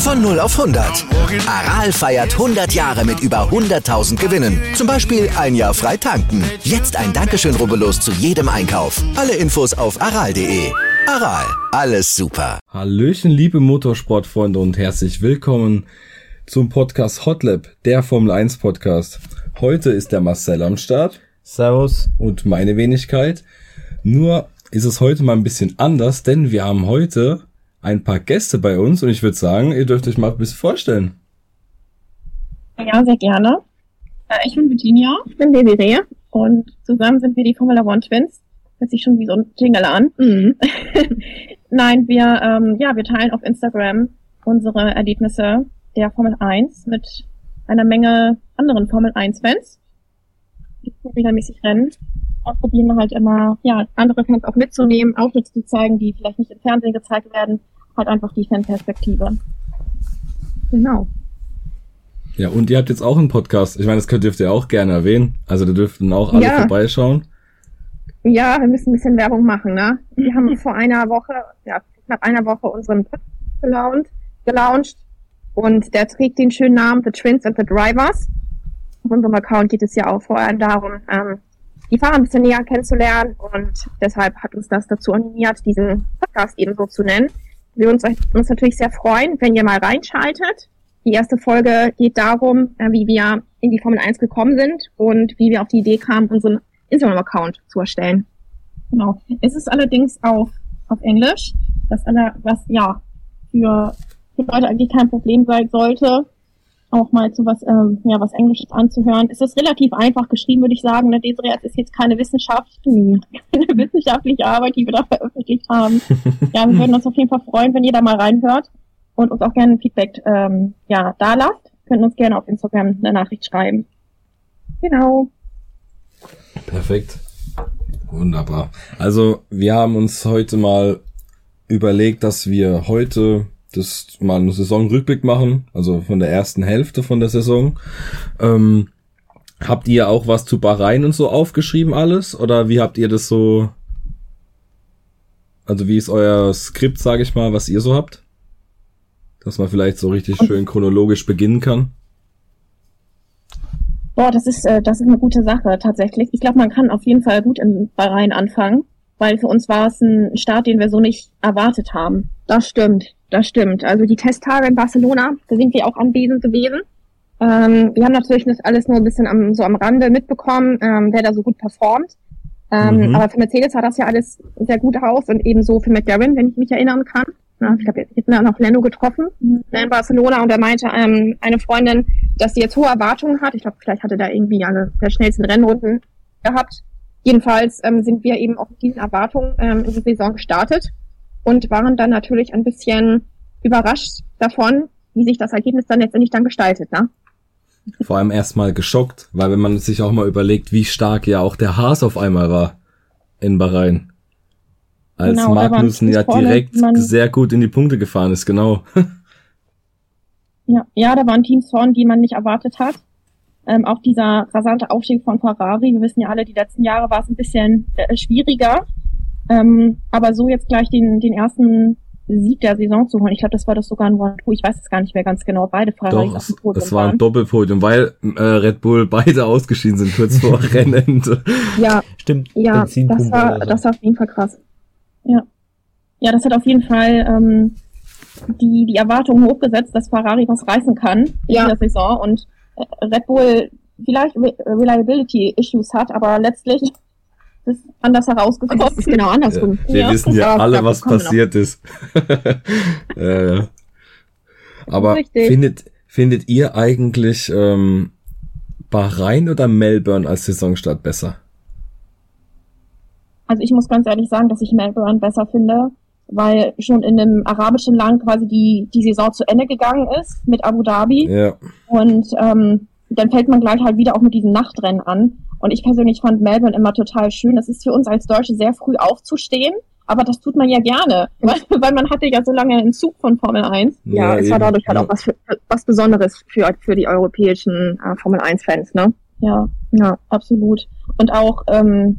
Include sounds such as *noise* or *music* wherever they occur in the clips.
Von 0 auf 100. Aral feiert 100 Jahre mit über 100.000 Gewinnen. Zum Beispiel ein Jahr frei tanken. Jetzt ein Dankeschön, rubbellos zu jedem Einkauf. Alle Infos auf aral.de. Aral, alles super. Hallöchen, liebe Motorsportfreunde und herzlich willkommen zum Podcast Hotlap, der Formel 1 Podcast. Heute ist der Marcel am Start. Servus. Und meine Wenigkeit. Nur ist es heute mal ein bisschen anders, denn wir haben heute ein paar Gäste bei uns und ich würde sagen, ihr dürft euch mal ein bisschen vorstellen. Ja, sehr gerne. Äh, ich bin Virginia. Ich bin Desiree. Und zusammen sind wir die Formula One Twins. Hört sich schon wie so ein Jingle an. Mhm. *laughs* Nein, wir, ähm, ja, wir teilen auf Instagram unsere Erlebnisse der Formel 1 mit einer Menge anderen Formel 1 Fans, die regelmäßig rennen und probieren halt immer, ja, andere Fans auch mitzunehmen, Auftritte zu zeigen, die vielleicht nicht im Fernsehen gezeigt werden, halt einfach die Fanperspektive. Genau. Ja, und ihr habt jetzt auch einen Podcast. Ich meine, das könnt, dürft ihr auch gerne erwähnen. Also da dürften auch alle ja. vorbeischauen. Ja, wir müssen ein bisschen Werbung machen, ne? Wir haben vor einer Woche, ja, knapp einer Woche unseren Podcast gelauncht, gelauncht und der trägt den schönen Namen The Twins and the Drivers. Auf unserem Account geht es ja auch vor allem darum, ähm, die Fahrer ein bisschen näher kennenzulernen und deshalb hat uns das dazu animiert, diesen Podcast eben so zu nennen. Wir uns, uns natürlich sehr freuen, wenn ihr mal reinschaltet. Die erste Folge geht darum, äh, wie wir in die Formel 1 gekommen sind und wie wir auf die Idee kamen, unseren Instagram-Account zu erstellen. Genau. Es ist allerdings auf, auf Englisch, das aller, was ja für, für Leute eigentlich kein Problem sein sollte auch mal zu was, ähm, ja, was Englisches anzuhören. Es ist relativ einfach geschrieben, würde ich sagen. Ne? Desiree, es ist jetzt keine Wissenschaft, *laughs* nee, keine wissenschaftliche Arbeit, die wir da *laughs* veröffentlicht haben. *laughs* ja, wir würden uns auf jeden Fall freuen, wenn ihr da mal reinhört und uns auch gerne ein Feedback ähm, ja, da lasst. Könnt uns gerne auf Instagram eine Nachricht schreiben. Genau. Perfekt. Wunderbar. Also, wir haben uns heute mal überlegt, dass wir heute das mal einen Saisonrückblick machen, also von der ersten Hälfte von der Saison. Ähm, habt ihr auch was zu Bahrain und so aufgeschrieben alles? Oder wie habt ihr das so? Also wie ist euer Skript, sage ich mal, was ihr so habt? Dass man vielleicht so richtig schön chronologisch beginnen kann. Boah, das ist, äh, das ist eine gute Sache tatsächlich. Ich glaube, man kann auf jeden Fall gut in Bahrain anfangen, weil für uns war es ein Start, den wir so nicht erwartet haben. Das stimmt. Das stimmt. Also die Testtage in Barcelona, da sind wir auch anwesend gewesen. Ähm, wir haben natürlich das alles nur ein bisschen am, so am Rande mitbekommen, ähm, wer da so gut performt. Ähm, mhm. Aber für Mercedes sah das ja alles sehr gut aus und ebenso für McLaren, wenn ich mich erinnern kann. Ja, ich glaube, jetzt haben wir auch Lando getroffen mhm. in Barcelona und er meinte ähm, eine Freundin, dass sie jetzt hohe Erwartungen hat. Ich glaube, vielleicht hatte da irgendwie eine der schnellsten Rennrunden gehabt. Jedenfalls ähm, sind wir eben auch mit diesen Erwartungen ähm, in die Saison gestartet und waren dann natürlich ein bisschen überrascht davon, wie sich das Ergebnis dann letztendlich dann gestaltet. Ne? Vor allem erstmal geschockt, weil wenn man sich auch mal überlegt, wie stark ja auch der Haas auf einmal war in Bahrain. Als genau, Magnussen ja direkt sehr gut in die Punkte gefahren ist, genau. ja, ja, da waren Teams vorn, die man nicht erwartet hat. Ähm, auch dieser rasante Aufstieg von Ferrari, wir wissen ja alle, die letzten Jahre war es ein bisschen äh, schwieriger. Ähm, aber so jetzt gleich den, den ersten Sieg der Saison zu holen, ich glaube, das war das sogar ein One Two. Ich weiß es gar nicht mehr ganz genau. Beide Ferraris auf dem Podium Das war ein Doppelpodium, weil äh, Red Bull beide ausgeschieden sind kurz vor *laughs* Rennende. Ja, stimmt. Ja, das war, so. das war auf jeden Fall krass. Ja, ja, das hat auf jeden Fall ähm, die die Erwartungen hochgesetzt, dass Ferrari was reißen kann ja. in der Saison und Red Bull vielleicht Reliability Issues hat, aber letztlich *laughs* ist anders herausgekommen. Das ist genau andersrum. Ja, wir ja. wissen ja alle, was passiert ist. *laughs* äh, aber findet, findet ihr eigentlich ähm, Bahrain oder Melbourne als Saisonstart besser? Also ich muss ganz ehrlich sagen, dass ich Melbourne besser finde. Weil schon in einem arabischen Land quasi die, die Saison zu Ende gegangen ist mit Abu Dhabi. Ja. Und ähm, dann fällt man gleich halt wieder auch mit diesen Nachtrennen an. Und ich persönlich fand Melbourne immer total schön. Es ist für uns als Deutsche sehr früh aufzustehen. Aber das tut man ja gerne, *laughs* weil, weil man hatte ja so lange einen Zug von Formel 1. Ja, ja es war dadurch halt ja. auch was, für, was Besonderes für, für die europäischen äh, Formel 1-Fans, ne? Ja, ja, absolut. Und auch ähm,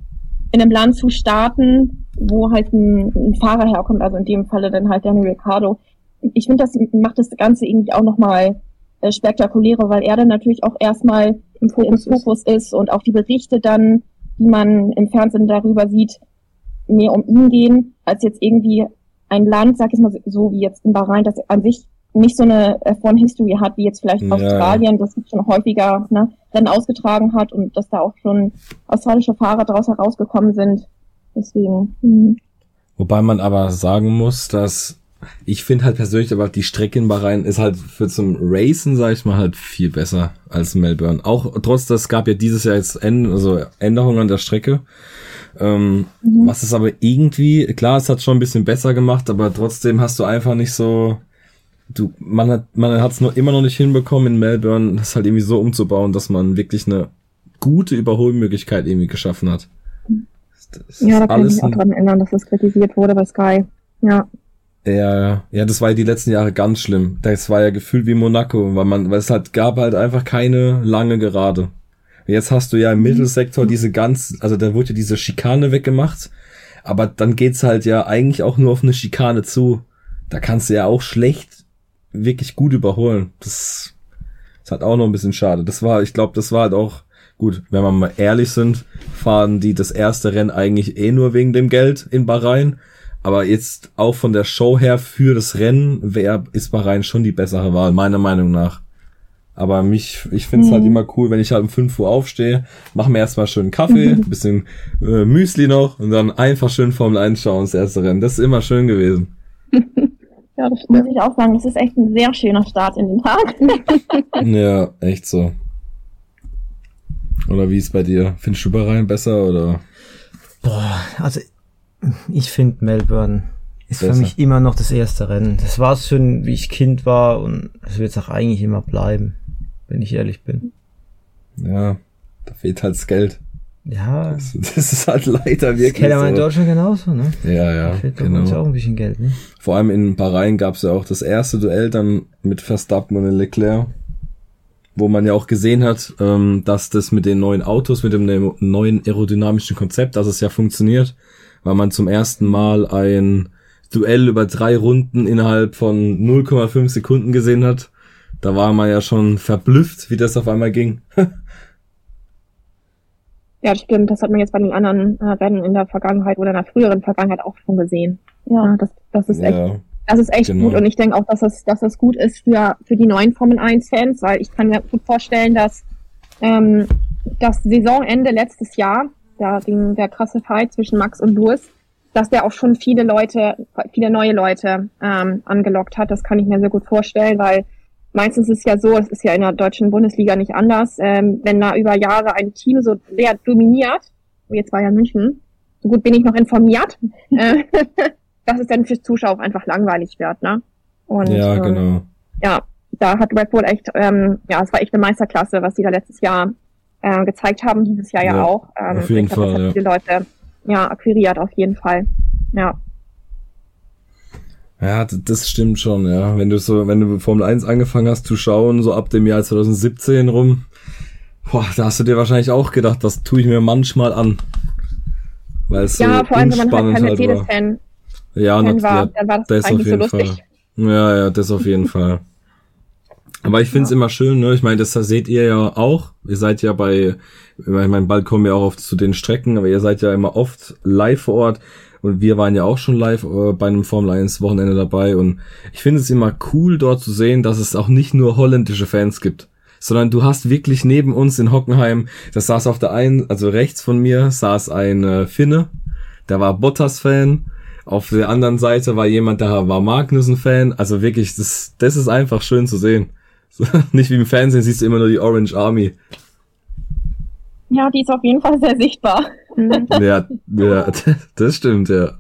in einem Land zu starten, wo halt ein, ein Fahrer herkommt, also in dem Falle dann halt Daniel Ricciardo. Ich finde, das macht das Ganze irgendwie auch nochmal äh, spektakulärer, weil er dann natürlich auch erstmal im Fokus, im Fokus ist und auch die Berichte dann, die man im Fernsehen darüber sieht, mehr um ihn gehen, als jetzt irgendwie ein Land, sag ich mal so wie jetzt in Bahrain, das an sich nicht so eine F1-History hat, wie jetzt vielleicht ja. Australien, das schon häufiger ne, Rennen ausgetragen hat und dass da auch schon australische Fahrer daraus herausgekommen sind. Deswegen. Hm. Wobei man aber sagen muss, dass ich finde halt persönlich aber die Strecke in Bahrain ist halt für zum Racen, sag ich mal, halt viel besser als Melbourne. Auch trotz, das gab ja dieses Jahr jetzt End, also Änderungen an der Strecke. Ähm, mhm. Was ist aber irgendwie, klar, es hat schon ein bisschen besser gemacht, aber trotzdem hast du einfach nicht so, du, man hat, man hat es nur immer noch nicht hinbekommen in Melbourne, das halt irgendwie so umzubauen, dass man wirklich eine gute Überholmöglichkeit irgendwie geschaffen hat. Das ja, da kann ich mich auch dran erinnern, dass das kritisiert wurde bei Sky. Ja. Ja, ja, das war ja die letzten Jahre ganz schlimm. Das war ja gefühlt wie Monaco, weil man, weil es halt gab halt einfach keine lange Gerade. Jetzt hast du ja im mhm. Mittelsektor diese ganz, also da wurde ja diese Schikane weggemacht, aber dann geht's halt ja eigentlich auch nur auf eine Schikane zu. Da kannst du ja auch schlecht wirklich gut überholen. Das, das hat auch noch ein bisschen schade. Das war, ich glaube, das war halt auch gut, wenn wir mal ehrlich sind, fahren die das erste Rennen eigentlich eh nur wegen dem Geld in Bahrain. Aber jetzt auch von der Show her für das Rennen wer ist Bahrain schon die bessere Wahl, meiner Meinung nach. Aber mich, ich finde es halt mhm. halt immer cool, wenn ich halt um 5 Uhr aufstehe, mache mir erstmal schön Kaffee, mhm. bisschen äh, Müsli noch und dann einfach schön Formel 1 schauen, das erste Rennen. Das ist immer schön gewesen. *laughs* ja, das muss ich auch sagen. Das ist echt ein sehr schöner Start in den Tag. *laughs* ja, echt so. Oder wie ist bei dir? Findest du Bahrain besser oder? Boah, also ich finde Melbourne ist Besser. für mich immer noch das erste Rennen. Das war es schon, wie ich Kind war und es wird es auch eigentlich immer bleiben, wenn ich ehrlich bin. Ja, da fehlt halt das Geld. Ja. Das, das ist halt leider wirklich. Das kennt aber in Deutschland genauso, ne? Ja, ja. Da fehlt genau. uns auch ein bisschen Geld, ne? Vor allem in Bahrain gab es ja auch das erste Duell dann mit Verstappen und Leclerc, wo man ja auch gesehen hat, ähm, dass das mit den neuen Autos, mit dem ne-, neuen aerodynamischen Konzept, dass es ja funktioniert weil man zum ersten Mal ein Duell über drei Runden innerhalb von 0,5 Sekunden gesehen hat. Da war man ja schon verblüfft, wie das auf einmal ging. *laughs* ja, das stimmt. Das hat man jetzt bei den anderen äh, Rennen in der Vergangenheit oder in der früheren Vergangenheit auch schon gesehen. Ja, das, das ist echt, ja, das ist echt genau. gut. Und ich denke auch, dass das, dass das gut ist für, für die neuen Formel 1 Fans, weil ich kann mir gut vorstellen, dass ähm, das Saisonende letztes Jahr da ging der krasse Fight zwischen Max und Louis, dass der auch schon viele Leute, viele neue Leute ähm, angelockt hat. Das kann ich mir sehr gut vorstellen, weil meistens ist es ja so, es ist ja in der deutschen Bundesliga nicht anders, ähm, wenn da über Jahre ein Team so sehr dominiert, wie jetzt war ja München, so gut bin ich noch informiert, *laughs* äh, dass es dann fürs Zuschauer einfach langweilig wird, ne? Und, ja, ähm, genau. Ja, da hat Red Bull echt, ähm, ja, es war echt eine Meisterklasse, was die da letztes Jahr äh, gezeigt haben, dieses Jahr ja, ja auch. Ähm, auf jeden Fall, das hat viele Leute ja, akquiriert, auf jeden Fall. Ja. Ja, das stimmt schon, ja. Wenn du so, wenn du Formel 1 angefangen hast zu schauen, so ab dem Jahr 2017 rum, boah, da hast du dir wahrscheinlich auch gedacht, das tue ich mir manchmal an. Weil es ja, so vor allem, wenn man halt kein halt Mercedes-Fan ja, Fan war, ja, dann war das, das eigentlich so lustig. Fall. Ja, ja, das auf jeden *laughs* Fall. Aber ich finde es ja. immer schön, ne? Ich meine, das seht ihr ja auch. Ihr seid ja bei, ich meine, bald kommen wir auch oft zu den Strecken, aber ihr seid ja immer oft live vor Ort. Und wir waren ja auch schon live äh, bei einem Formel 1 Wochenende dabei. Und ich finde es immer cool, dort zu sehen, dass es auch nicht nur holländische Fans gibt. Sondern du hast wirklich neben uns in Hockenheim, das saß auf der einen, also rechts von mir, saß ein äh, Finne, der war Bottas-Fan. Auf der anderen Seite war jemand, der war Magnussen-Fan. Also wirklich, das, das ist einfach schön zu sehen. *laughs* Nicht wie im Fernsehen siehst du immer nur die Orange Army. Ja, die ist auf jeden Fall sehr sichtbar. *laughs* ja, ja, *laughs* das stimmt, ja.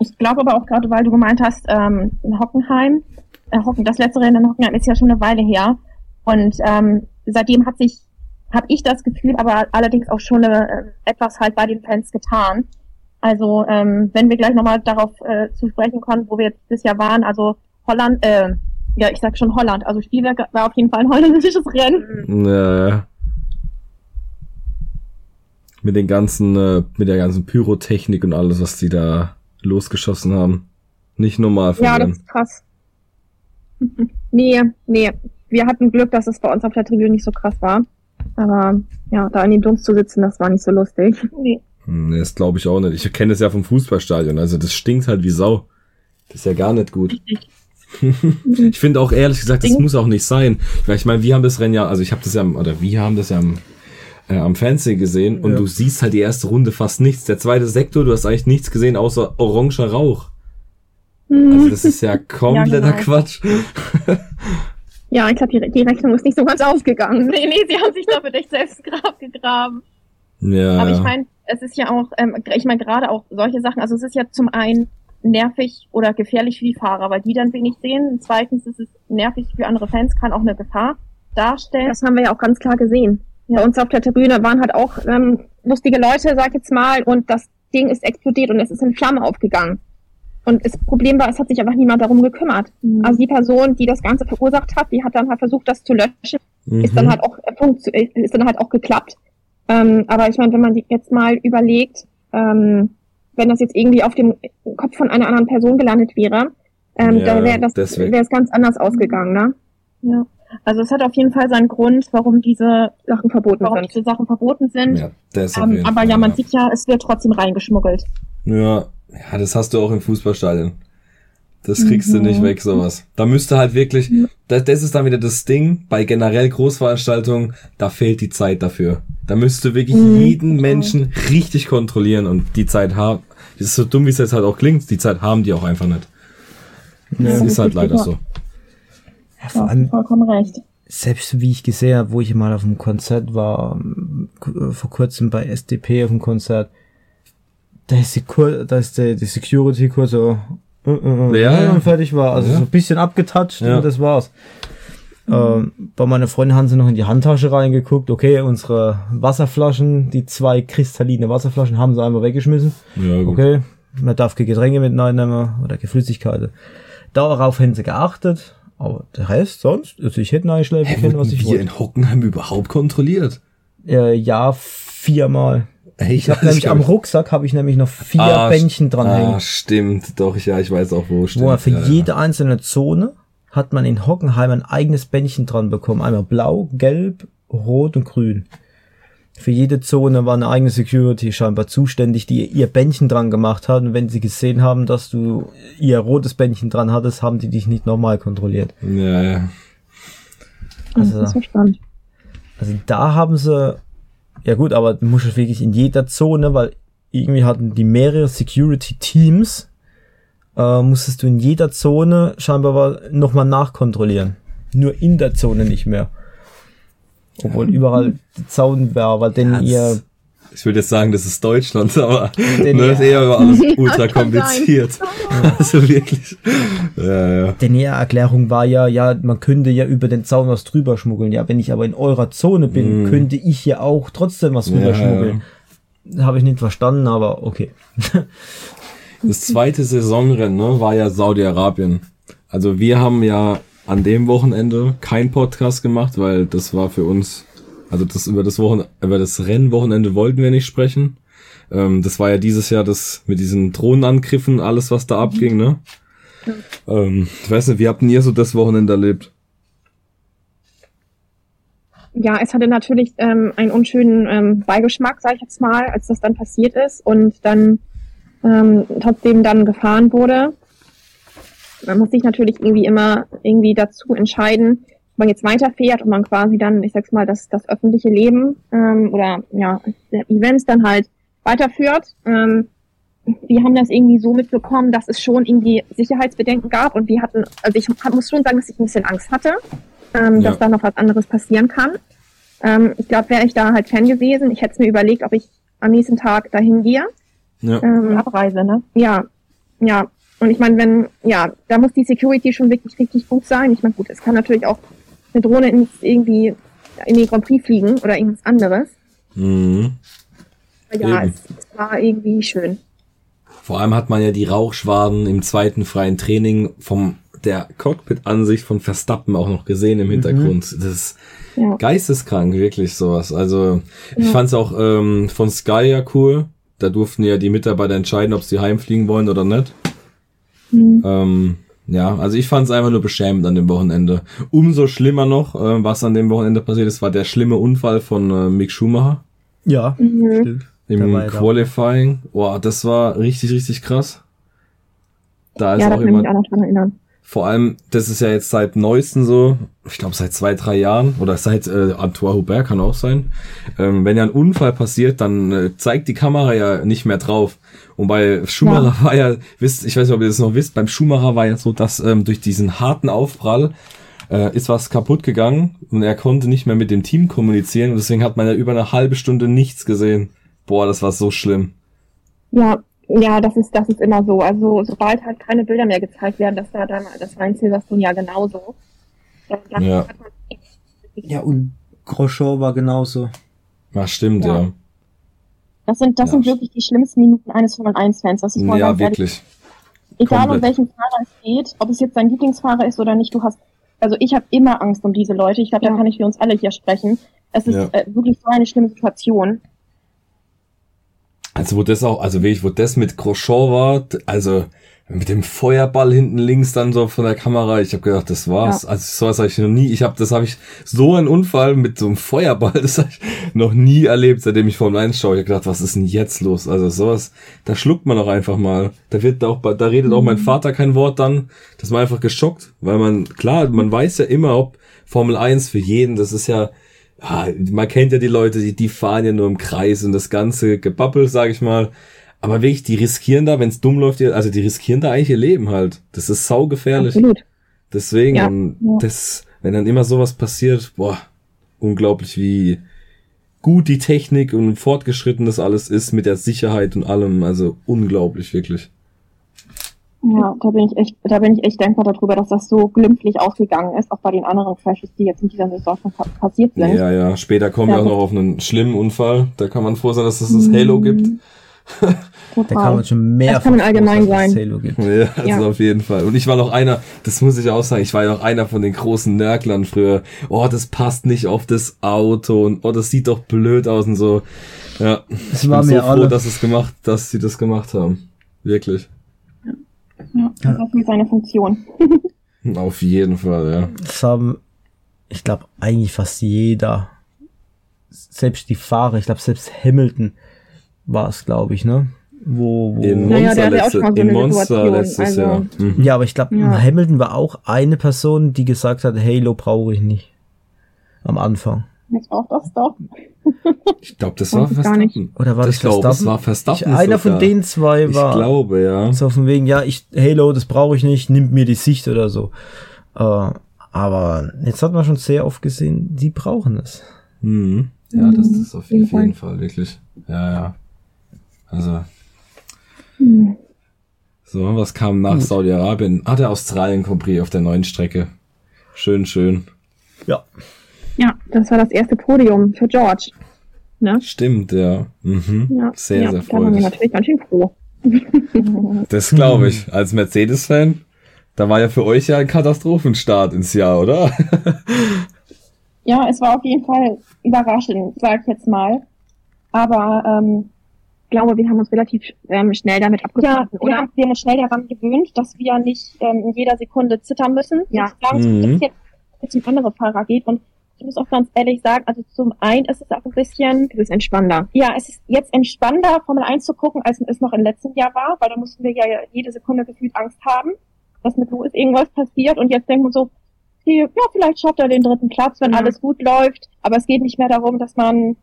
ich glaube aber auch gerade, weil du gemeint hast, ähm, Hockenheim, äh, Hocken, das letzte Rennen in Hockenheim ist ja schon eine Weile her. Und ähm, seitdem hat sich, habe ich das Gefühl, aber allerdings auch schon äh, etwas halt bei den Fans getan. Also ähm, wenn wir gleich nochmal darauf äh, zu sprechen kommen, wo wir jetzt dieses Jahr waren, also Holland, äh, ja, ich sag schon Holland, also Spielwerk war auf jeden Fall ein holländisches Rennen. Ja, ja. Mit den ganzen, äh, mit der ganzen Pyrotechnik und alles, was die da losgeschossen haben. Nicht normal von Ja, das ist krass. *laughs* nee, nee. Wir hatten Glück, dass es bei uns auf der Tribüne nicht so krass war. Aber ja, da in dem Dunst zu sitzen, das war nicht so lustig. Nee. Hm, das glaube ich auch nicht. Ich kenne es ja vom Fußballstadion. Also das stinkt halt wie Sau. Das ist ja gar nicht gut. *laughs* ich finde auch ehrlich gesagt, das muss auch nicht sein. Weil ich meine, wir haben das Rennen ja, also ich habe das ja, oder wir haben das ja am, äh, am Fernsehen gesehen und ja. du siehst halt die erste Runde fast nichts. Der zweite Sektor, du hast eigentlich nichts gesehen außer oranger Rauch. Also das ist ja kompletter *laughs* ja, genau. Quatsch. *laughs* ja, ich glaube, die, die Rechnung ist nicht so ganz aufgegangen. Nee, nee, sie haben sich da für dich selbst Grab gegraben. Ja. Aber ich meine, es ist ja auch, ähm, ich meine gerade auch solche Sachen, also es ist ja zum einen nervig oder gefährlich für die Fahrer, weil die dann wenig sehen. Zweitens ist es nervig für andere Fans, kann auch eine Gefahr darstellen. Das haben wir ja auch ganz klar gesehen. Ja. Bei uns auf der Tribüne waren halt auch ähm, lustige Leute, sag ich jetzt mal, und das Ding ist explodiert und es ist in Flamme aufgegangen. Und das Problem war, es hat sich einfach niemand darum gekümmert. Mhm. Also die Person, die das Ganze verursacht hat, die hat dann halt versucht, das zu löschen, mhm. ist dann halt auch äh, ist dann halt auch geklappt. Ähm, aber ich meine, wenn man jetzt mal überlegt, ähm, wenn das jetzt irgendwie auf dem Kopf von einer anderen Person gelandet wäre, ähm, ja, dann wäre das wäre es ganz anders ausgegangen, ne? Ja. Also es hat auf jeden Fall seinen Grund, warum diese Sachen verboten warum sind. Diese Sachen verboten sind. Ja, ähm, aber Fall, ja, man ja. sieht ja, es wird trotzdem reingeschmuggelt. Ja, ja, das hast du auch im Fußballstadion. Das kriegst mhm. du nicht mhm. weg, sowas. Da müsste halt wirklich, das, das ist dann wieder das Ding, bei generell Großveranstaltungen, da fehlt die Zeit dafür. Da müsste wirklich mhm. jeden Menschen richtig kontrollieren und die Zeit haben. Das ist so dumm, wie es jetzt halt auch klingt, die Zeit haben die auch einfach nicht. Ja, das ist halt leider so. Ja, vor allem, vollkommen recht. Selbst wie ich gesehen habe, wo ich mal auf einem Konzert war, vor kurzem bei SDP auf dem Konzert, da ist die, Kur da ist die, die Security kurz so äh, äh, äh, ja, ja. fertig war. Also ja. so ein bisschen abgetatscht ja. und das war's. Ähm, bei meiner Freundin haben sie noch in die Handtasche reingeguckt. Okay, unsere Wasserflaschen, die zwei kristalline Wasserflaschen, haben sie einmal weggeschmissen. Ja, gut. Okay, man darf keine Getränke mit reinnehmen oder keine Flüssigkeiten. Darauf hätten sie geachtet. Aber der Rest sonst, also ich hätte einschläfen können, was ich wollte. in Hockenheim überhaupt kontrolliert? Äh, ja, viermal. Ich habe nämlich am Rucksack habe ich nämlich noch vier ah, Bändchen dran ah, hängen. stimmt, doch, ja, ich weiß auch wo. Stimmt. Wo für ja, jede ja. einzelne Zone hat man in Hockenheim ein eigenes Bändchen dran bekommen. Einmal blau, gelb, rot und grün. Für jede Zone war eine eigene Security scheinbar zuständig, die ihr Bändchen dran gemacht hat. Und wenn sie gesehen haben, dass du ihr rotes Bändchen dran hattest, haben die dich nicht nochmal kontrolliert. Ja, ja. Also, das ist spannend. Also da haben sie ja gut, aber du musst wirklich in jeder Zone, weil irgendwie hatten die mehrere Security Teams, äh, musstest du in jeder Zone scheinbar nochmal nachkontrollieren. Nur in der Zone nicht mehr. Obwohl ja. überall Zaun war, weil denn ihr ich würde jetzt sagen, das ist Deutschland, aber nur ist eher alles *laughs* ultra kompliziert. *laughs* also wirklich. Ja, ja. Denn ihre Erklärung war ja, ja, man könnte ja über den Zaun was drüber schmuggeln. Ja, wenn ich aber in eurer Zone bin, mm. könnte ich ja auch trotzdem was drüber schmuggeln. Habe ich nicht verstanden, aber okay. das zweite Saisonrennen ne, war ja Saudi-Arabien. Also wir haben ja an dem Wochenende kein Podcast gemacht, weil das war für uns also das über das Wochen über das Rennwochenende wollten wir nicht sprechen. Ähm, das war ja dieses Jahr das mit diesen Drohnenangriffen, alles was da abging, ne? Ähm, ich weiß nicht, wie habt ihr so das Wochenende erlebt? Ja, es hatte natürlich ähm, einen unschönen ähm, Beigeschmack, sage ich jetzt mal, als das dann passiert ist und dann ähm, trotzdem dann gefahren wurde. Man muss sich natürlich irgendwie immer irgendwie dazu entscheiden, man jetzt weiterfährt und man quasi dann, ich sag's mal, das, das öffentliche Leben ähm, oder ja, Events dann halt weiterführt. Ähm, wir haben das irgendwie so mitbekommen, dass es schon irgendwie Sicherheitsbedenken gab und wir hatten, also ich muss schon sagen, dass ich ein bisschen Angst hatte, ähm, ja. dass da noch was anderes passieren kann. Ähm, ich glaube, wäre ich da halt Fan gewesen, ich hätte es mir überlegt, ob ich am nächsten Tag dahin gehe. Ja. Ähm, Abreise, ne? Ja. ja, und ich meine, wenn, ja, da muss die Security schon wirklich richtig gut sein. Ich meine, gut, es kann natürlich auch eine Drohne ins, irgendwie in den Grand Prix fliegen oder irgendwas anderes. Mhm. Aber ja, es, es, war irgendwie schön. Vor allem hat man ja die Rauchschwaden im zweiten freien Training vom der Cockpit-Ansicht von Verstappen auch noch gesehen im mhm. Hintergrund. Mhm. Das ist ja. geisteskrank, wirklich sowas. Also ich ja. fand es auch ähm, von Sky ja cool. Da durften ja die Mitarbeiter entscheiden, ob sie heimfliegen wollen oder nicht. Mhm. Ähm, ja, also ich fand es einfach nur beschämend an dem Wochenende. Umso schlimmer noch, äh, was an dem Wochenende passiert ist, war der schlimme Unfall von äh, Mick Schumacher. Ja, mhm. stimmt. Im Qualifying. Boah, das war richtig, richtig krass. Da ist ja, auch jemand. Mich auch noch dran erinnern. Vor allem, das ist ja jetzt seit neuesten so, ich glaube seit zwei, drei Jahren oder seit äh, Antoine Hubert kann auch sein. Ähm, wenn ja ein Unfall passiert, dann äh, zeigt die Kamera ja nicht mehr drauf. Und bei Schumacher ja. war ja, wisst, ich weiß nicht, ob ihr das noch wisst, beim Schumacher war ja so, dass ähm, durch diesen harten Aufprall äh, ist was kaputt gegangen und er konnte nicht mehr mit dem Team kommunizieren und deswegen hat man ja über eine halbe Stunde nichts gesehen. Boah, das war so schlimm. Ja, ja, das ist, das ist immer so. Also sobald halt keine Bilder mehr gezeigt werden, das war dann, das war in Silverstone ja genauso. ja. ja, und Grosjean war genauso. Ach, stimmt, ja. ja. Das sind, das ja. sind wirklich die schlimmsten Minuten eines Formel 1 Fans. Das ist ja, wirklich. Egal Komplett. um welchen Fahrer es geht, ob es jetzt sein Lieblingsfahrer ist oder nicht, du hast, also ich habe immer Angst um diese Leute. Ich glaube, da kann ich für uns alle hier sprechen. Es ist äh, wirklich so eine schlimme Situation. Also wo das auch, also wie ich, wo das mit Grosjean war, also mit dem Feuerball hinten links dann so von der Kamera, ich habe gedacht, das war's. Ja. Also sowas habe ich noch nie, ich habe das habe ich so einen Unfall mit so einem Feuerball, *laughs* das habe ich noch nie erlebt, seitdem ich Formel 1 schaue. Ich habe gedacht, was ist denn jetzt los? Also sowas, da schluckt man auch einfach mal. Da wird auch da redet auch mein mhm. Vater kein Wort dann, das war einfach geschockt, weil man klar, man weiß ja immer, ob Formel 1 für jeden, das ist ja ja, man kennt ja die Leute, die, die fahren ja nur im Kreis und das ganze Gebabbel, sag ich mal. Aber wirklich, die riskieren da, wenn es dumm läuft, also die riskieren da eigentlich ihr Leben halt. Das ist saugefährlich. Absolut. Deswegen, ja, ja. das, wenn dann immer sowas passiert, boah, unglaublich, wie gut die Technik und fortgeschritten das alles ist mit der Sicherheit und allem. Also unglaublich, wirklich. Ja, da bin ich echt, da bin ich echt dankbar darüber, dass das so glimpflich ausgegangen ist, auch bei den anderen Crashes, die jetzt in dieser Saison schon passiert sind. Ja, ja, später kommen ja, wir auch noch auf einen schlimmen Unfall. Da kann man froh sein, dass es das Halo gibt. Total. Da kann man schon mehr das kann man allgemein sein. Halo gibt. Ja, also ja. auf jeden Fall. Und ich war noch einer, das muss ich auch sagen, ich war ja auch einer von den großen Nörglern früher. Oh, das passt nicht auf das Auto und oh, das sieht doch blöd aus und so. Ja, das ich war bin mir so froh, alle. dass es gemacht, dass sie das gemacht haben. Wirklich. Ja, das hat seine Funktion. *laughs* Auf jeden Fall, ja. Das haben, ich glaube, eigentlich fast jeder, selbst die Fahrer, ich glaube, selbst Hamilton war es, glaube ich, ne? Wo, wo in Monster, naja, letzte, so in Monster letztes also, Jahr. Mhm. Ja, aber ich glaube, ja. Hamilton war auch eine Person, die gesagt hat, Halo brauche ich nicht. Am Anfang. Jetzt auch das doch. Ich glaube, das war Verstappen. Oder war das, das Verstappen? Das war Verstappen. Ich, einer sogar. von den zwei war. Ich glaube, ja. So von wegen, ja, ich, Halo, das brauche ich nicht, nimmt mir die Sicht oder so. Äh, aber jetzt hat man schon sehr oft gesehen, die brauchen es. Mhm. Ja, das ist auf jeden, jeden Fall wirklich. Ja, ja. Also. Mhm. So, was kam nach Saudi-Arabien? Ah, der Australien Grand auf der neuen Strecke. Schön, schön. Ja. Ja, das war das erste Podium für George. Ne? Stimmt, ja. Mhm. ja. Sehr, ja, sehr freudig. Da waren wir natürlich ganz schön froh. *laughs* *laughs* das glaube ich. Als Mercedes-Fan, da war ja für euch ja ein Katastrophenstart ins Jahr, oder? *laughs* ja, es war auf jeden Fall überraschend, sag ich jetzt mal. Aber ähm, ich glaube, wir haben uns relativ ähm, schnell damit abgefunden, ja, oder? Ja, wir haben uns schnell daran gewöhnt, dass wir nicht ähm, in jeder Sekunde zittern müssen. Ja. Mhm. Dass es jetzt um andere Fahrer geht. Und ich muss auch ganz ehrlich sagen, also zum einen ist es auch ein bisschen, es ist entspannender. Ja, es ist jetzt entspannender, Formel 1 zu gucken, als es noch im letzten Jahr war, weil da mussten wir ja jede Sekunde gefühlt Angst haben, dass mit Louis irgendwas passiert und jetzt denken wir so, ja, vielleicht schafft er den dritten Platz, wenn mhm. alles gut läuft, aber es geht nicht mehr darum, dass man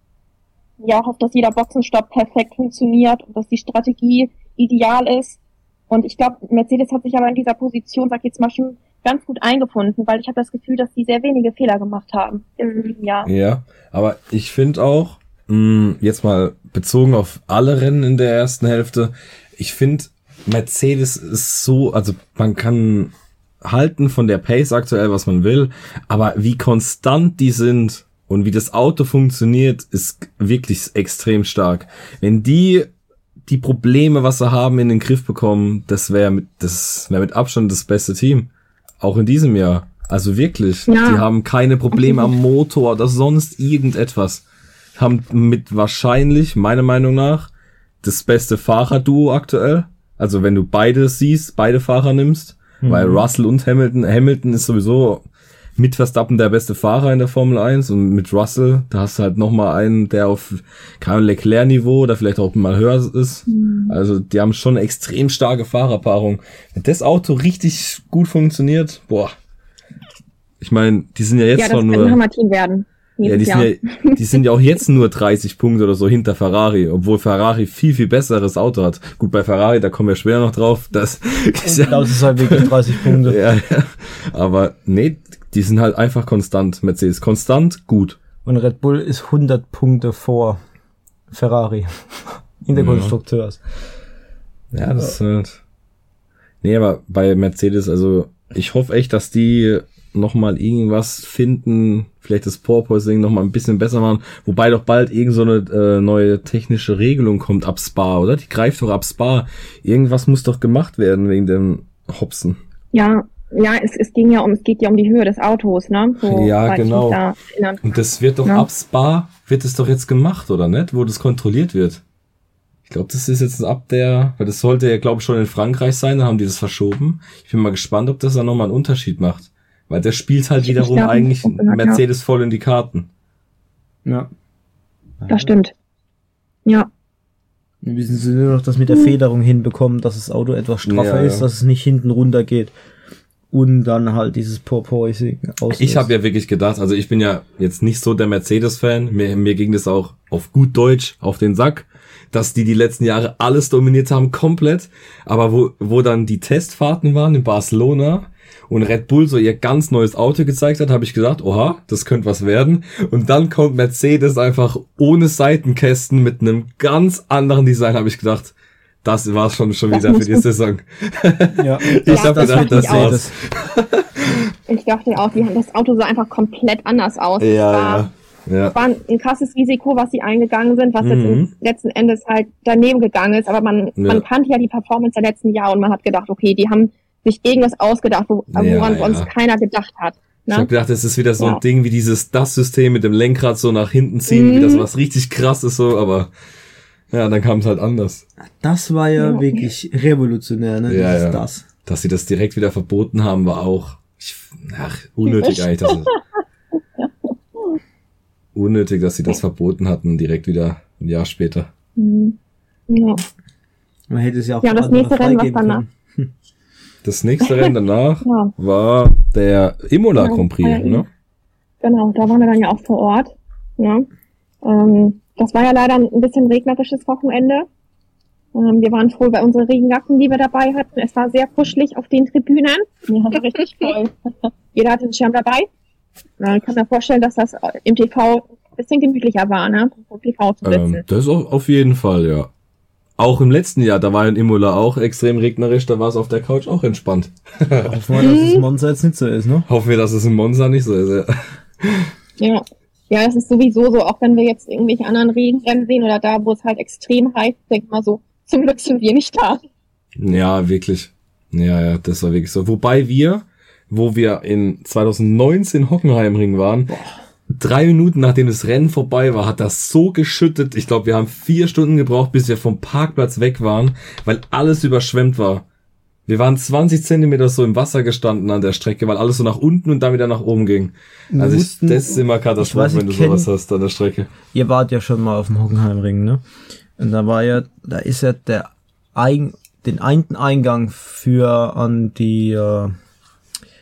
ja hofft, dass jeder Boxenstopp perfekt funktioniert und dass die Strategie ideal ist. Und ich glaube, Mercedes hat sich aber in dieser Position, sag ich jetzt mal schon, ganz gut eingefunden, weil ich habe das Gefühl, dass die sehr wenige Fehler gemacht haben in diesem Jahr. Ja, aber ich finde auch, mh, mm, jetzt mal bezogen auf alle Rennen in der ersten Hälfte, ich finde, Mercedes ist so, also man kann halten von der Pace aktuell, was man will, aber wie konstant die sind und wie das Auto funktioniert, ist wirklich extrem stark. Wenn die die Probleme, was sie haben, in den Griff bekommen, das wäre mit, das wäre mit Abstand das beste Team. Auch in diesem Jahr. Also wirklich. Ja. Die haben keine Probleme am Motor oder sonst irgendetwas. Haben mit wahrscheinlich, meiner Meinung nach, das beste Fahrerduo aktuell. Also wenn du beide siehst, beide Fahrer nimmst, mhm. weil Russell und Hamilton, Hamilton ist sowieso mit Verstappen der beste Fahrer in der Formel 1 und mit Russell, da hast du halt nochmal einen, der auf kein Leclerc-Niveau oder vielleicht auch mal höher ist. Mhm. Also die haben schon eine extrem starke Fahrerpaarung. Wenn das Auto richtig gut funktioniert, boah. Ich meine, die sind ja jetzt ja, schon nur. Team werden. Ja, die sind ja, *laughs* die sind ja auch jetzt *laughs* nur 30 Punkte oder so hinter Ferrari, obwohl Ferrari viel, viel besseres Auto hat. Gut, bei Ferrari, da kommen wir schwer noch drauf. Das ist ja, das ist halt wirklich *laughs* 30 Punkte. ja, ja. Aber nee, die sind halt einfach konstant. Mercedes konstant, gut. Und Red Bull ist 100 Punkte vor Ferrari *laughs* in der ja. Konstrukteurs. Ja, das ist halt. Nee, aber bei Mercedes, also ich hoffe echt, dass die nochmal irgendwas finden, vielleicht das Porpoising nochmal ein bisschen besser machen, wobei doch bald irgend so eine äh, neue technische Regelung kommt ab Spa, oder? Die greift doch ab Spa. Irgendwas muss doch gemacht werden wegen dem Hopsen. Ja, ja, es, es ging ja um, es geht ja um die Höhe des Autos, ne? So, ja, genau. Da Und das wird doch ja. ab Spa, wird es doch jetzt gemacht, oder nicht? Wo das kontrolliert wird. Ich glaube, das ist jetzt ab der, weil das sollte ja, glaube ich, schon in Frankreich sein, da haben die das verschoben. Ich bin mal gespannt, ob das da nochmal einen Unterschied macht. Weil der spielt halt wiederum glaub, eigentlich Mercedes ja. voll in die Karten. Ja. Das stimmt. Ja. Wir müssen nur noch das mit der Federung hinbekommen, dass das Auto etwas straffer ja, ist, dass es nicht hinten runter geht. Und dann halt dieses Porpoising aus. Ich habe ja wirklich gedacht, also ich bin ja jetzt nicht so der Mercedes-Fan, mir, mir ging das auch auf gut Deutsch auf den Sack, dass die die letzten Jahre alles dominiert haben, komplett. Aber wo, wo dann die Testfahrten waren in Barcelona, und Red Bull so ihr ganz neues Auto gezeigt hat, habe ich gesagt, oha, das könnte was werden. Und dann kommt Mercedes einfach ohne Seitenkästen mit einem ganz anderen Design, habe ich gedacht, das war schon schon wieder für die Saison. Ja, *laughs* ich habe gedacht, das war's. Ich dachte auch, die, das Auto sah einfach komplett anders aus. Ja, war, ja. ja. war ein krasses Risiko, was sie eingegangen sind, was mhm. jetzt letzten Endes halt daneben gegangen ist. Aber man, ja. man kannte ja die Performance der letzten Jahre und man hat gedacht, okay, die haben sich irgendwas ausgedacht, woran ja, ja. uns keiner gedacht hat. Ne? Ich habe gedacht, es ist wieder so ja. ein Ding wie dieses das System mit dem Lenkrad so nach hinten ziehen, mhm. wie das mhm. was richtig krass ist so, aber ja, dann kam es halt anders. Das war ja, ja. wirklich revolutionär, ne? Ja, ja. Das. Dass sie das direkt wieder verboten haben, war auch ich, ach, unnötig eigentlich. Dass *laughs* unnötig, dass sie das verboten hatten, direkt wieder ein Jahr später. Mhm. Ja. Man hätte es ja auch Ja, das nächste Rennen, was danach. *laughs* Das nächste Rennen danach ja. war der Imola Grand Prix, ja, ne? Genau, da waren wir dann ja auch vor Ort. Ne? Ähm, das war ja leider ein bisschen regnerisches Wochenende. Ähm, wir waren froh bei unseren Regenjacken, die wir dabei hatten. Es war sehr kuschelig auf den Tribünen. Ja, richtig toll. *laughs* Jeder hatte einen Schirm dabei. Man kann mir vorstellen, dass das im TV ein bisschen gemütlicher war, ne? Im TV zu sitzen. Ähm, das auf jeden Fall, ja. Auch im letzten Jahr, da war in Imola auch extrem regnerisch, da war es auf der Couch auch entspannt. Hoffen wir, dass es in Monza jetzt nicht so ist, ne? Hoffen wir, dass es in Monza nicht so ist, ja. Ja. Ja, es ist sowieso so, auch wenn wir jetzt irgendwelche anderen Regenrennen sehen oder da, wo es halt extrem heiß ist, denk mal so, zum Glück sind wir nicht da. Ja, wirklich. Ja, ja, das war wirklich so. Wobei wir, wo wir in 2019 Hockenheimring waren, Boah drei Minuten nachdem das Rennen vorbei war, hat das so geschüttet. Ich glaube, wir haben vier Stunden gebraucht, bis wir vom Parkplatz weg waren, weil alles überschwemmt war. Wir waren 20 Zentimeter so im Wasser gestanden an der Strecke, weil alles so nach unten und dann wieder nach oben ging. Also ich, das ist immer Katastrophe, wenn du sowas hast an der Strecke. Ihr wart ja schon mal auf dem Hockenheimring, ne? Und da war ja, da ist ja der Ein, den einen Eingang für an die, äh,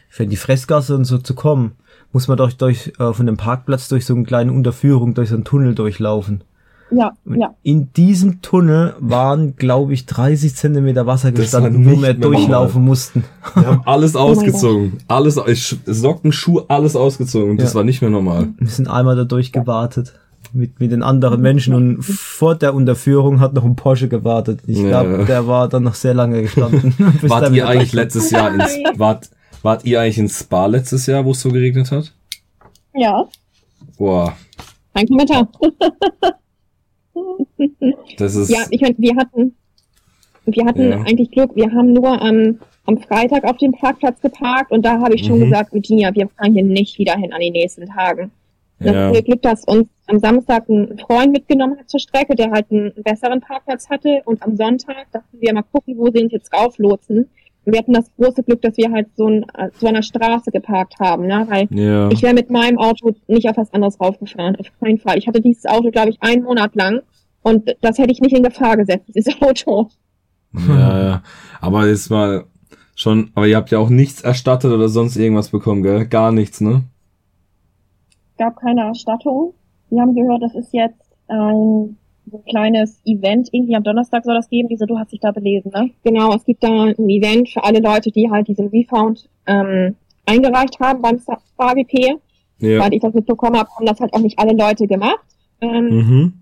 für die Fressgasse und so zu kommen muss man doch durch äh, von dem Parkplatz durch so eine kleine Unterführung durch so einen Tunnel durchlaufen. Ja, ja. In diesem Tunnel waren, glaube ich, 30 Zentimeter Wasser gestanden, wo wir durchlaufen mussten. Wir haben alles oh ausgezogen. Oh alles, Socken, Schuhe, alles ausgezogen. Das ja. war nicht mehr normal. Wir sind einmal da durchgewartet. mit, mit den anderen Menschen und vor der Unterführung hat noch ein Porsche gewartet. Ich Ja. glaube, der war dann noch sehr lange gestanden. *laughs* Wart ihr eigentlich gleich- letztes Jahr ins, wart, wart ihr eigentlich ins Spa letztes Jahr, wo es so geregnet hat? Ja, Boah, kein Kommentar. *laughs* das ist, Ja, ich meine, wir hatten, wir hatten Ja. eigentlich Glück. Wir haben nur am, am Freitag auf dem Parkplatz geparkt und da habe ich schon Mhm. gesagt, Virginia, wir fahren hier nicht wieder hin an den nächsten Tagen. Dann ja, Glück, dass uns am Samstag ein Freund mitgenommen hat zur Strecke, der halt einen besseren Parkplatz hatte und am Sonntag dachten wir mal gucken, wo sie uns jetzt rauflotsen. Und wir hatten das große Glück, dass wir halt so, ein, so einer Straße geparkt haben, ne? weil ja, ich wäre mit meinem Auto nicht auf was anderes raufgefahren, auf keinen Fall. Ich hatte dieses Auto, glaube ich, einen Monat lang und das hätte ich nicht in Gefahr gesetzt, *laughs* dieses Auto. ja, ja. Aber jetzt mal schon, aber ihr habt ja auch nichts erstattet oder sonst irgendwas bekommen, gell? Gar nichts, ne? gab keine Erstattung. Wir haben gehört, das ist jetzt ein so ein kleines Event. Irgendwie am Donnerstag soll das geben. Diese, du hast dich da belesen, ne? Genau, es gibt da ein Event für alle Leute, die halt diesen Refound ähm, eingereicht haben beim SPA-WP. Ja. Weil ich das mitbekommen habe, haben das halt auch nicht alle Leute gemacht. Ähm, Mhm.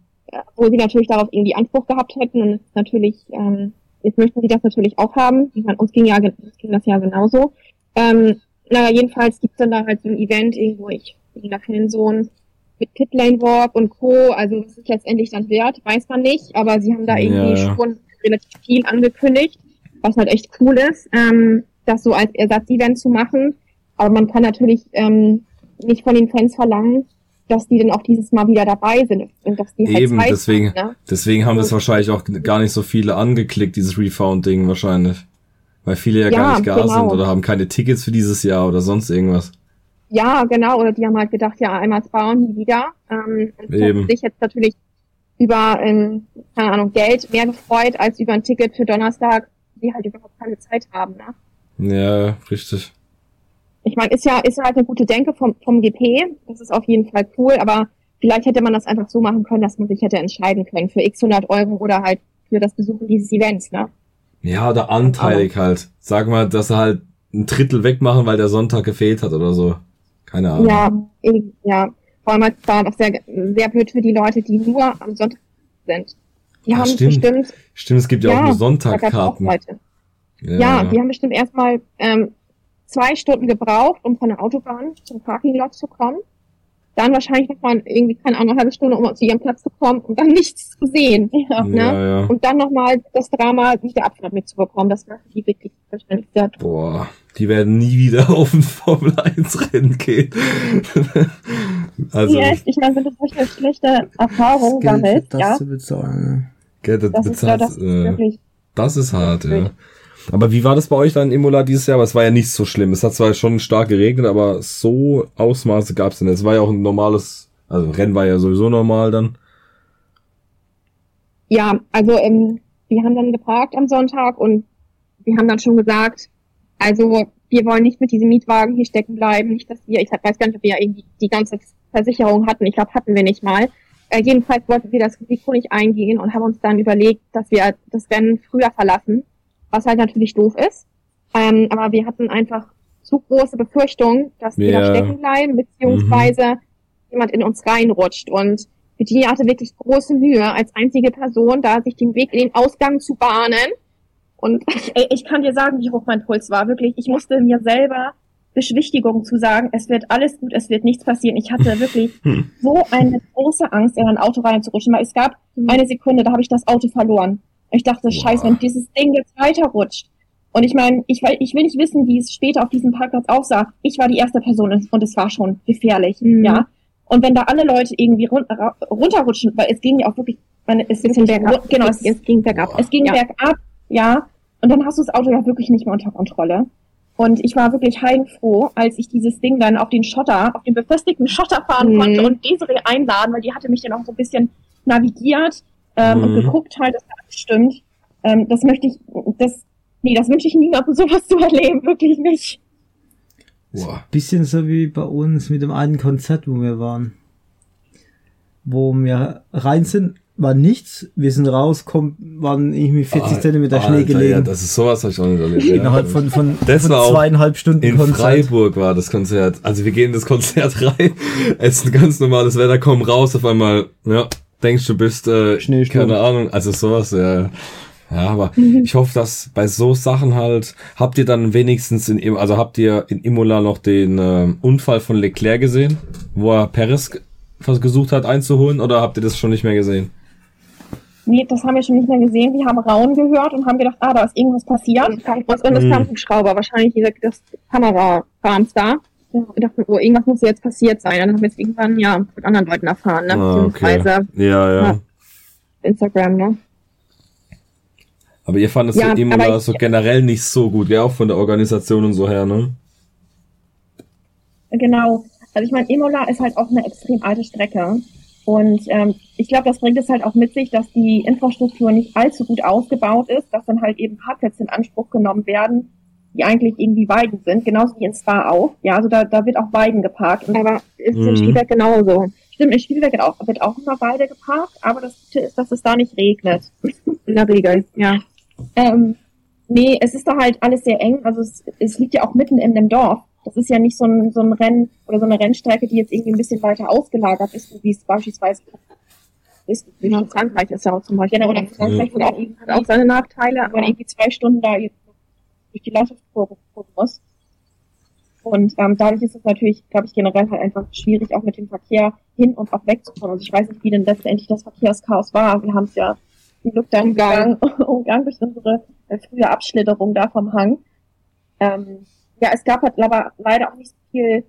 Wo sie natürlich darauf irgendwie Anspruch gehabt hätten. Und es ist natürlich, ähm, jetzt möchten sie das natürlich auch haben. Ich meine, uns ging ja uns ging das ja genauso. Ähm, naja, jedenfalls gibt's dann da halt so ein Event irgendwo, ich in der Fanzone mit Pitlane Walk und Co. Also was ist letztendlich dann wert, weiß man nicht, aber sie haben da irgendwie ja. schon relativ viel angekündigt, was halt echt cool ist, ähm, das so als Ersatzevent zu machen. Aber man kann natürlich ähm, nicht von den Fans verlangen, dass die dann auch dieses Mal wieder dabei sind und dass die halt Eben, Zeit deswegen, haben, ne? deswegen haben das wahrscheinlich auch gar nicht so viele angeklickt, dieses Refound-Ding wahrscheinlich. Weil viele ja, gar Ja, nicht da genau. sind oder haben keine Tickets für dieses Jahr oder sonst irgendwas. Ja, genau. Oder die haben halt gedacht, ja, einmal bauen, nie wieder. Ähm, und Eben. haben sich jetzt natürlich über, ähm, keine Ahnung, Geld mehr gefreut als über ein Ticket für Donnerstag, die halt überhaupt keine Zeit haben. Ne? Ja, richtig. Ich meine, ist ja, ist ja halt eine gute Denke vom, vom GP. Das ist auf jeden Fall cool, aber vielleicht hätte man das einfach so machen können, dass man sich hätte entscheiden können für x 100 Euro oder halt für das Besuchen dieses Events, ne? Ja, oder anteilig halt. Sag mal, dass sie halt ein Drittel wegmachen, weil der Sonntag gefehlt hat oder so. Keine Ahnung. Ja, eben, ja. Vor allem es war auch sehr, sehr blöd für die Leute, die nur am Sonntag sind. Die Ah, haben stimmt. bestimmt, Stimmt, es gibt ja, auch nur Sonntagkarten. Leute. Ja, die haben bestimmt erstmal ähm, zwei Stunden gebraucht, um von der Autobahn zum Parkinglot zu kommen. Dann wahrscheinlich nochmal irgendwie, keine Ahnung, eine halbe Stunde, um zu ihrem Platz zu kommen und dann *laughs* nichts zu sehen. Ja, ne? ja, ja. Und dann nochmal das Drama mit der Abfahrt mitzubekommen. Das war für die wirklich wahrscheinlich sehr Boah, die werden nie wieder *laughs* auf ein Formel 1 Rennen gehen. *laughs* also, Yes, ich meine, wenn du solche schlechte Erfahrungen sammelst, ja, zu bezahlen. Gell, das, das ist ja bezahlt, das ist äh, das ist hart, ja. Aber wie war das bei euch dann in Imola dieses Jahr? Aber es war ja nicht so schlimm. Es hat zwar schon stark geregnet, aber so Ausmaße gab es nicht. Es war ja auch ein normales, also Rennen war ja sowieso normal dann. Ja, also ähm, wir haben dann geparkt am Sonntag und wir haben dann schon gesagt, also wir wollen nicht mit diesem Mietwagen hier stecken bleiben, nicht, dass wir, ich weiß gar nicht, ob wir irgendwie die ganze Versicherung hatten, ich glaube, hatten wir nicht mal. Äh, jedenfalls wollten wir das Risiko nicht eingehen und haben uns dann überlegt, dass wir das Rennen früher verlassen, was halt natürlich doof ist. Ähm, aber wir hatten einfach zu große Befürchtungen, dass wir da stecken bleiben, beziehungsweise jemand in uns reinrutscht. Und Virginia hatte wirklich große Mühe, als einzige Person da sich den Weg in den Ausgang zu bahnen. Und ich, ey, ich kann dir sagen, wie hoch mein Puls war. Wirklich, ich musste mir selber Beschwichtigung zu sagen, es wird alles gut, es wird nichts passieren. Ich hatte *laughs* wirklich so eine große Angst, in ein Auto reinzurutschen, weil es gab eine Sekunde, da habe ich das Auto verloren. Ich dachte, Boah. scheiße, wenn dieses Ding jetzt weiterrutscht. Und ich meine, ich, will- ich will nicht wissen, wie es später auf diesem Parkplatz aussah. Ich war die erste Person und- und es war schon gefährlich, Mhm. ja. Und wenn da alle Leute irgendwie run runterrutschen, weil es ging ja auch wirklich, meine, es Bisschen bergab. genau, Es- es, es ging bergab. Es ging Ja. bergab, ja. Und dann hast du das Auto ja wirklich nicht mehr unter Kontrolle. Und ich war wirklich heilfroh, als ich dieses Ding dann auf den Schotter, auf den befestigten Schotter fahren Mhm. konnte und Desiree einladen, weil die hatte mich dann auch so ein bisschen navigiert ähm, und Mhm. geguckt halt, dass alles stimmt. Ähm, das möchte ich, das, nee, das wünsche ich niemandem, *laughs* sowas zu erleben, wirklich nicht. Boah. Bisschen so wie bei uns mit dem einen Konzert, wo wir waren. Wo wir rein sind war nichts. Wir sind raus, kommt, waren irgendwie 40 ah, Zentimeter Alter, Schnee gelegen. Ja, das ist sowas, habe ich auch nicht erlebt. Innerhalb von, von, *laughs* das von zweieinhalb Stunden in Konzert. Freiburg war das Konzert. Also wir gehen in das Konzert *laughs* rein. Es ist ein ganz normales Wetter, kommen raus, auf einmal, ja, denkst du bist, äh, keine Ahnung, also sowas, ja. Ja, aber mhm. ich hoffe, dass bei so Sachen halt, habt ihr dann wenigstens in, also habt ihr in Imola noch den äh, Unfall von Leclerc gesehen, wo er Perez gesucht hat einzuholen, oder habt ihr das schon nicht mehr gesehen? Nee, das haben wir schon nicht mehr gesehen. Wir haben Rauen gehört und haben gedacht, ah, da ist irgendwas passiert. Und dann das kam Schrauber, wahrscheinlich das Kamerakrams da. Ja, oh, irgendwas muss jetzt passiert sein. Dann haben wir es irgendwann, ja, mit anderen Leuten erfahren, ne? Ah, okay. Ja, ja. Instagram, ne? Aber ihr fandet ja, so Imola so generell nicht so gut, ja, auch von der Organisation und so her, ne? Genau. Also ich meine, Imola ist halt auch eine extrem alte Strecke. Und ähm, ich glaube, das bringt es halt auch mit sich, dass die Infrastruktur nicht allzu gut ausgebaut ist, dass dann halt eben Parkplätze in Anspruch genommen werden, die eigentlich irgendwie Weiden sind, genauso wie in Spa auch. Ja, also da, da wird auch Weiden geparkt. Aber ist mhm. in Spielberg genauso. Stimmt, in Spielberg wird auch, wird auch immer Weide geparkt, aber das Gute ist, dass es da nicht regnet. *laughs* in der Regel, ja. Ähm, nee, es ist da halt alles sehr eng. Also es, es liegt ja auch mitten in dem Dorf. Das ist ja nicht so ein, so ein Rennen oder so eine Rennstrecke, die jetzt irgendwie ein bisschen weiter ausgelagert ist, wie es beispielsweise ist. Wie in Frankreich ist ja auch zum Beispiel. Ja, oder Frankreich ja. hat auch seine Nachteile, aber irgendwie zwei Stunden da durch die Landschaft gucken muss. Und ähm, dadurch ist es natürlich, glaube ich, generell halt einfach schwierig, auch mit dem Verkehr hin und auch wegzukommen. Also ich weiß nicht, wie denn letztendlich das Verkehrschaos war. Wir haben es ja zum Glück dann umgang, *laughs* umgang durch unsere äh, frühe Abschlitterung da vom Hang. Ähm, ja, es gab halt aber leider auch nicht so viel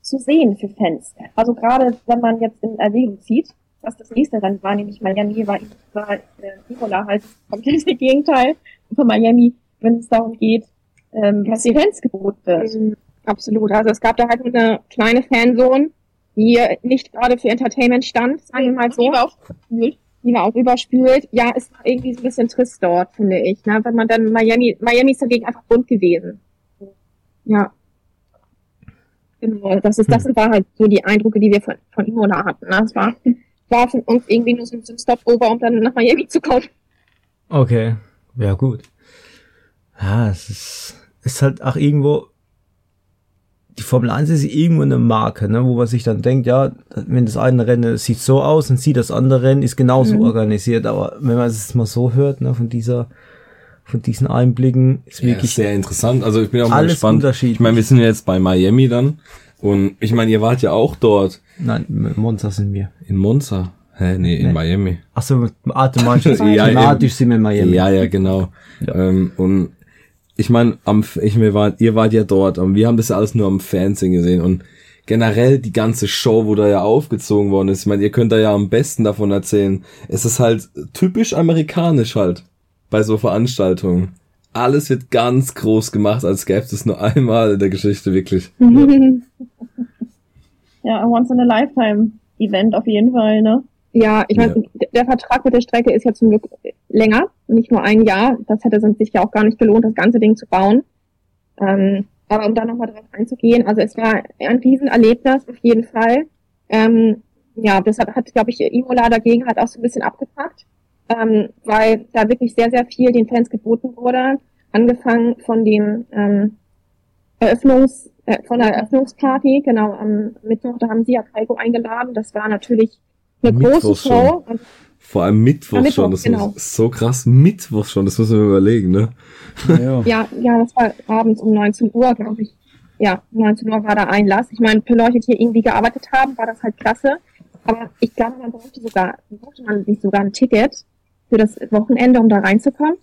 zu sehen für Fans. Also gerade wenn man jetzt in Erwägung zieht, was das nächste Rennen war, nämlich Miami, war, war äh, Nicola halt komplett *laughs* das Gegenteil von Miami, wenn es darum geht, ähm, die Fans geboten wird. Mhm, absolut. Also es gab da halt eine kleine Fanzone, die nicht gerade für Entertainment stand, sagen wir mal so. Die war auch überspült. Die war auch überspült. Ja, es war irgendwie so ein bisschen trist dort, finde ich. Ne? Wenn man dann Miami, Miami ist dagegen einfach bunt gewesen. Ja. Genau, das ist, das hm. war halt so die Eindrücke, die wir von, von Imola hatten. Ne? Das war, war für uns irgendwie nur so ein Stopover, um dann nach Miami zu kommen. Okay, ja gut. Ja, es ist, ist halt auch irgendwo, die Formel 1 ist irgendwo eine Marke, ne, wo man sich dann denkt, ja, wenn das eine Rennen sieht so aus und sieht das andere Rennen ist genauso mhm. organisiert, aber wenn man es mal so hört, ne, von dieser von diesen Einblicken ist ja, wirklich sehr interessant. Also ich bin auch mal gespannt. Ich meine, wir sind jetzt bei Miami dann und ich meine, ihr wart ja auch dort. Nein, in Monza sind wir. In Monza? Hä, nee, in nee. Miami. Ach so, *laughs* automatisch, ja, sind wir in Miami. Ja, ja, genau. Ja. Ähm, und ich meine, am, ich, wir waren, ihr wart ja dort und wir haben das ja alles nur am Fernsehen gesehen und generell die ganze Show, wo da ja aufgezogen worden ist. Ich meine, ihr könnt da ja am besten davon erzählen. Es ist halt typisch amerikanisch halt bei so Veranstaltungen. Alles wird ganz groß gemacht, als gäbe es nur einmal in der Geschichte, wirklich. *laughs* ja, once in a lifetime Event auf jeden Fall, ne? Ja, ich meine, ja. der Vertrag mit der Strecke ist ja zum Glück länger, nicht nur ein Jahr. Das hätte sich ja auch gar nicht gelohnt, das ganze Ding zu bauen. Ähm, aber um da nochmal drauf einzugehen, also es war ein Riesenerlebnis auf jeden Fall. Ähm, ja, das hat, hat glaube ich, Imola dagegen halt auch so ein bisschen abgepackt ähm, weil da wirklich sehr, sehr viel den Fans geboten wurde. Angefangen von dem ähm, Eröffnungs, äh, von der Eröffnungsparty, genau, am Mittwoch, da haben sie ja Kaiko eingeladen. Das war natürlich eine Mittwoch große Show. Schon. Vor allem Mittwoch, Mittwoch schon, das genau. ist so krass. Mittwoch schon, das müssen wir überlegen, ne? Ja, ja, ja das war abends um 19 Uhr, glaube ich. Ja, 19 Uhr war da Einlass. Ich meine, für Leute, die hier irgendwie gearbeitet haben, war das halt klasse. Aber ich glaube, man brauchte sogar, brauchte man sich sogar ein Ticket für das Wochenende, um da reinzukommen.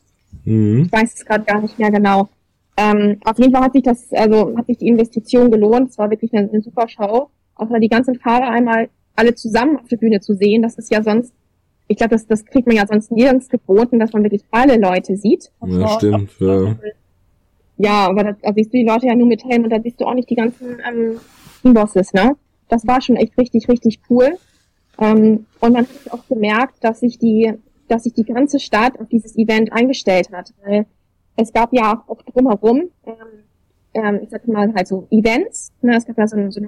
Mhm. Ich weiß es gerade gar nicht mehr genau. Ähm, auf jeden Fall hat sich das, also hat sich die Investition gelohnt. Es war wirklich eine, eine super Show. Auch mal die ganzen Fahrer einmal alle zusammen auf der Bühne zu sehen, das ist ja sonst, ich glaube, das, das kriegt man ja sonst nirgends geboten, dass man wirklich alle Leute sieht. Ja, stimmt, ja. Ja, aber da, da siehst du die Leute ja nur mit Helm und da siehst du auch nicht die ganzen ähm, Teambosses, ne? Das war schon echt richtig, richtig cool. Ähm, und man hat auch gemerkt, dass sich die dass sich die ganze Stadt auf dieses Event eingestellt hat. Weil es gab ja auch drumherum, ähm, ähm, ich sag mal halt so Events. Ne? Es gab ja so ein, so ein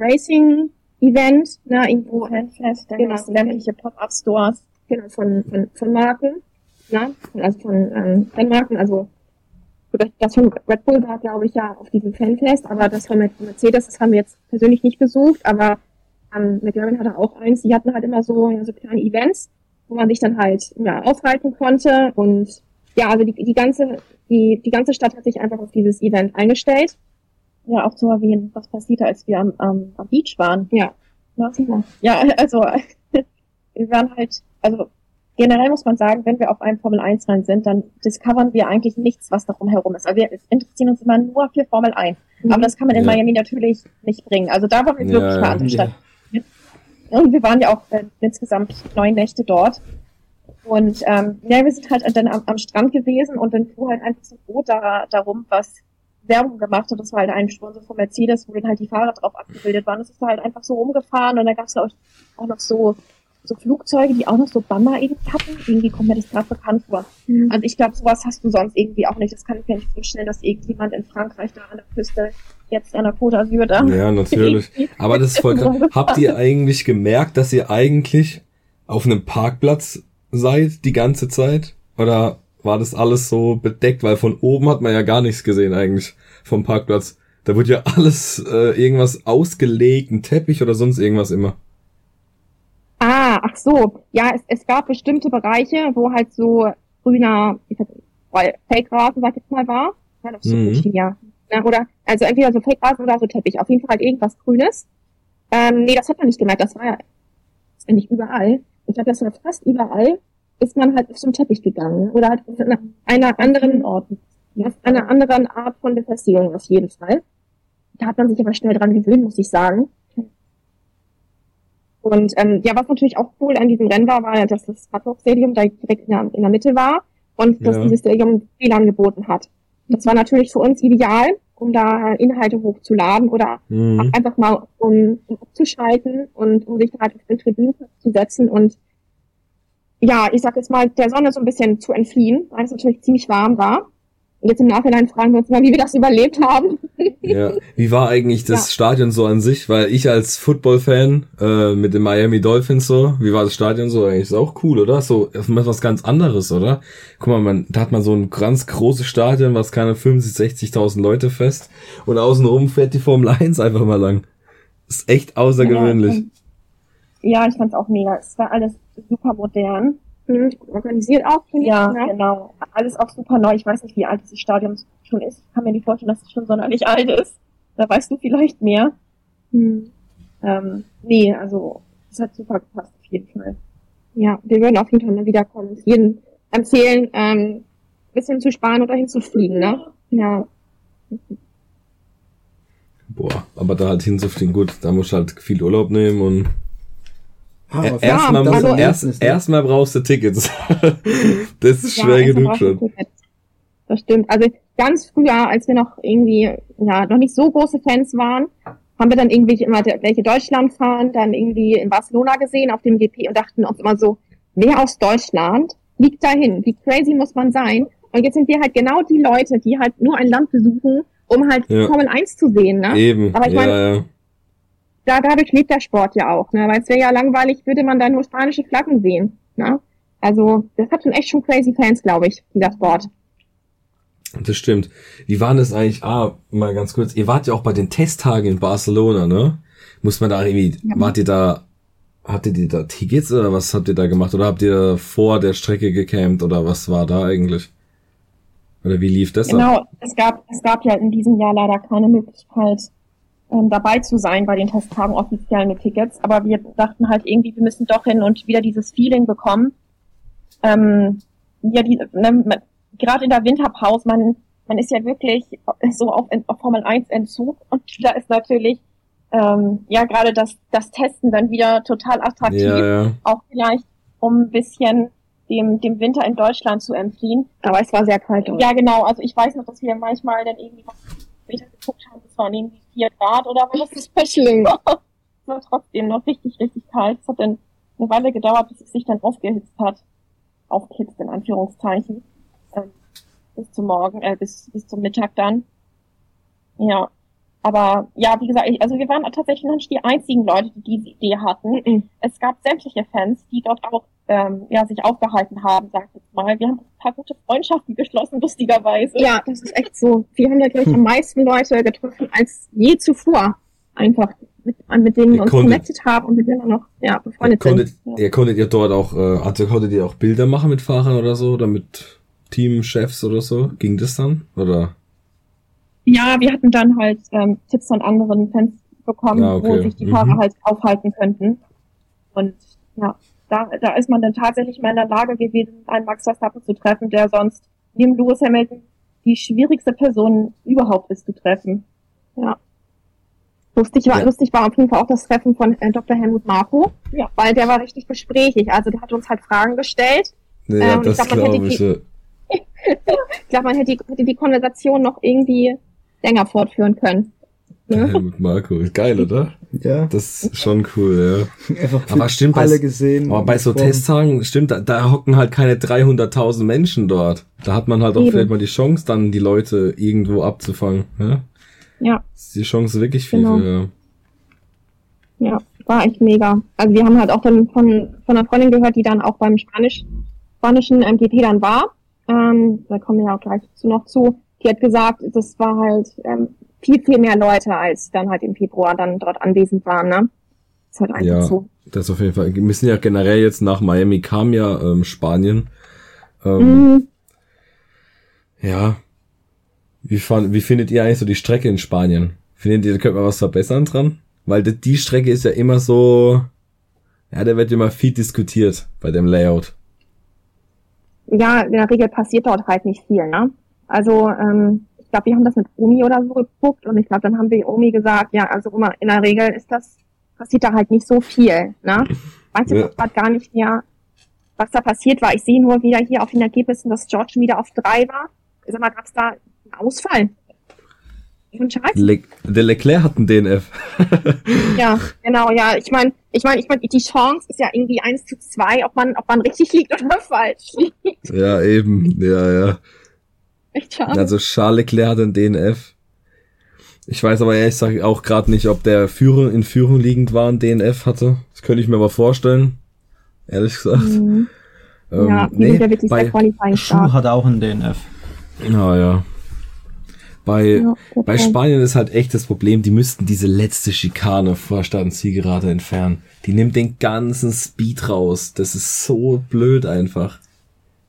Racing-Event, ne? irgendwo Fanfest, genau, sämtliche Pop-Up-Stores. genau, von, von, von Marken, ja, also von ähm, Rennmarken, also das von Red Bull war, glaube ich, ja auf diesem Fanfest, aber das von Mercedes, das haben wir jetzt persönlich nicht besucht, aber ähm, McLaren hatte auch eins, die hatten halt immer so, ja, so kleine Events, wo man sich dann halt ja, aufhalten konnte und ja, also die, die ganze, die, die ganze Stadt hat sich einfach auf dieses Event eingestellt. Ja, auch zu erwähnen, was passierte, als wir am, am, am Beach waren. Ja. Ja, also *laughs* wir waren halt, also generell muss man sagen, wenn wir auf einem Formel 1 Rennen sind, dann discovern wir eigentlich nichts, was darum herum ist. Also wir interessieren uns immer nur für Formel 1. Mhm. Aber das kann man in ja. Miami natürlich nicht bringen. Also da waren wir wirklich ja, mal an der Stadt. Ja. Und wir waren ja auch äh, insgesamt neun Nächte dort. Und ähm, ja, wir sind halt dann am, am Strand gewesen und dann fuhr halt einfach so ein Boot da, darum, was Werbung gemacht hat. Das war halt ein Sponsor von Mercedes, wo dann halt die Fahrer drauf abgebildet waren. Das ist halt einfach so rumgefahren und da gab es auch, auch noch so so Flugzeuge, die auch noch so Banner irgendwie hatten. Irgendwie kommt mir das gerade bekannt vor. Mhm. Also ich glaube, sowas hast du sonst irgendwie auch nicht. Das kann ich mir nicht vorstellen, dass irgendjemand in Frankreich da an der Küste jetzt an der Côte d'Azur da. Ja, natürlich. *laughs* Aber das ist voll krass. Habt ihr eigentlich gemerkt, dass ihr eigentlich auf einem Parkplatz seid die ganze Zeit? Oder war das alles so bedeckt? Weil von oben hat man ja gar nichts gesehen eigentlich vom Parkplatz. Da wurde ja alles äh, irgendwas ausgelegt, ein Teppich oder sonst irgendwas immer. Ah, ach so. Ja, es, es gab bestimmte Bereiche, wo halt so grüner, Fake-Rasen, sag ich jetzt mal, war. Ja, das so mhm. ja. Oder, also entweder so Fake-Rasen oder so Teppich. Auf jeden Fall halt irgendwas Grünes. Ähm, nee, das hat man nicht gemerkt. Das war ja nicht überall. Ich glaube, das war fast überall, ist man halt auf so einen Teppich gegangen. Oder halt auf einer, einer anderen Ort. Auf einer anderen Art von Befestigung auf jeden Fall. Da hat man sich aber schnell dran gewöhnt, muss ich sagen. Und ähm, ja, was natürlich auch cool an diesem Rennen war, war, dass das Hard Stadium da direkt in der, in der Mitte war und dass ja. dieses Stadium WLAN geboten hat. Das war natürlich für uns ideal, um da Inhalte hochzuladen oder mhm. einfach mal um, um abzuschalten und um sich da halt auf den Tribünen zu setzen und ja, ich sag jetzt mal, der Sonne so ein bisschen zu entfliehen, weil es natürlich ziemlich warm war. Und jetzt im Nachhinein fragen wir uns mal, wie wir das überlebt haben. Ja, wie war eigentlich das ja. Stadion so an sich? Weil ich als Football-Fan äh, mit den Miami Dolphins so, wie war das Stadion so eigentlich? Ist auch cool, oder? So was ganz anderes, oder? Guck mal, man, da hat man so ein ganz großes Stadion, was keine 50, 60.000 Leute fest und außenrum fährt die Formel 1 einfach mal lang. Ist echt außergewöhnlich. Ja, ja ich fand's auch mega. Es war alles super modern. Mhm. Organisiert auch, finde ja, ich. Ja, genau. Alles auch super neu. Ich weiß nicht, wie alt dieses Stadion schon ist. Ich kann mir nicht vorstellen, dass es schon sonderlich alt ist. Da weißt du vielleicht mehr. Hm. Ähm, nee, also es hat super gepasst auf jeden Fall. Ja, wir würden auf jeden Fall mal wiederkommen. Jeden empfehlen, ähm, bisschen zu sparen oder hinzufliegen, ne? Ja. Boah, aber da halt hinzufliegen, gut, da musst du halt viel Urlaub nehmen und Ah, erstmal ja, also erst, erstmal brauchst du Tickets. *laughs* das ist schwer ja, genug schon. Das stimmt. Also ganz früher, als wir noch irgendwie ja noch nicht so große Fans waren, haben wir dann irgendwie immer welche Deutschland fahren, dann irgendwie in Barcelona gesehen auf dem GP und dachten uns immer so, wer aus Deutschland liegt dahin? Wie crazy muss man sein? Und jetzt sind wir halt genau die Leute, die halt nur ein Land besuchen, um halt ja. Formel 1 zu sehen. Ne? Eben. Aber ich ja, meine, ja da, dadurch lebt der Sport ja auch, ne? Weil es wäre ja langweilig, würde man da nur spanische Flaggen sehen. Ne? Also, das hat schon echt schon crazy Fans, glaube ich, dieser Sport. Das stimmt. Wie waren das eigentlich? Ah, mal ganz kurz. Ihr wart ja auch bei den Testtagen in Barcelona, ne? Muss man da irgendwie, ja. wart ihr da, hattet ihr da Tickets oder was habt ihr da gemacht? Oder habt ihr vor der Strecke gecampt oder was war da eigentlich? Oder wie lief das? Genau, ab? es gab, es gab ja in diesem Jahr leider keine Möglichkeit, ähm, dabei zu sein bei den Testtagen offiziell mit Tickets. Aber wir dachten halt irgendwie, wir müssen doch hin und wieder dieses Feeling bekommen. Ähm, ja, die, ne, gerade in der Winterpause, man, man ist ja wirklich so auf, auf Formel 1 Entzug und *laughs* da ist natürlich ähm, ja gerade das, das Testen dann wieder total attraktiv. Ja, ja. Auch vielleicht um ein bisschen dem, dem Winter in Deutschland zu entfliehen. Aber es war sehr kalt. Oder? Ja, genau. Also ich weiß noch, dass wir manchmal dann irgendwie später geguckt haben, es waren irgendwie vier Grad oder was. Das ist schlimm. es *laughs* war trotzdem noch richtig, richtig kalt. Es hat dann eine Weile gedauert, bis es sich dann aufgehitzt hat. Aufgehitzt in Anführungszeichen. Ähm, bis zum Morgen, äh, bis, bis zum Mittag dann. Ja. Aber ja, wie gesagt, ich, also wir waren tatsächlich noch nicht die einzigen Leute, die diese Idee hatten. Mhm. Es gab sämtliche Fans, die dort auch ähm, ja, sich aufgehalten haben, sag ich jetzt mal. Wir haben ein paar gute Freundschaften geschlossen, lustigerweise. Ja, das ist echt so. Wir haben ja, glaube ich, am meisten Leute getroffen als je zuvor. Einfach mit, mit denen wir uns konntet, connected haben und mit denen wir noch ja, befreundet ihr konntet, sind. Ja. Ihr konntet ihr dort auch, äh, also konntet ihr auch Bilder machen mit Fahrern oder so, oder mit Teamchefs oder so? Ging das dann? Oder? Ja, wir hatten dann halt ähm, Tipps von anderen Fans bekommen, ja, okay. wo sich die mhm. Fahrer halt aufhalten könnten. Und ja, da, da ist man dann tatsächlich mal in der Lage gewesen, einen Max Verstappen zu treffen, der sonst neben Lewis Hamilton die schwierigste Person überhaupt ist zu treffen. Ja. Lustig war, ja. lustig war auf jeden Fall auch das Treffen von äh, Dr. Helmut Marko, ja. weil der war richtig gesprächig. Also der hat uns halt Fragen gestellt. Ja, ähm, das glaube ich. Die, *laughs* ich glaube, man hätte die, hätte die Konversation noch irgendwie länger fortführen können. Ja. Helmut Marko, geil, oder? Ja. Das ist schon cool, ja. Einfach aber stimmt, alle bei, gesehen. Aber bei so Testtagen, stimmt, da, da hocken halt keine 300.000 Menschen dort. Da hat man halt auch Eben. vielleicht mal die Chance, dann die Leute irgendwo abzufangen, ja? Ja. Ist die Chance wirklich viel genau. für, ja. war echt mega. Also wir haben halt auch dann von, von einer Freundin gehört, die dann auch beim Spanisch, spanischen MGP dann war. Ähm, da kommen wir ja auch gleich zu noch zu. Die hat gesagt, das war halt ähm, viel, viel mehr Leute, als dann halt im Februar dann dort anwesend waren, ne? ist halt einfach ja, so. Das auf jeden Fall. Wir sind ja generell jetzt nach Miami kam ja ähm, Spanien. Ähm, mhm. Ja. Wie, fand, wie findet ihr eigentlich so die Strecke in Spanien? Findet ihr, da könnte man was verbessern dran? Weil die, die Strecke ist ja immer so, ja, da wird immer viel diskutiert bei dem Layout. Ja, in der Regel passiert dort halt nicht viel, ne? Also, ähm, ich glaube, wir haben das mit Omi oder so geguckt und ich glaube, dann haben wir Omi gesagt, ja, also Oma, in der Regel ist das, passiert da halt nicht so viel, ne? Weiß ja. gerade gar nicht mehr, was da passiert war. Ich sehe nur wieder hier auf den Ergebnissen, dass George wieder auf drei war. Sag mal, gab es da einen Ausfall? Le der Leclerc hat einen DNF. *laughs* ja, genau, ja. Ich meine, ich meine, ich meine, die Chance ist ja irgendwie eins zu zwei, ob man, ob man richtig liegt oder *laughs* falsch liegt. Ja, eben, ja, ja. Echt schade. Also Charles Leclerc hat einen DNF. Ich weiß aber ehrlich gesagt auch gerade nicht, ob der Führer in Führung liegend war und DNF hatte. Das könnte ich mir aber vorstellen. Ehrlich gesagt. Mhm. Ähm, ja, nee, ja wirklich bei Schuh hat auch einen DNF. Ah, ja. Bei, ja, bei Spanien ist halt echt das Problem, die müssten diese letzte Schikane vor Startzielgerade entfernen. Die nimmt den ganzen Speed raus. Das ist so blöd einfach.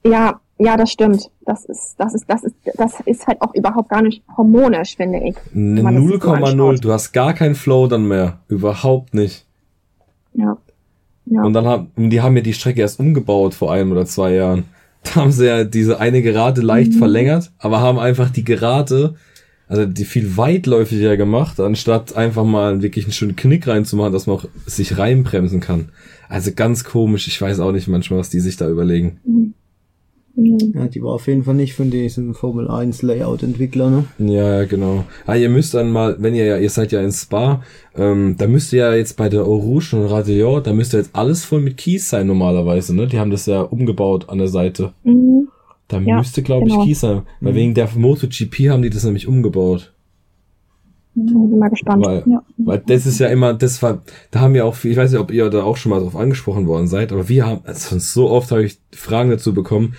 Ja, ja, das stimmt. Das ist, das ist, das ist, das ist halt auch überhaupt gar nicht hormonisch, finde ich. 0,0. So du hast gar keinen Flow dann mehr. Überhaupt nicht. Ja. ja. Und dann haben, die haben ja die Strecke erst umgebaut vor einem oder zwei Jahren. *laughs* Da haben sie ja diese eine Gerade leicht mhm. verlängert, aber haben einfach die Gerade, also die viel weitläufiger gemacht, anstatt einfach mal wirklich einen schönen Knick reinzumachen, dass man auch sich reinbremsen kann. Also ganz komisch. Ich weiß auch nicht manchmal, was die sich da überlegen. Mhm. Mhm. Ja, die war auf jeden Fall nicht von diesem Formel 1 Layout-Entwickler, ne? Ja, genau. Ah, ihr müsst dann mal, wenn ihr ja, ihr seid ja in Spa, ähm, da müsst ihr ja jetzt bei der Eau Rouge und Radio, da müsste jetzt alles voll mit Keys sein normalerweise, ne? Die haben das ja umgebaut an der Seite. Mhm. Da ja, müsste, glaube genau. ich, Keys sein. Weil mhm. wegen der MotoGP haben die das nämlich umgebaut. Bin mal gespannt. Weil, ja. weil das ist ja immer, das war, da haben wir auch, ich weiß nicht, ob ihr da auch schon mal drauf angesprochen worden seid, aber wir haben, also so oft habe ich Fragen dazu bekommen,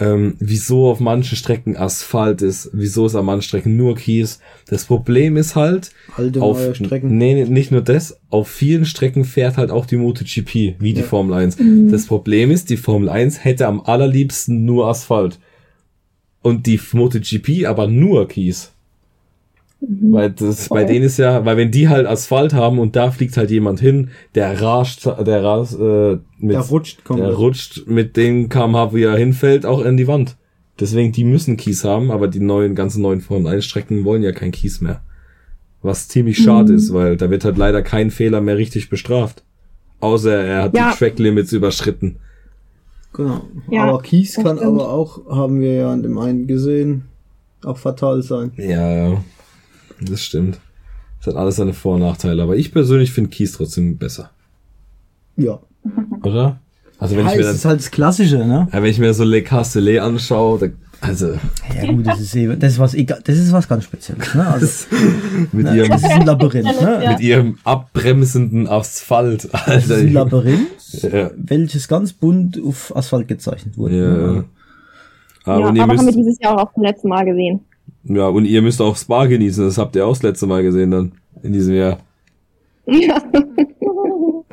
ähm, wieso auf manchen Strecken Asphalt ist, wieso ist an manchen Strecken nur Kies. Das Problem ist halt, Alte auf, Strecken. nee, nicht nur das, auf vielen Strecken fährt halt auch die MotoGP, wie die ja. Formel 1. Mhm. Das Problem ist, die Formel 1 hätte am allerliebsten nur Asphalt. Und die MotoGP aber nur Kies. Mhm. Weil das bei denen ist ja, weil wenn die halt Asphalt haben und da fliegt halt jemand hin, der rascht, der rast, äh, mit, der rutscht, komplett. der rutscht mit dem kmh, wie er hinfällt, auch in die Wand. Deswegen, die müssen Kies haben, aber die neuen, ganzen neuen Formel 1 Strecken wollen ja kein Kies mehr. Was ziemlich schade mhm. ist, weil da wird halt leider kein Fehler mehr richtig bestraft. Außer er hat ja. die Track Limits überschritten. Genau. Ja, aber Kies kann aber auch, haben wir ja an dem einen gesehen, auch fatal sein. Ja, ja. Das stimmt. Das hat alles seine Vor- und Nachteile. Aber ich persönlich finde Kies trotzdem besser. Ja. Oder? Also wenn ja, ich mir dann, ist halt das Klassische, ne? Ja, wenn ich mir so Le Castellet anschaue, da, also. Ja gut, das ist eben, das ist was egal, das ist was ganz Spezielles, ne? Also, mit ne, ihrem, das ist ein Labyrinth, ne? Mit ihrem abbremsenden Asphalt, Alter. Das ist ein Labyrinth ja. welches ganz bunt auf Asphalt gezeichnet wurde. Ja. Aber, ja, aber haben wir dieses Jahr auch zum letzten Mal gesehen. Ja, und ihr müsst auch Spa genießen, das habt ihr auch das letzte Mal gesehen dann, in diesem Jahr. Ja.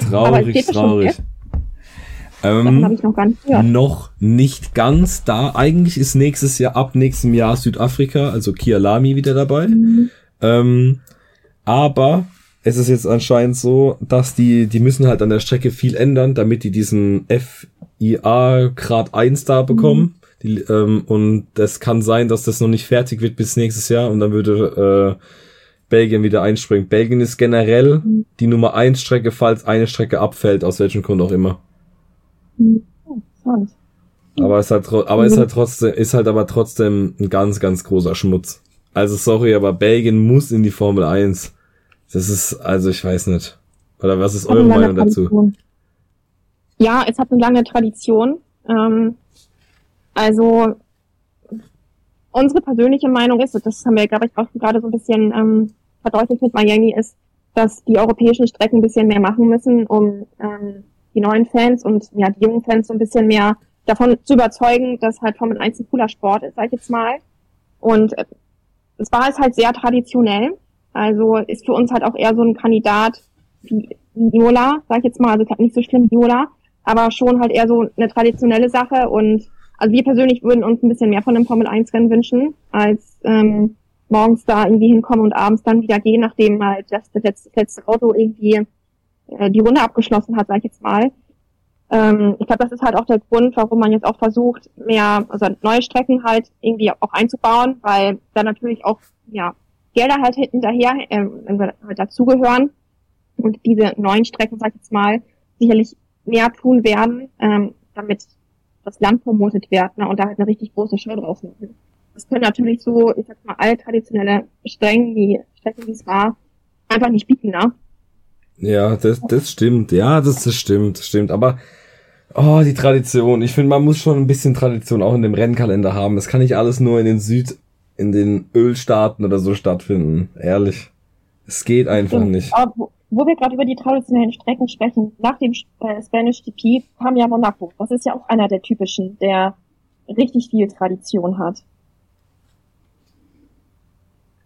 Traurig, traurig. Ähm, habe ich noch gar nicht gehört. Noch nicht ganz da. Eigentlich ist nächstes Jahr, ab nächstem Jahr Südafrika, also Kialami wieder dabei. Mhm. Ähm, aber es ist jetzt anscheinend so, dass die, die müssen halt an der Strecke viel ändern, damit die diesen FIA Grad 1 da bekommen. Mhm. Die, ähm, und das kann sein, dass das noch nicht fertig wird bis nächstes Jahr und dann würde äh, Belgien wieder einspringen. Belgien ist generell mhm. die Nummer 1 Strecke, falls eine Strecke abfällt, aus welchem Grund auch immer. Aber es hat, aber ist halt trotzdem, ist halt aber trotzdem ein ganz, ganz großer Schmutz. Also sorry, aber Belgien muss in die Formel 1. Das ist, also ich weiß nicht. Oder was ist eure Meinung dazu? Ja, es hat eine lange Tradition. Ähm, also unsere persönliche Meinung ist, das haben wir, glaube ich, auch gerade so ein bisschen ähm, verdeutlicht mit Miami, ist, dass die europäischen Strecken ein bisschen mehr machen müssen, um ähm, die neuen Fans und ja, die jungen Fans so ein bisschen mehr davon zu überzeugen, dass halt Formel 1 ein cooler Sport ist, sag ich jetzt mal. Und es war es halt sehr traditionell. Also ist für uns halt auch eher so ein Kandidat wie, wie Iola, sag ich jetzt mal, also nicht so schlimm wie Iola, aber schon halt eher so eine traditionelle Sache und also wir persönlich würden uns ein bisschen mehr von einem Formel 1 Rennen wünschen, als ähm, morgens da irgendwie hinkommen und abends dann wieder gehen, nachdem halt das, das letzte, letzte Auto irgendwie äh, die Runde abgeschlossen hat, sage ich jetzt mal. Ähm, ich glaube, das ist halt auch der Grund, warum man jetzt auch versucht, mehr, also neue Strecken halt irgendwie auch einzubauen, weil da natürlich auch ja Gelder halt hinterher äh, halt dazugehören und diese neuen Strecken, sag ich jetzt mal, sicherlich mehr tun werden, ähm, damit das Land promotet wird ne, und da halt eine richtig große Show draus machen. Das können natürlich so, ich sag mal, alle traditionelle Strecken, die Strecken, wie es war, einfach nicht bieten, ne? Ja, das, das stimmt. Ja, das, das stimmt, das stimmt. Aber, oh, die Tradition. Ich finde, man muss schon ein bisschen Tradition auch in dem Rennkalender haben. Es kann nicht alles nur in den Süd, in den Ölstaaten oder so stattfinden. Ehrlich. Es geht einfach nicht. Aber wo, wir gerade über die traditionellen Strecken sprechen, nach dem äh, Spanish GP kam ja Monaco. Das ist ja auch einer der typischen, der richtig viel Tradition hat.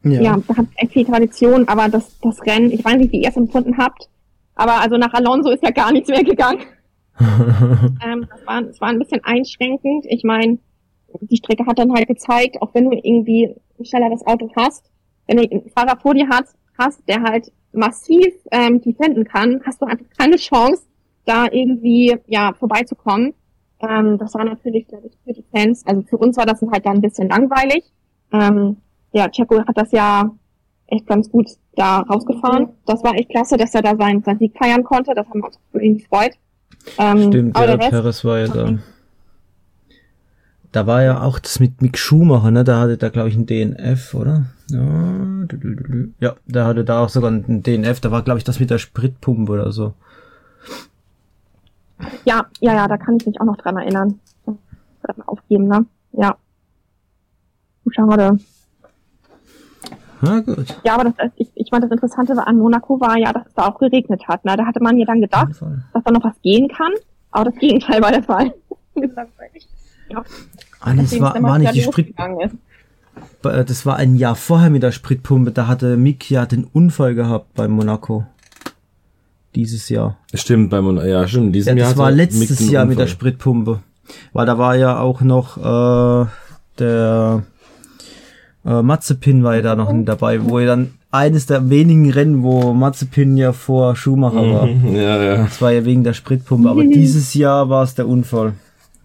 Ja, ja da hat echt viel Tradition, aber das, das Rennen, ich weiß nicht, wie ihr es empfunden habt, aber also nach Alonso ist ja gar nichts mehr gegangen. *laughs* ähm, das, war, das war ein bisschen einschränkend. Ich meine, die Strecke hat dann halt gezeigt, auch wenn du irgendwie ein schnelleres Auto hast, wenn du einen Fahrer vor dir hast, hast der halt massiv ähm, defenden kann, hast du einfach keine Chance, da irgendwie ja vorbeizukommen. Ähm, das war natürlich, glaube ich, für die Fans, also für uns war das halt dann ein bisschen langweilig. Ähm, ja, Checo hat das ja echt ganz gut da rausgefahren. Das war echt klasse, dass er da seinen, seinen Sieg feiern konnte. Das haben wir uns irgendwie gefreut. Ähm, Stimmt, ja, Perez war ja da. Da war ja auch das mit Mick Schumacher, ne? Da hatte da, glaube ich, ein DNF, oder? Ja, ja, da hatte da auch sogar ein DNF. Da war, glaube ich, das mit der Spritpumpe oder so. Ja, ja, ja, da kann ich mich auch noch dran erinnern. Aufgeben, ne? Ja. Schade. Na gut. Ja, aber das, ich, ich meine, das Interessante an Monaco war ja, dass es da auch geregnet hat. Ne? Da hatte man ja dann gedacht, dass da noch was gehen kann, aber das Gegenteil war der Fall. *laughs* ja. Ah, das war, war nicht die Sprit... Äh, das war ein Jahr vorher mit der Spritpumpe. Da hatte Mick ja den Unfall gehabt bei Monaco. Dieses Jahr. Stimmt, bei Monaco. Ja, stimmt. Diesem ja, das Jahr war letztes Jahr mit der Spritpumpe. Weil da war ja auch noch äh, der äh, Mazepin war ja da noch dabei, wo er dann eines der wenigen Rennen, wo Mazepin ja vor Schumacher war. *laughs* Ja, ja. Das war ja wegen der Spritpumpe, aber *laughs* dieses Jahr war es der Unfall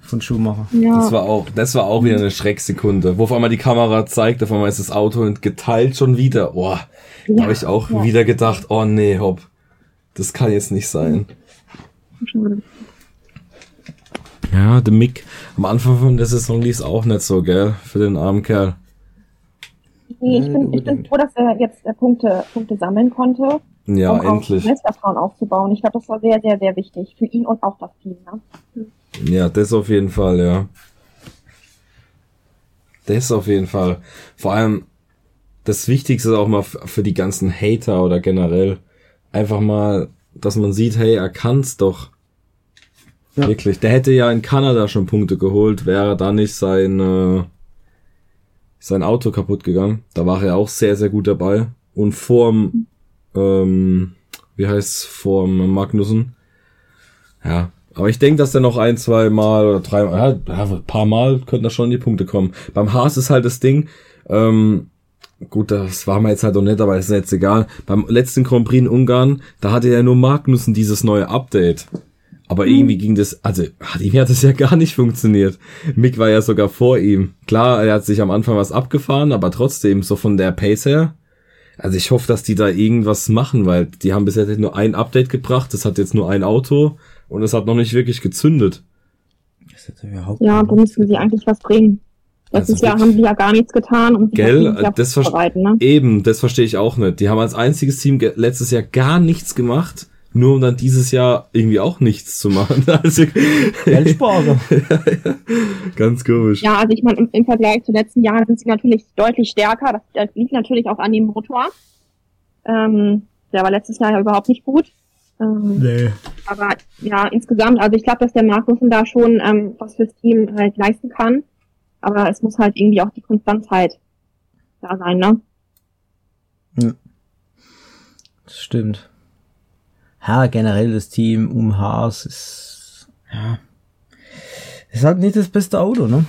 von Schumacher. Ja. Das war auch, das war auch wieder eine Schrecksekunde, wo auf einmal die Kamera zeigt, auf einmal ist das Auto geteilt schon wieder. Boah, ja. da habe ich auch ja. wieder gedacht, oh nee, hopp, das kann jetzt nicht sein. Ja, der Mick am Anfang von der Saison lief auch nicht so, gell, für den armen Kerl. Nee, ich bin, ich bin froh, dass er jetzt äh, Punkte, Punkte sammeln konnte. Ja, um endlich. Selbstvertrauen aufzubauen. Ich glaube, das war sehr, sehr, sehr wichtig für ihn und auch das Team. Ne? Ja, das auf jeden Fall, ja. Das auf jeden Fall. Vor allem, das Wichtigste auch mal für die ganzen Hater oder generell, einfach mal, dass man sieht, hey, er kann's doch. Ja. Wirklich. Der hätte ja in Kanada schon Punkte geholt, wäre da nicht sein, äh, sein Auto kaputt gegangen. Da war er auch sehr, sehr gut dabei. Und vorm, ähm, wie heißt's, vorm Magnussen. Ja. Aber ich denke, dass er noch ein, zwei Mal oder drei Mal, ja, ein paar Mal könnten da schon die Punkte kommen. Beim Haas ist halt das Ding, ähm, gut, das war mir jetzt halt noch nicht, aber ist jetzt egal. Beim letzten Grand Prix in Ungarn, da hatte ja nur Magnussen dieses neue Update. Aber mhm. irgendwie ging das, also hat ihm hat das ja gar nicht funktioniert. Mick war ja sogar vor ihm. Klar, er hat sich am Anfang was abgefahren, aber trotzdem, so von der Pace her. Also ich hoffe, dass die da irgendwas machen, weil die haben bisher nur ein Update gebracht, das hat jetzt nur ein Auto und es hat noch nicht wirklich gezündet. Ja, da müssen sie eigentlich was bringen. Letztes also Jahr haben sie ja gar nichts getan, um sich Gell, das vorbereiten, ne? Eben, das verstehe ich auch nicht. Die haben als einziges Team letztes Jahr gar nichts gemacht nur um dann dieses Jahr irgendwie auch nichts zu machen. *laughs* Also, Geldsparen. *laughs* ja, ja. Ganz komisch. Ja, also ich meine, im, im, Vergleich zu letzten Jahren sind sie natürlich deutlich stärker. Das, das liegt natürlich auch an dem Motor. Ähm, der war letztes Jahr ja überhaupt nicht gut. Ähm, nee. Aber ja, insgesamt, also ich glaube, dass der Markusen da schon ähm, was fürs Team halt leisten kann. Aber es muss halt irgendwie auch die Konstantheit da sein, ne? Ja. Das stimmt ja, generell das Team um Haas ist, ja, ist halt nicht das beste Auto, ne?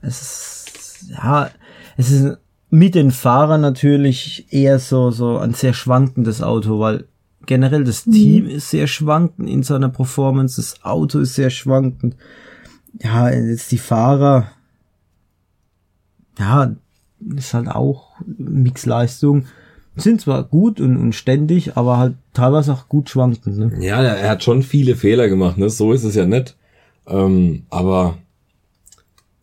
Es ist, ja, es ist mit den Fahrern natürlich eher so, so ein sehr schwankendes Auto, weil generell das mhm. Team ist sehr schwankend in seiner Performance, das Auto ist sehr schwankend. Ja, jetzt die Fahrer, ja, ist halt auch Mixleistung sind zwar gut und, und ständig, aber halt teilweise auch gut schwankend. Ne? Ja, er hat schon viele Fehler gemacht, ne? So ist es ja nicht. Ähm, aber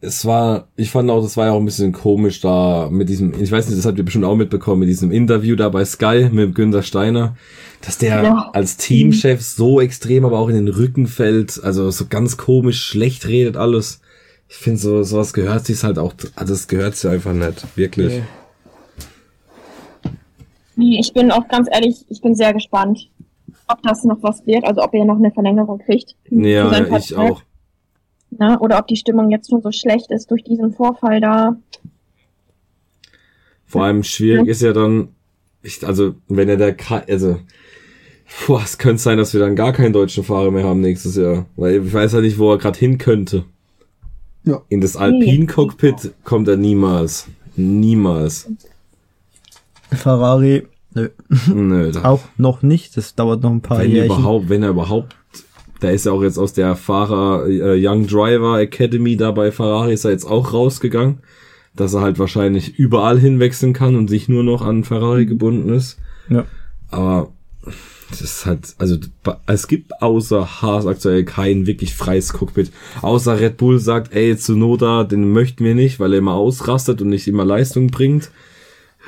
es war, ich fand auch, das war ja auch ein bisschen komisch da mit diesem, ich weiß nicht, das habt ihr bestimmt auch mitbekommen, mit diesem Interview da bei Sky mit Günter Steiner, dass der ja. als Teamchef so extrem aber auch in den Rücken fällt, also so ganz komisch schlecht redet alles. Ich finde so, sowas gehört sich halt auch, also das gehört sich einfach nicht, wirklich. Okay. Ich bin auch ganz ehrlich, ich bin sehr gespannt, ob das noch was wird, also ob er noch eine Verlängerung kriegt. Ja, ich auch. Ja, oder ob die Stimmung jetzt schon so schlecht ist durch diesen Vorfall da. Vor allem schwierig ja. ist ja dann, ich, also wenn er da, also boah, es könnte sein, dass wir dann gar keinen deutschen Fahrer mehr haben nächstes Jahr, weil ich weiß ja nicht, wo er gerade hin könnte. Ja. In das Alpin-Cockpit kommt er niemals. Niemals. Ferrari, nö. Nö. *laughs* auch noch nicht. Das dauert noch ein paar wenn Jährchen. überhaupt, wenn er überhaupt, der ist ja auch jetzt aus der Fahrer äh, Young Driver Academy da bei Ferrari ist er jetzt auch rausgegangen, dass er halt wahrscheinlich überall hinwechseln kann und sich nur noch an Ferrari gebunden ist. Ja. Aber das ist halt, also es gibt außer Haas aktuell kein wirklich freies Cockpit. Außer Red Bull sagt, ey, Tsunoda, den möchten wir nicht, weil er immer ausrastet und nicht immer Leistung bringt.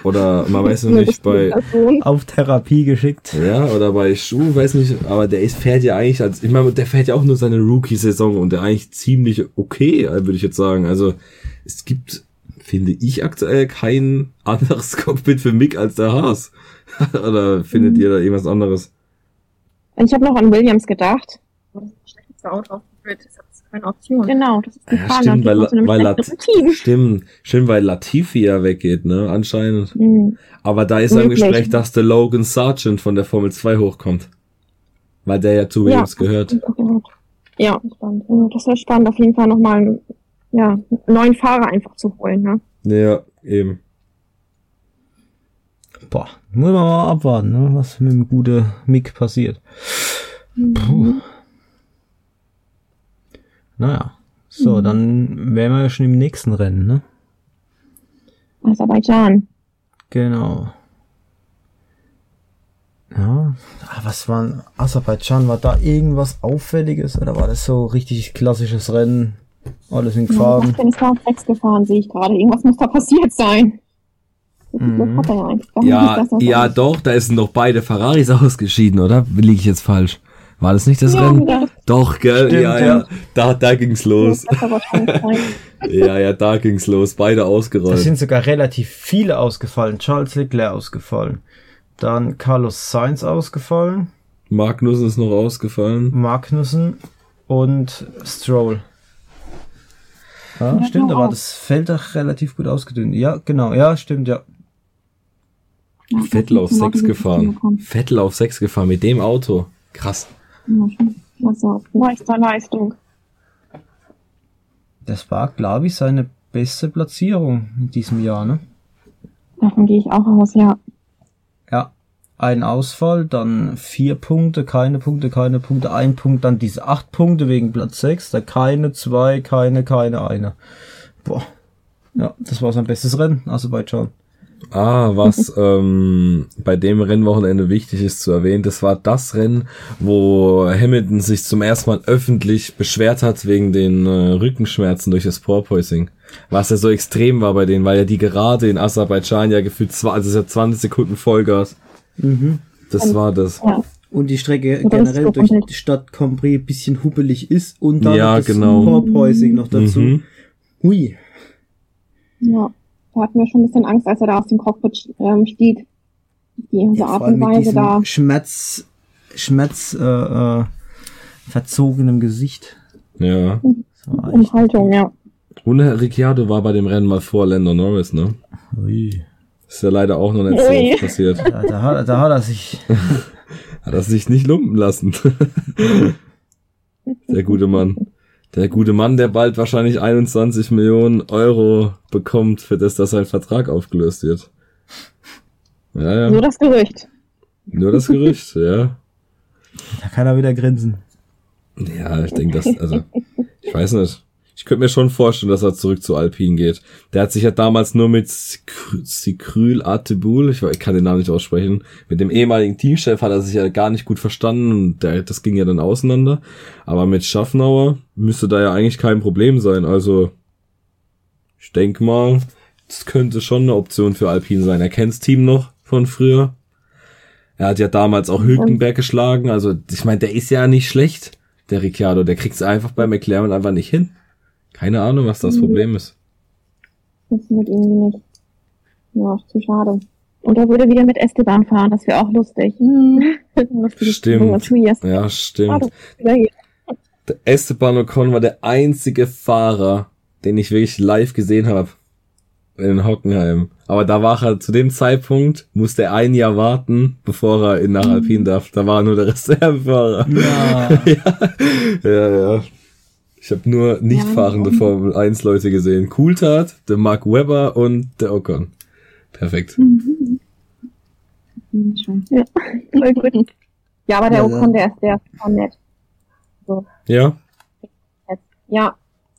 Oder man weiß noch nicht, bei. Auf Therapie geschickt. Ja, oder bei Schuh, weiß nicht, aber der ist, fährt ja eigentlich als, ich meine, der fährt ja auch nur seine Rookie-Saison und der eigentlich ziemlich okay, würde ich jetzt sagen. Also, es gibt, finde ich aktuell kein anderes *laughs* Cockpit für Mick als der Haas. *laughs* oder findet mhm. ihr da irgendwas anderes? Ich habe noch an Williams gedacht. Das ist ein schlechtes Auto auf dem Grid keine Option. Genau, das ist die ja, Frage. Stimmt, weil, weil Lat stimmt, stimmt, weil Latifi ja weggeht, ne, anscheinend. Mhm. Aber da ist ein Gespräch, dass der Logan Sargent von der Formel 2 hochkommt. Weil der ja zu Williams ja, gehört. Ja, spannend. Das wäre spannend, auf jeden Fall nochmal einen, ja, neuen Fahrer einfach zu holen, ne? Ja, eben. Boah, muss man mal abwarten, ne, was mit dem guten Mick passiert. Mhm. Naja. So, mhm. dann wären wir ja schon im nächsten Rennen, ne? Aserbaidschan. Genau. Ja, ah, was war Aserbaidschan? War da irgendwas Auffälliges oder war das so richtig klassisches Rennen? Alles in gefahren? Ja, ich bin Rex gefahren, sehe ich gerade. Irgendwas muss da passiert sein. Mhm. Ja, ja, ja doch, da sind noch beide Ferraris *laughs* ausgeschieden, oder? Liege ich jetzt falsch? War das nicht das ja, Rennen? Ja. Doch, gell? Stimmt, ja, ja. Da, da ging's los. *laughs* ja, ja, da ging's los. Beide ausgerollt. Es sind sogar relativ viele ausgefallen. Charles Leclerc ausgefallen. Dann Carlos Sainz ausgefallen. Magnussen ist noch ausgefallen. Magnussen. und Stroll. Ja, ja stimmt, aber das Feld doch relativ gut ausgedünnt. Ja, genau, ja, stimmt, ja. ja Vettel auf 6 gefahren. Vettel auf 6 gefahren mit dem Auto. Krass. Also, Meisterleistung. Das war, glaube ich, seine beste Platzierung in diesem Jahr, ne? Davon gehe ich auch aus, ja. Ja, ein Ausfall, dann vier Punkte, keine Punkte, keine Punkte, ein Punkt, dann diese acht Punkte wegen Platz sechs, da keine, zwei, keine, keine, eine. Boah. Ja, das war sein bestes Rennen, Aserbaidschan. Ah, was *laughs* ähm, bei dem Rennwochenende wichtig ist zu erwähnen, das war das Rennen, wo Hamilton sich zum ersten Mal öffentlich beschwert hat wegen den äh, Rückenschmerzen durch das Porpoising. Was ja so extrem war bei denen, weil ja die gerade in Aserbaidschan ja gefühlt zwei, also ja 20 Sekunden Vollgas. Mhm. Das und, war das. Ja. Und die Strecke und generell durch die Stadt Cambrai bisschen huppelig ist und dann ja, das genau. Porpoising noch dazu. Mhm. Hui. Ja. Da hatten wir schon ein bisschen Angst, als er da aus dem Cockpit ähm, stieg. Die ja, Art und Weise da. Schmerz, Schmerz, äh, äh, verzogenem Gesicht. Ja. Und Haltung, ja. Und Ricciardo war bei dem Rennen mal vor Lando Norris, ne? Ui. Ist ja leider auch noch nicht so passiert. Ja, da, hat, da hat er sich. *laughs* hat er sich nicht lumpen lassen. *laughs* Der gute Mann. Der gute Mann, der bald wahrscheinlich 21 Millionen Euro bekommt, für das, dass sein Vertrag aufgelöst wird. Ja, ja. Nur das Gerücht. Nur das Gerücht, *laughs* ja. Da kann er wieder grinsen. Ja, ich denke, das, also, ich weiß nicht. Ich könnte mir schon vorstellen, dass er zurück zu Alpine geht. Der hat sich ja damals nur mit Sikryl Atebul, ich, ich kann den Namen nicht aussprechen, mit dem ehemaligen Teamchef hat er sich ja gar nicht gut verstanden und der, das ging ja dann auseinander. Aber mit Schaffnauer müsste da ja eigentlich kein Problem sein. Also, ich denke mal, das könnte schon eine Option für Alpine sein. Er kennt das Team noch von früher. Er hat ja damals auch Hülkenberg geschlagen. Also, ich meine, der ist ja nicht schlecht, der Ricciardo. Der kriegt es einfach bei McLaren einfach nicht hin. Keine Ahnung, was das Problem ist. Funktioniert irgendwie nicht. Ja, zu schade. Und er würde wieder mit Esteban fahren, das wäre auch lustig. Hm. *laughs* stimmt. Ja, stimmt. Der Esteban Ocon war der einzige Fahrer, den ich wirklich live gesehen habe in Hockenheim. Aber da war er zu dem Zeitpunkt, musste er ein Jahr warten, bevor er in nach Alpin darf. Da war nur der Reservefahrer. Ja. *laughs* ja, ja. ja. Ich habe nur nicht fahrende ja, Formel 1 Leute gesehen. Cooltat, der Mark Webber und der Ocon. Perfekt. Mhm. Ja, voll gut. Ja, aber der ja, Ocon, der ist, der ist voll nett. So. Ja? Ja,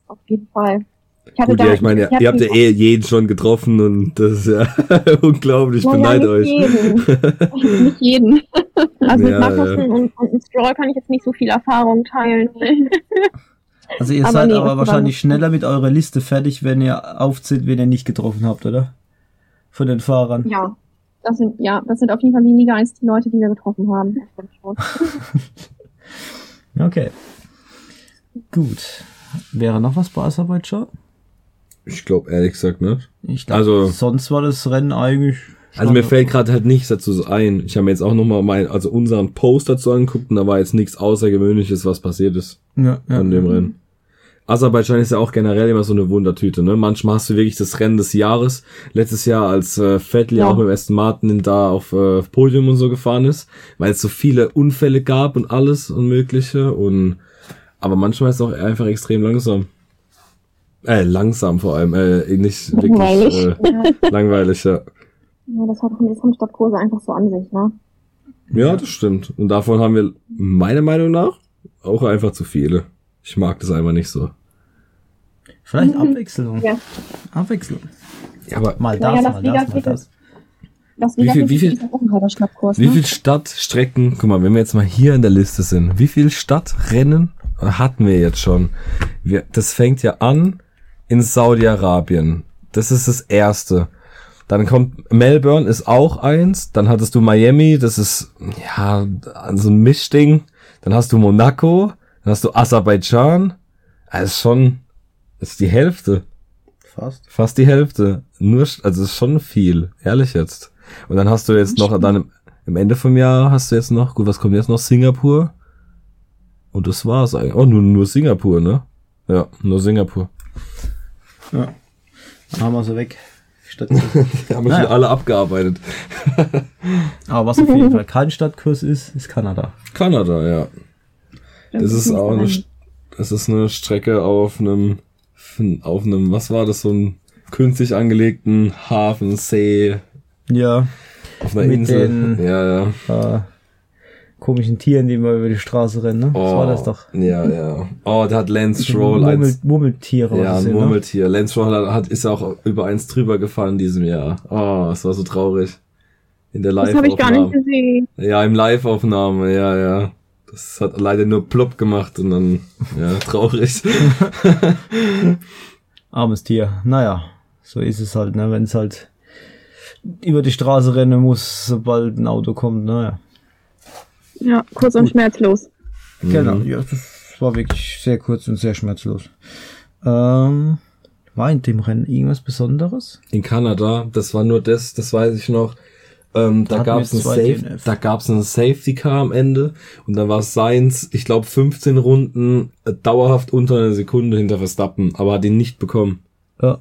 auf jeden Fall. Ich hatte Gut, da, ja, ich meine, ich ihr habt ja eh jeden schon getroffen und das ist ja *laughs* unglaublich, ich beneide euch. Jeden. *laughs* nicht jeden. Also ja, mit Magnussen ja. und, und Stroll kann ich jetzt nicht so viel Erfahrung teilen. Also ihr aber seid nee, aber wahrscheinlich schneller mit eurer Liste fertig, wenn ihr aufzählt, wen ihr nicht getroffen habt, oder? Von den Fahrern. Ja. Das sind, ja, das sind auf jeden Fall weniger als die Leute, die wir getroffen haben. *laughs* okay. Gut. Wäre noch was bei Aserbaidschan? Ich glaube ehrlich gesagt nicht. Ich glaub, also sonst war das Rennen eigentlich. Also mir fällt gerade halt nichts dazu ein. Ich habe mir jetzt auch nochmal mein, also unseren Post dazu angeguckt und da war jetzt nichts Außergewöhnliches, was passiert ist ja, ja. an dem Rennen. Aserbaidschan ist ja auch generell immer so eine Wundertüte, ne? Manchmal hast du wirklich das Rennen des Jahres. Letztes Jahr, als äh, Vettel ja auch mit Aston Martin da auf äh, Podium und so gefahren ist, weil es so viele Unfälle gab und alles und mögliche und aber manchmal ist es auch einfach extrem langsam. Äh, langsam vor allem, äh, nicht langweilig. wirklich äh, langweilig, ja. Ja, das hat das haben Stadtkurse einfach so an sich, ne? Ja, das stimmt. Und davon haben wir meiner Meinung nach auch einfach zu viele. Ich mag das einfach nicht so. Vielleicht Abwechslung. Ja. Abwechslung. Ja, aber mal das, ja, mal das, mal das. das wie viel, wie viel, wie ne? viel Stadtstrecken, guck mal, wenn wir jetzt mal hier in der Liste sind, wie viel Stadtrennen hatten wir jetzt schon? Wir, das fängt ja an in Saudi-Arabien. Das ist das erste. Dann kommt Melbourne ist auch eins. Dann hattest du Miami, das ist ja so ein Mischding. Dann hast du Monaco, dann hast du Aserbaidschan. Also schon, das ist die Hälfte. Fast. Fast die Hälfte. Nur, also ist schon viel, ehrlich jetzt. Und dann hast du jetzt noch dann im, im Ende vom Jahr hast du jetzt noch, gut, was kommt jetzt noch? Singapur Und das war's eigentlich. Oh, nur, nur Singapur, ne? Ja, nur Singapur. Ja. Dann haben wir sie weg. Stadt *laughs* haben wir naja. schon alle abgearbeitet. *laughs* Aber was auf jeden Fall kein Stadtkurs ist, ist Kanada. Kanada, ja. Das, das ist auch eine, das ist eine Strecke auf einem, auf einem, was war das, so ein künstlich angelegten Hafen, See. Ja. Auf einer Insel. Den, ja, ja. Äh, komischen Tieren, die mal über die Straße rennen, ne? Oh, war das doch. Ja, ja. Oh, da hat Lance Stroll Murmel, als Murmeltiere. Ja, ein ne? Murmeltier. Ne? Lance Stroll hat, ist auch über eins drüber gefahren in diesem Jahr. Oh, es war so traurig. In der Live-Aufnahme. Das habe ich gar nicht gesehen. Ja, im Live-Aufnahme, ja, ja. Das hat leider nur plopp gemacht und dann, ja, *laughs* traurig. *laughs* Armes Tier. Naja, so ist es halt, ne? Wenn es halt über die Straße rennen muss, sobald ein Auto kommt, naja. Ja, kurz und schmerzlos. Genau, mhm. ja, das war wirklich sehr kurz und sehr schmerzlos. Ähm, war in dem Rennen irgendwas Besonderes? In Kanada, das war nur das, das weiß ich noch. Ähm, da gab es ein Safe, da gab's einen Safety Car am Ende und dann war Sainz, ich glaube 15 Runden äh, dauerhaft unter einer Sekunde hinter Verstappen, aber hat ihn nicht bekommen. Ja.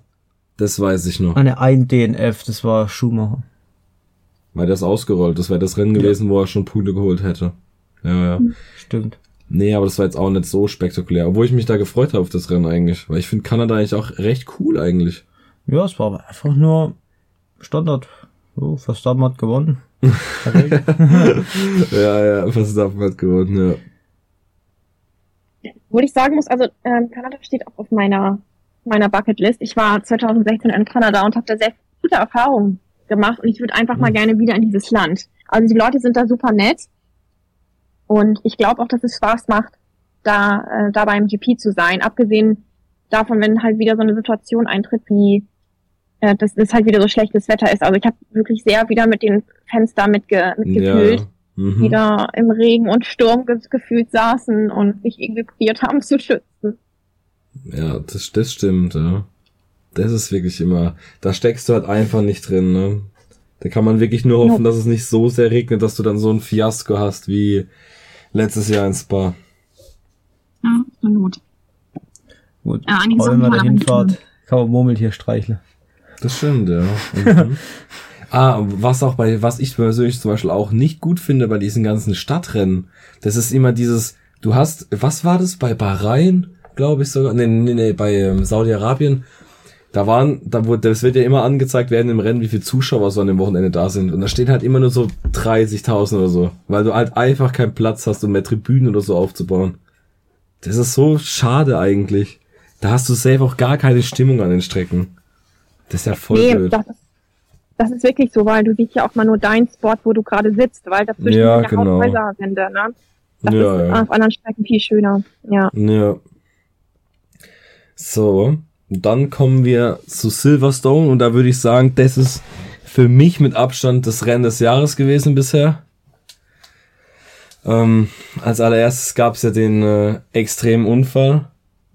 Das weiß ich noch. Eine ein DNF, das war Schumacher. Weil das ausgerollt, das wäre das Rennen gewesen, ja. wo er schon Punkte geholt hätte. Ja, ja. Stimmt. Nee, aber das war jetzt auch nicht so spektakulär. Obwohl ich mich da gefreut habe auf das Rennen eigentlich. Weil ich finde Kanada eigentlich auch recht cool eigentlich. Ja, es war aber einfach nur Standard. So, Verstappen hat gewonnen. *laughs* ja, ja, Verstappen hat gewonnen, ja. Wo ich sagen muss, also ähm, Kanada steht auch auf meiner meiner Bucketlist. Ich war 2016 in Kanada und habe da sehr gute Erfahrungen gemacht und ich würde einfach mal mhm. gerne wieder in dieses Land. Also die Leute sind da super nett und ich glaube auch, dass es Spaß macht, da, äh, da beim GP zu sein. Abgesehen davon, wenn halt wieder so eine Situation eintritt, wie äh, dass es halt wieder so schlechtes Wetter ist. Also ich habe wirklich sehr wieder mit den Fans da mitge mitgefühlt. Ja. Mhm. die da im Regen und Sturm ge gefühlt saßen und sich irgendwie probiert haben zu schützen. Ja, das, das stimmt, ja. Das ist wirklich immer, da steckst du halt einfach nicht drin, ne? Da kann man wirklich nur hoffen, dass es nicht so sehr regnet, dass du dann so ein Fiasko hast wie letztes Jahr in Spa. Ja, gut. Gut. Ja, Sachen, wenn man da hinfahrt, kann man Murmeltier streicheln. Das stimmt, ja. Mhm. *laughs* ah, was auch bei, was ich persönlich zum Beispiel auch nicht gut finde bei diesen ganzen Stadtrennen, das ist immer dieses, du hast, was war das bei Bahrain, glaube ich sogar, nee, nee, nee, bei ähm, Saudi-Arabien, da waren, da wurde, das wird ja immer angezeigt werden im Rennen, wie viele Zuschauer so an dem Wochenende da sind. Und da stehen halt immer nur so 30.000 oder so, weil du halt einfach keinen Platz hast, um mehr Tribünen oder so aufzubauen. Das ist so schade eigentlich. Da hast du selbst auch gar keine Stimmung an den Strecken. Das ist ja voll nee, blöd. Das ist, das ist wirklich so, weil du siehst ja auch mal nur deinen Spot, wo du gerade sitzt, weil dazwischen ja, sind ja genau. Sind, ne? Das ja, ist ja. auf anderen Strecken viel schöner. Ja. Ja. So, dann kommen wir zu Silverstone und da würde ich sagen, das ist für mich mit Abstand das Rennen des Jahres gewesen bisher. Ähm, als allererstes gab es ja den äh, extremen Unfall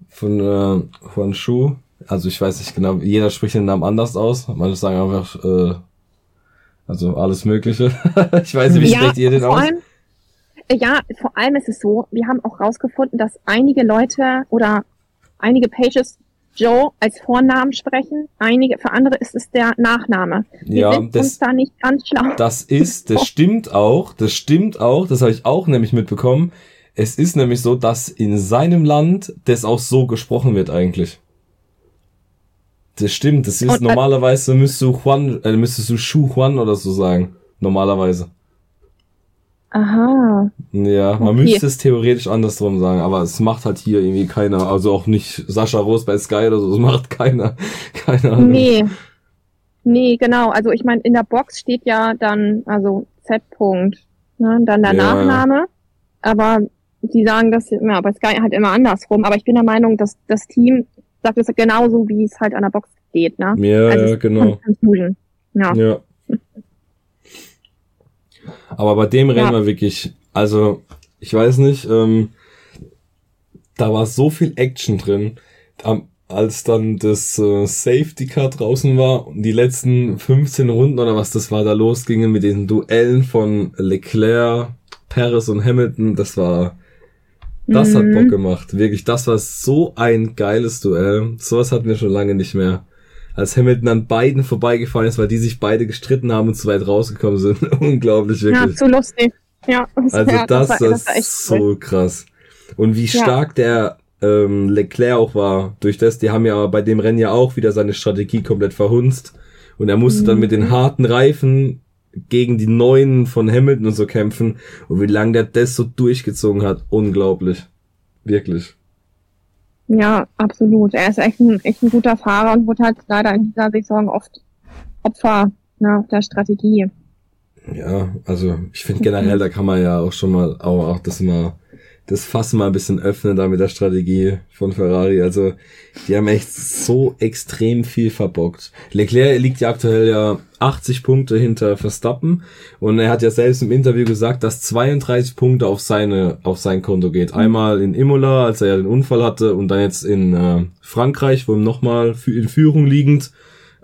von äh, Juan Shu. Also ich weiß nicht genau, jeder spricht den Namen anders aus. Manche sagen einfach, äh, also alles Mögliche. *laughs* ich weiß nicht, wie ja, spricht ihr den aus? Allem, ja, vor allem ist es so, wir haben auch rausgefunden, dass einige Leute oder einige Pages Joe als Vornamen sprechen. Einige, für andere ist es der Nachname. Wir ja, sind das, uns da nicht ganz schlau. Das ist, das stimmt auch, das stimmt auch, das habe ich auch nämlich mitbekommen. Es ist nämlich so, dass in seinem Land das auch so gesprochen wird eigentlich. Das stimmt, das ist Und, äh, normalerweise müsstest du Juan, äh, müsstest du Shu Juan oder so sagen. Normalerweise. Aha. Ja, man okay. müsste es theoretisch andersrum sagen, aber es macht halt hier irgendwie keiner, also auch nicht Sascha Rose bei Sky oder so, es macht keiner. *laughs* Keine Ahnung. Nee. Nee, genau. Also ich meine, in der Box steht ja dann, also Z. -Punkt, ne, dann der ja, Nachname. Aber die sagen das ja, bei Sky halt immer andersrum. Aber ich bin der Meinung, dass das Team sagt es genauso, wie es halt an der Box steht, ne? Ja, also ja genau. Ja. ja. Aber bei dem Rennen ja. war wirklich, also ich weiß nicht, ähm, da war so viel Action drin. als dann das äh, Safety Car draußen war und die letzten 15 Runden oder was das war, da losgingen mit den Duellen von Leclerc, Paris und Hamilton, das war Das mhm. hat Bock gemacht. Wirklich, das war so ein geiles Duell. Sowas hatten wir schon lange nicht mehr. Als Hamilton an beiden vorbeigefahren ist, weil die sich beide gestritten haben und zu weit rausgekommen sind. *laughs* Unglaublich, wirklich. Ja, zu lustig. Ja, das, also ja, das, das, war, das, ist so krass. Und wie stark ja. der ähm, Leclerc auch war, durch das, die haben ja bei dem Rennen ja auch wieder seine Strategie komplett verhunzt. Und er musste mhm. dann mit den harten Reifen gegen die neuen von Hamilton und so kämpfen. Und wie lange der das so durchgezogen hat, unglaublich. Wirklich. Ja, absolut. Er ist echt ein, echt ein guter Fahrer und wurde halt leider in dieser Saison oft Opfer ne, der Strategie. Ja, also ich finde generell, da kann man ja auch schon mal auch, auch das mal das Fass mal ein bisschen öffnen da mit der Strategie von Ferrari. Also die haben echt so extrem viel verbockt. Leclerc liegt ja aktuell ja 80 Punkte hinter Verstappen und er hat ja selbst im Interview gesagt, dass 32 Punkte auf seine auf sein Konto geht. Einmal in Imola, als er ja den Unfall hatte und dann jetzt in äh, Frankreich, wo ihm nochmal in Führung liegend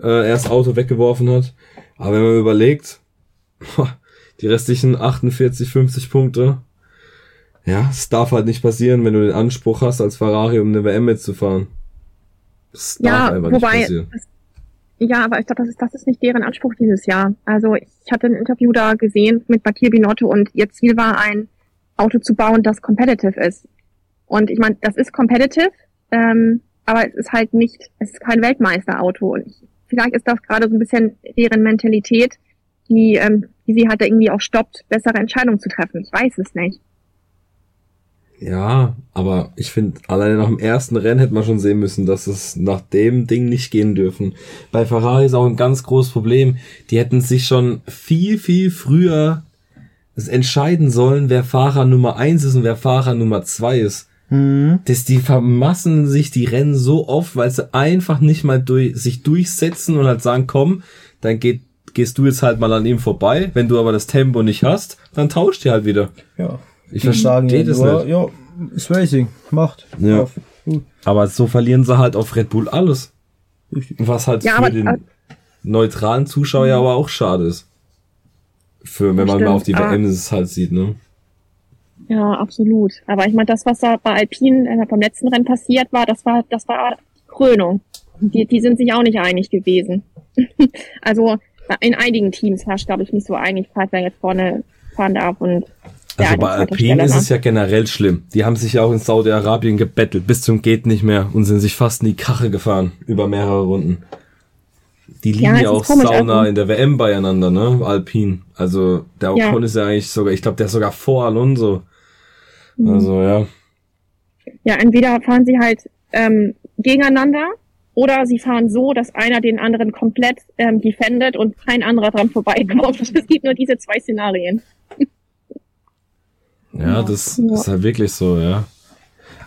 äh, er das Auto weggeworfen hat. Aber wenn man überlegt, *laughs* die restlichen 48, 50 Punkte, ja, es darf halt nicht passieren, wenn du den Anspruch hast, als Ferrari um eine WM mitzufahren. Das ja, darf einfach wobei, nicht passieren. Das, ja, aber ich glaube, das ist, das ist nicht deren Anspruch dieses Jahr. Also ich hatte ein Interview da gesehen mit Batir Binotto und ihr Ziel war, ein Auto zu bauen, das competitive ist. Und ich meine, das ist competitive, ähm, aber es ist halt nicht, es ist kein Weltmeisterauto. Und ich, vielleicht ist das gerade so ein bisschen deren Mentalität, die, ähm, die sie halt irgendwie auch stoppt, bessere Entscheidungen zu treffen. Ich weiß es nicht. Ja, aber ich finde, alleine nach dem ersten Rennen hätte man schon sehen müssen, dass es nach dem Ding nicht gehen dürfen. Bei Ferrari ist auch ein ganz großes Problem. Die hätten sich schon viel, viel früher entscheiden sollen, wer Fahrer Nummer eins ist und wer Fahrer Nummer zwei ist. Mhm. Dass die vermassen sich die Rennen so oft, weil sie einfach nicht mal durch, sich durchsetzen und halt sagen, komm, dann geht, gehst du jetzt halt mal an ihm vorbei. Wenn du aber das Tempo nicht hast, dann tauscht ihr halt wieder. Ja. Ich die sagen ja nur, ja, ist Racing, macht. Ja. Auf. Aber so verlieren sie halt auf Red Bull alles. Was halt ja, für den äh, neutralen Zuschauer ja aber auch schade ist. Für, wenn man mal auf die WM es halt sieht, ne? Ja, absolut. Aber ich meine, das, was da bei Alpine äh, beim letzten Rennen passiert war, das war, das war die Krönung. Die, die sind sich auch nicht einig gewesen. *laughs* also in einigen Teams herrscht, glaube ich, nicht so Einigkeit, wer jetzt vorne fahren darf und also bei Alpine ist es ja generell schlimm. Die haben sich ja auch in Saudi-Arabien gebettelt bis zum geht nicht mehr und sind sich fast in die Kache gefahren über mehrere Runden. Die liegen ja, ja auch sauna also. in der WM beieinander, ne? Alpine. Also der Ocon ja. ist ja eigentlich sogar, ich glaube, der ist sogar vor Alonso. Mhm. Also ja. Ja, entweder fahren sie halt ähm, gegeneinander oder sie fahren so, dass einer den anderen komplett ähm, defendet und kein anderer dran vorbeikommt. *laughs* Es gibt nur diese zwei Szenarien. Ja, das ja. ist halt wirklich so, ja.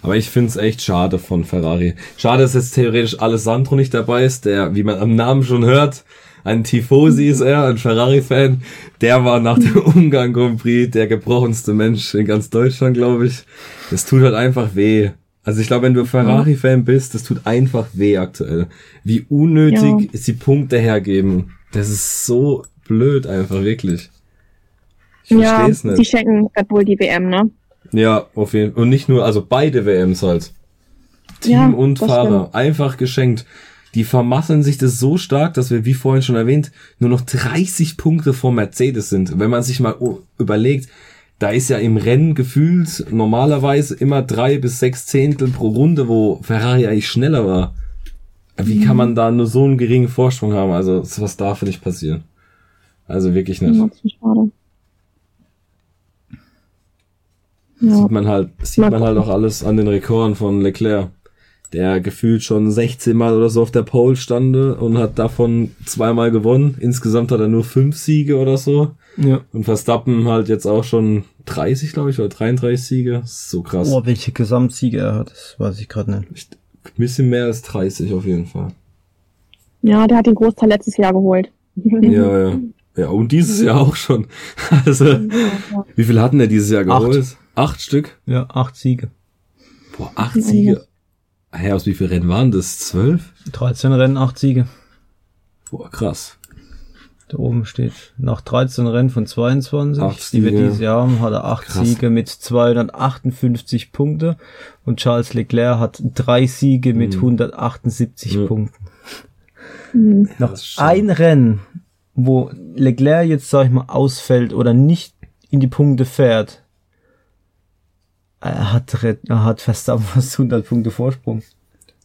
Aber ich find's echt schade von Ferrari. Schade, dass jetzt theoretisch Alessandro nicht dabei ist, der, wie man am Namen schon hört, ein Tifosi ist er, ein Ferrari-Fan. Der war nach dem *laughs* Ungarn Grand Prix der gebrochenste Mensch in ganz Deutschland, glaube ich. Das tut halt einfach weh. Also ich glaube, wenn du Ferrari-Fan bist, das tut einfach weh aktuell. Wie unnötig ja. sie Punkte hergeben. Das ist so blöd einfach, wirklich. Ich ja, versteh's nicht. Sie schenken Red Bull die WM, ne? Ja, auf jeden Fall. Und nicht nur, also beide WMs halt. Team ja, und Fahrer. Stimmt. Einfach geschenkt. Die vermasseln sich das so stark, dass wir, wie vorhin schon erwähnt, nur noch 30 Punkte vor Mercedes sind. Wenn man sich mal überlegt, da ist ja im Rennen gefühlt normalerweise immer drei bis sechs Zehntel pro Runde, wo Ferrari eigentlich schneller war. Wie kann mhm. man da nur so einen geringen Vorsprung haben? Also, was darf nicht passieren. Also wirklich nicht. schade. Ja. Sieht man halt, sieht man halt auch alles an den Rekorden von Leclerc, der gefühlt schon 16 Mal oder so auf der Pole stande und hat davon zweimal gewonnen. Insgesamt hat er nur fünf Siege oder so. Ja. Und Verstappen halt jetzt auch schon 30, glaube ich, oder 33 Siege. So krass. Oh, welche Gesamtsiege er hat, das weiß ich gerade nicht. Ein bisschen mehr als 30 auf jeden Fall. Ja, der hat den Großteil letztes Jahr geholt. *laughs* Ja, ja. Ja, und dieses Jahr auch schon. *laughs* Also, wie viel hatten er dieses Jahr geholt? Acht. Acht Stück? Ja, acht Siege. Boah, acht Siege. Hä, aus wie viel Rennen waren das? Zwölf? 13 Rennen, acht Siege. Boah, krass. Da oben steht nach 13 Rennen von 22, die wir dieses Jahr haben, hat er 8 Krass. Siege mit 258 Punkte und Charles Leclerc hat drei Siege mit mhm. 178 mhm. Punkten. Mhm. Noch ein Rennen, wo Leclerc jetzt, sag ich mal, ausfällt oder nicht in die Punkte fährt, er hat, er hat Verstappen fast 100 *laughs* Punkte Vorsprung.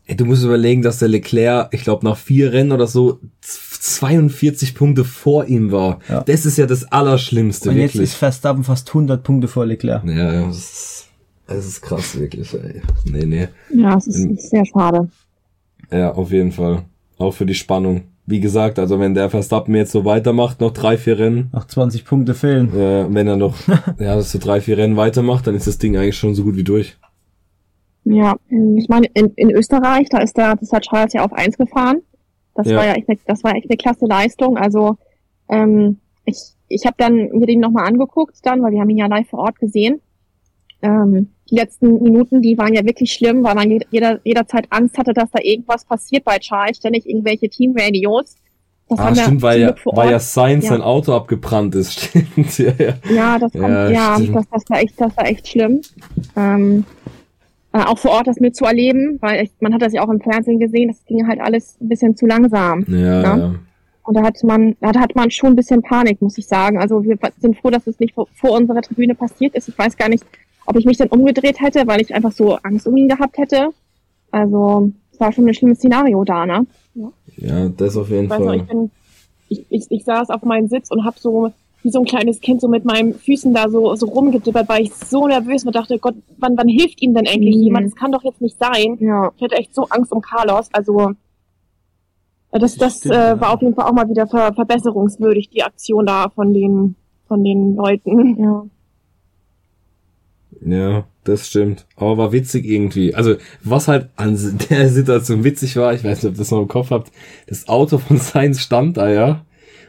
Du musst überlegen, dass der Leclerc, ich glaube, nach vier Rennen oder so 42 Punkte vor ihm war. Ja. Das ist ja das Allerschlimmste, Und wirklich. jetzt ist Verstappen fast 100 Punkte vor Leclerc. Ja, ja, das ist, das ist krass, wirklich, ey. Nee, nee. Ja, es ist, ist sehr schade. Ja, auf jeden Fall. Auch für die Spannung wie gesagt, also wenn der Verstappen jetzt so weitermacht, noch drei, vier Rennen. Noch 20 Punkte fehlen. Äh, wenn er noch, *laughs* ja, so drei, vier Rennen weitermacht, dann ist das Ding eigentlich schon so gut wie durch. Ja, ich meine, in, in Österreich, da ist der, das hat Charles ja auf eins gefahren. Das ja. war ja echt, eine, das war echt eine klasse Leistung. Also, ähm, ich, ich habe dann mir den nochmal angeguckt dann, weil wir haben ihn ja live vor Ort gesehen. Ähm, die letzten Minuten, die waren ja wirklich schlimm, weil man jeder, jederzeit Angst hatte, dass da irgendwas passiert bei Charles, ständig irgendwelche Teamradios. Das ah, stimmt, weil ja, weil ja Sainz ja. sein Auto abgebrannt ist, *laughs* stimmt. ja, ja. ja, das, kommt, ja, ja das, das, war echt, das war echt schlimm. Ähm, äh, auch vor Ort das mitzuerleben, weil ich, man hat das ja auch im Fernsehen gesehen, das ging halt alles ein bisschen zu langsam. Ja, ne? ja. Und da hat man, da hat man schon ein bisschen Panik, muss ich sagen. Also wir sind froh, dass es nicht vor, vor unserer Tribüne passiert ist. Ich weiß gar nicht, ob ich mich dann umgedreht hätte, weil ich einfach so Angst um ihn gehabt hätte. Also, es war schon ein schlimmes Szenario da, ne? Ja, ja das auf jeden ich Fall. Noch, ich, bin, ich, ich, ich saß auf meinem Sitz und hab so wie so ein kleines Kind so mit meinen Füßen da so, so rumgedippert, weil ich so nervös war, dachte, Gott, wann, wann hilft ihm denn endlich mhm. jemand? Das kann doch jetzt nicht sein. Ja. Ich hatte echt so Angst um Carlos. Also das, das Stimmt, äh, war auf jeden Fall auch mal wieder ver verbesserungswürdig, die Aktion da von den, von den Leuten. Ja. Ja, das stimmt. Aber war witzig irgendwie. Also, was halt an *laughs* der Situation witzig war, ich weiß nicht, ob ihr das noch im Kopf habt, das Auto von *laughs* Sainz stand da, ja.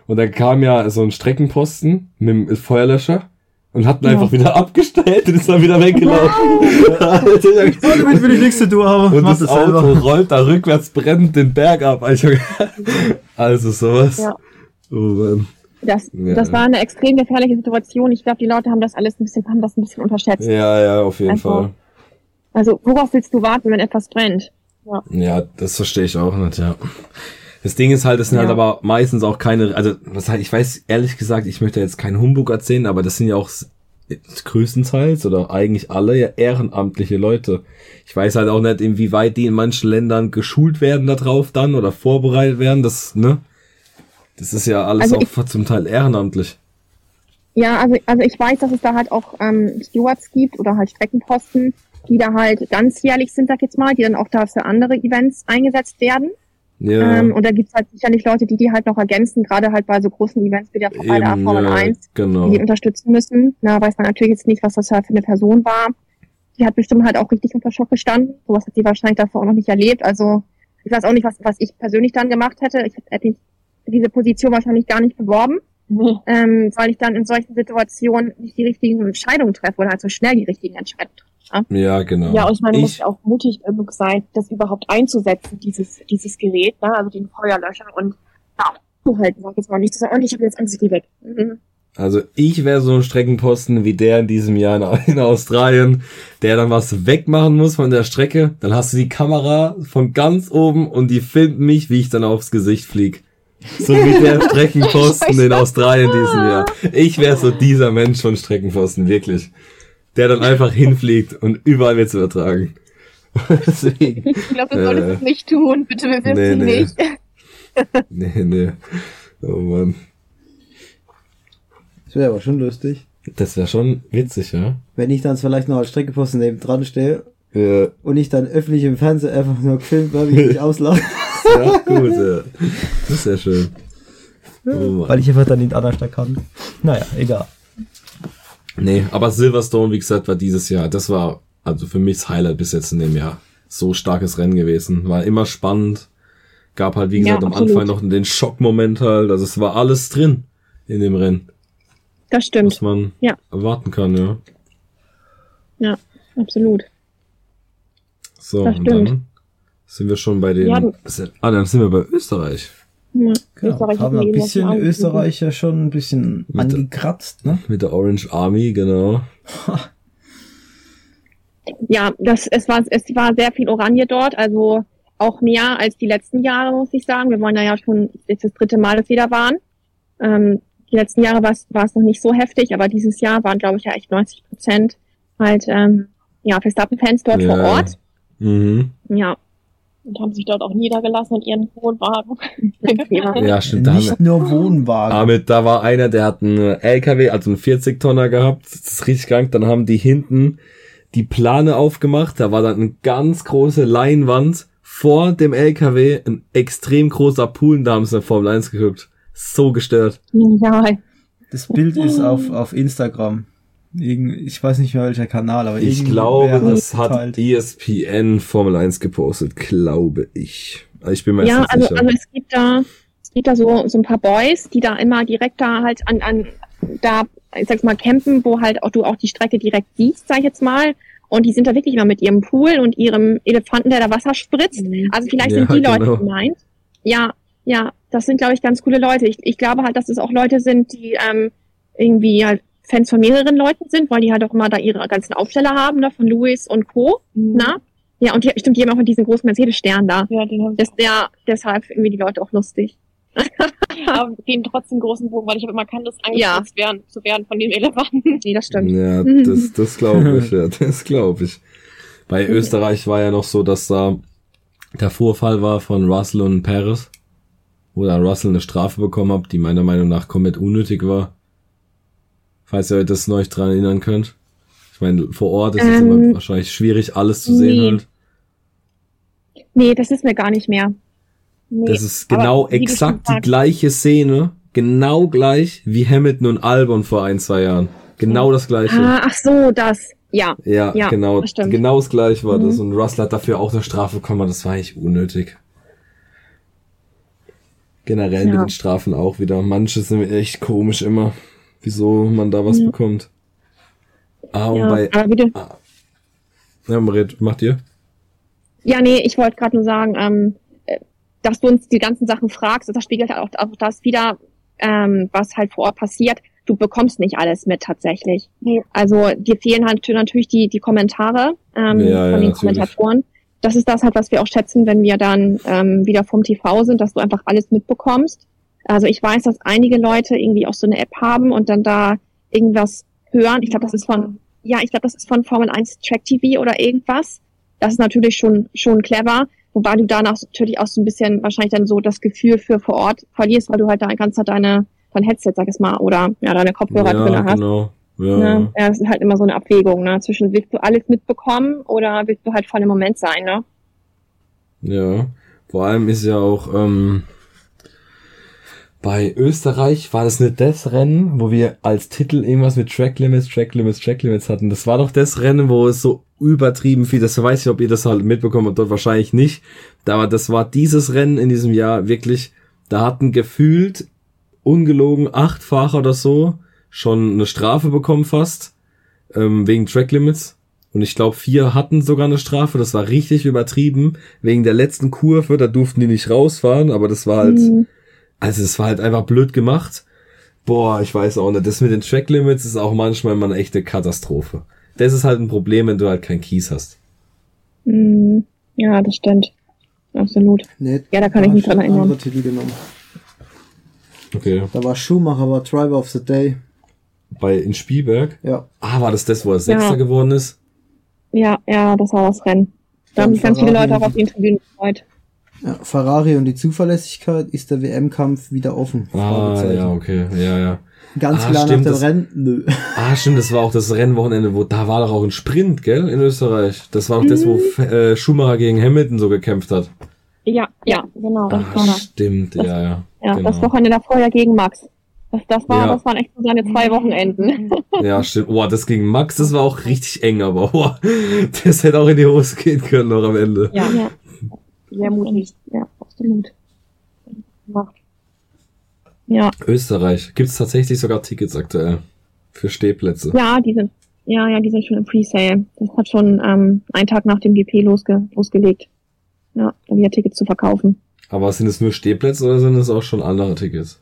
Und dann kam ja so ein Streckenposten mit dem Feuerlöscher und hat ihn ja. einfach wieder *laughs* abgestellt und ist dann wieder weggelaufen. Damit will ich nichts zu tun haben. Und das, das Auto selber. rollt da rückwärts brennend den Berg ab. Also sowas. Ja. Oh Mann. Das, ja. das war eine extrem gefährliche Situation. Ich glaube, die Leute haben das alles ein bisschen, haben das ein bisschen unterschätzt. Ja, ja, auf jeden also, Fall. Also, worauf willst du warten, wenn etwas brennt? Ja, ja das verstehe ich auch nicht, ja. Das Ding ist halt, das sind halt ja. halt aber meistens auch keine, also, was halt, ich weiß ehrlich gesagt, ich möchte jetzt keinen Humbug erzählen, aber das sind ja auch größtenteils oder eigentlich alle ja ehrenamtliche Leute. Ich weiß halt auch nicht, inwieweit die in manchen Ländern geschult werden darauf dann oder vorbereitet werden, das, ne? Das ist ja alles also auch ich, zum Teil ehrenamtlich. Ja, also, also ich weiß, dass es da halt auch ähm, Stewards gibt oder halt Streckenposten, die da halt ganzjährlich sind, sag ich jetzt mal, die dann auch da für andere Events eingesetzt werden. Ja. Ähm, und da gibt's halt sicherlich Leute, die die halt noch ergänzen, gerade halt bei so großen Events wie der bei der Formel 1, genau. die unterstützen müssen. Na, weiß man natürlich jetzt nicht, was das halt für eine Person war. Die hat bestimmt halt auch richtig unter Schock gestanden. Sowas hat sie wahrscheinlich davor auch noch nicht erlebt. Also ich weiß auch nicht, was, was ich persönlich dann gemacht hätte. Ich hätte diese Position wahrscheinlich gar nicht beworben, mhm. ähm, weil ich dann in solchen Situationen nicht die richtigen Entscheidungen treffe oder halt so schnell die richtigen Entscheidungen treffe. Ne? Ja, genau. Ja, und ich meine, man muss auch mutig genug sein, das überhaupt einzusetzen, dieses, dieses Gerät, ne? also den Feuerlöscher und ja, zu halten, sag ich jetzt mal nicht. zu sagen, ich habe jetzt Angst, ich weg. Mhm. Also ich wäre so ein Streckenposten wie der in diesem Jahr in, in, Australien, der dann was wegmachen muss von der Strecke. Dann hast du die Kamera von ganz oben und die filmt mich, wie ich dann aufs Gesicht flieg. So wie der *laughs* Streckenposten in Australien diesen Jahr. Ich wäre so dieser Mensch von Streckenposten, wirklich. Der dann einfach hinfliegt und überall wird's übertragen. *laughs* Deswegen, ich glaube, du solltest äh, es nicht tun. Bitte bewirb nee, sie nee. nicht. *laughs* nee, nee. Oh Mann. Das wäre aber schon lustig. Das wäre schon witzig, ja. Wenn ich dann vielleicht noch als Streckenposten neben dran stehe ja. und ich dann öffentlich im Fernsehen einfach nur gefilmt werde, wie ich mich auslache. Ja, gut, ja. Das ist ja schön. Oh Weil ich einfach dann nicht anders kann. Naja, egal. Nee, aber Silverstone, wie gesagt, war dieses Jahr, das war also für mich das Highlight bis jetzt in dem Jahr. So starkes Rennen gewesen. War immer spannend. Gab halt, wie gesagt, ja, am Anfang noch den Schockmoment halt. Also es war alles drin in dem Rennen. Das stimmt. Was man ja. erwarten kann, ja. Ja, absolut. So, das und stimmt. dann sind wir schon bei den. Ja, ah, dann sind wir bei Österreich. Ja, Österreich haben ein bisschen Österreicher schon ein bisschen mit angekratzt, ne? Mit der Orange Army, genau. *laughs* ja, das, es war, es war sehr viel Oranje dort, also auch mehr als die letzten Jahre, muss ich sagen. Wir wollen da ja schon jetzt das dritte Mal, dass wir da waren. Ähm, die letzten Jahre war es, war es noch nicht so heftig, aber dieses Jahr waren, glaube ich, ja echt 90 Prozent halt, ähm, ja, Verstappen-Fans dort ja. vor Ort. Mhm. Ja. Und haben sich dort auch niedergelassen in ihren Wohnwagen. ja, stimmt. Nicht haben, nur Wohnwagen. Damit, da war einer, der hat einen LKW, also einen 40-Tonner gehabt. Das ist richtig krank. Dann haben die hinten die Plane aufgemacht. Da war dann eine ganz große Leinwand vor dem LKW, ein extrem großer Pool. Da haben sie Formel 1 geguckt. So gestört. Ja. Das Bild ist auf, auf Instagram. Ich weiß nicht mehr welcher Kanal, aber ich glaube, das hat geteilt. ESPN Formel 1 gepostet, glaube ich. Ich bin mir ja, jetzt also, sicher. also es gibt da, es gibt da so, so ein paar Boys, die da immer direkt da halt an, an da, ich sag's mal, campen, wo halt auch du auch die Strecke direkt siehst, sag ich jetzt mal. Und die sind da wirklich immer mit ihrem Pool und ihrem Elefanten, der da Wasser spritzt. Mhm. Also vielleicht ja, sind die genau. Leute gemeint. Ja, ja, das sind, glaube ich, ganz coole Leute. Ich, ich glaube halt, dass es auch Leute sind, die ähm, irgendwie halt Fans von mehreren Leuten sind, weil die halt auch immer da ihre ganzen Aufsteller haben, ne, von Louis und Co. Mhm. Na? Ja, und die, stimmt, die haben auch diesen großen Mercedes-Stern da. Ja, den haben das, ja, deshalb irgendwie die Leute auch lustig. *laughs* Aber gehen trotzdem großen Bogen, weil ich habe immer kann das angesetzt ja. werden, zu werden von den Elefanten. *laughs* Nee, das stimmt. Ja, *laughs* das, das glaube ich, ja, das glaube ich. Bei Österreich war ja noch so, dass da der Vorfall war von Russell und Paris, wo dann Russell eine Strafe bekommen hat, die meiner Meinung nach komplett unnötig war. Falls ihr euch das neu dran erinnern könnt. Ich meine, vor Ort ist es immer ähm, wahrscheinlich schwierig, alles zu sehen nee. halt. Nee, das ist mir gar nicht mehr. Nee, das ist genau exakt die gleiche Szene, genau gleich wie Hamilton und Albon vor ein, zwei Jahren. Genau das gleiche. Ah, ach so, das. Ja. Ja, ja genau. Das genau das gleiche war mhm. das. Und Russell hat dafür auch eine Strafe bekommen, das war eigentlich unnötig. Generell ja. mit den Strafen auch wieder. Manche sind echt komisch immer wieso man da was ja. bekommt. Ah, und ja, bei. Aber bitte. Ah. Ja, Marit, macht ihr? Ja, nee, ich wollte gerade nur sagen, ähm, äh, dass du uns die ganzen Sachen fragst, das spiegelt halt auch, auch das wieder, ähm, was halt vor Ort passiert. Du bekommst nicht alles mit tatsächlich. Nee. Also dir fehlen halt natürlich die, die Kommentare ähm, ja, von den natürlich. Kommentatoren. Das ist das halt, was wir auch schätzen, wenn wir dann ähm, wieder vom TV sind, dass du einfach alles mitbekommst. Also ich weiß, dass einige Leute irgendwie auch so eine App haben und dann da irgendwas hören. Ich glaube, das ist von, ja, ich glaube, das ist von Formel 1 Track TV oder irgendwas. Das ist natürlich schon, schon clever. Wobei du danach natürlich auch so ein bisschen wahrscheinlich dann so das Gefühl für vor Ort verlierst, weil du halt da die ganze Zeit deine, dein Headset, sag ich mal, oder ja, deine Kopfhörer ja, drin hast. Genau. Ja. Ne? ja, das ist halt immer so eine Abwägung, ne? Zwischen willst du alles mitbekommen oder willst du halt voll im Moment sein, ne? Ja. Vor allem ist ja auch, ähm, bei Österreich war das nicht das Rennen, wo wir als Titel irgendwas mit Track Limits, Track Limits, Track Limits hatten. Das war doch das Rennen, wo es so übertrieben viel, das weiß ich, ob ihr das halt mitbekommen habt, dort wahrscheinlich nicht. Aber das war dieses Rennen in diesem Jahr wirklich, da hatten gefühlt ungelogen acht Fahrer oder so schon eine Strafe bekommen fast, ähm, wegen Track Limits. Und ich glaube, vier hatten sogar eine Strafe. Das war richtig übertrieben. Wegen der letzten Kurve, da durften die nicht rausfahren, aber das war halt, mhm also es war halt einfach blöd gemacht. Boah, ich weiß auch nicht. Das mit den Track Limits ist auch manchmal mal eine echte Katastrophe. Das ist halt ein Problem, wenn du halt kein Kies hast. Mm, ja, das stimmt. Absolut. Nee, ja, da kann ich mich dran erinnern. Titel genommen. Okay. Da war Schumacher, war Driver of the Day. Bei in Spielberg? Ja. Ah, war das das, wo er Sechster ja. geworden ist? Ja, ja, das war das Rennen. Da haben sich ganz viele Leute auch auf den Tribünen gefreut. Ja, Ferrari und die Zuverlässigkeit ist der WM-Kampf wieder offen. Ah, ja, okay, ja, ja. Ganz ah, klar stimmt, nach dem Rennen, nö. *laughs* Ah, stimmt, das war auch das Rennwochenende, wo da war doch auch ein Sprint, gell, in Österreich. Das war auch mhm. das, wo mhm. äh, Schumacher gegen Hamilton so gekämpft hat. Ja, ja, genau. Das ah, stimmt, das, ja, ja. Ja, genau. das Wochenende davor ja gegen Max. Das, das, war, ja. das waren echt so seine zwei Wochenenden. *laughs* Ja, stimmt. Boah, das gegen Max, das war auch richtig eng, aber boah, *laughs* das hätte auch in die Hose gehen können noch am Ende. Ja, ja sehr mutig. Ja, absolut. Macht. Ja. Österreich. Gibt es tatsächlich sogar Tickets aktuell für Stehplätze? Ja, die sind, ja, ja, die sind schon im Presale. Das hat schon ähm, einen Tag nach dem GP losge losgelegt. Ja, da wieder Tickets zu verkaufen. Aber sind es nur Stehplätze oder sind es auch schon andere Tickets?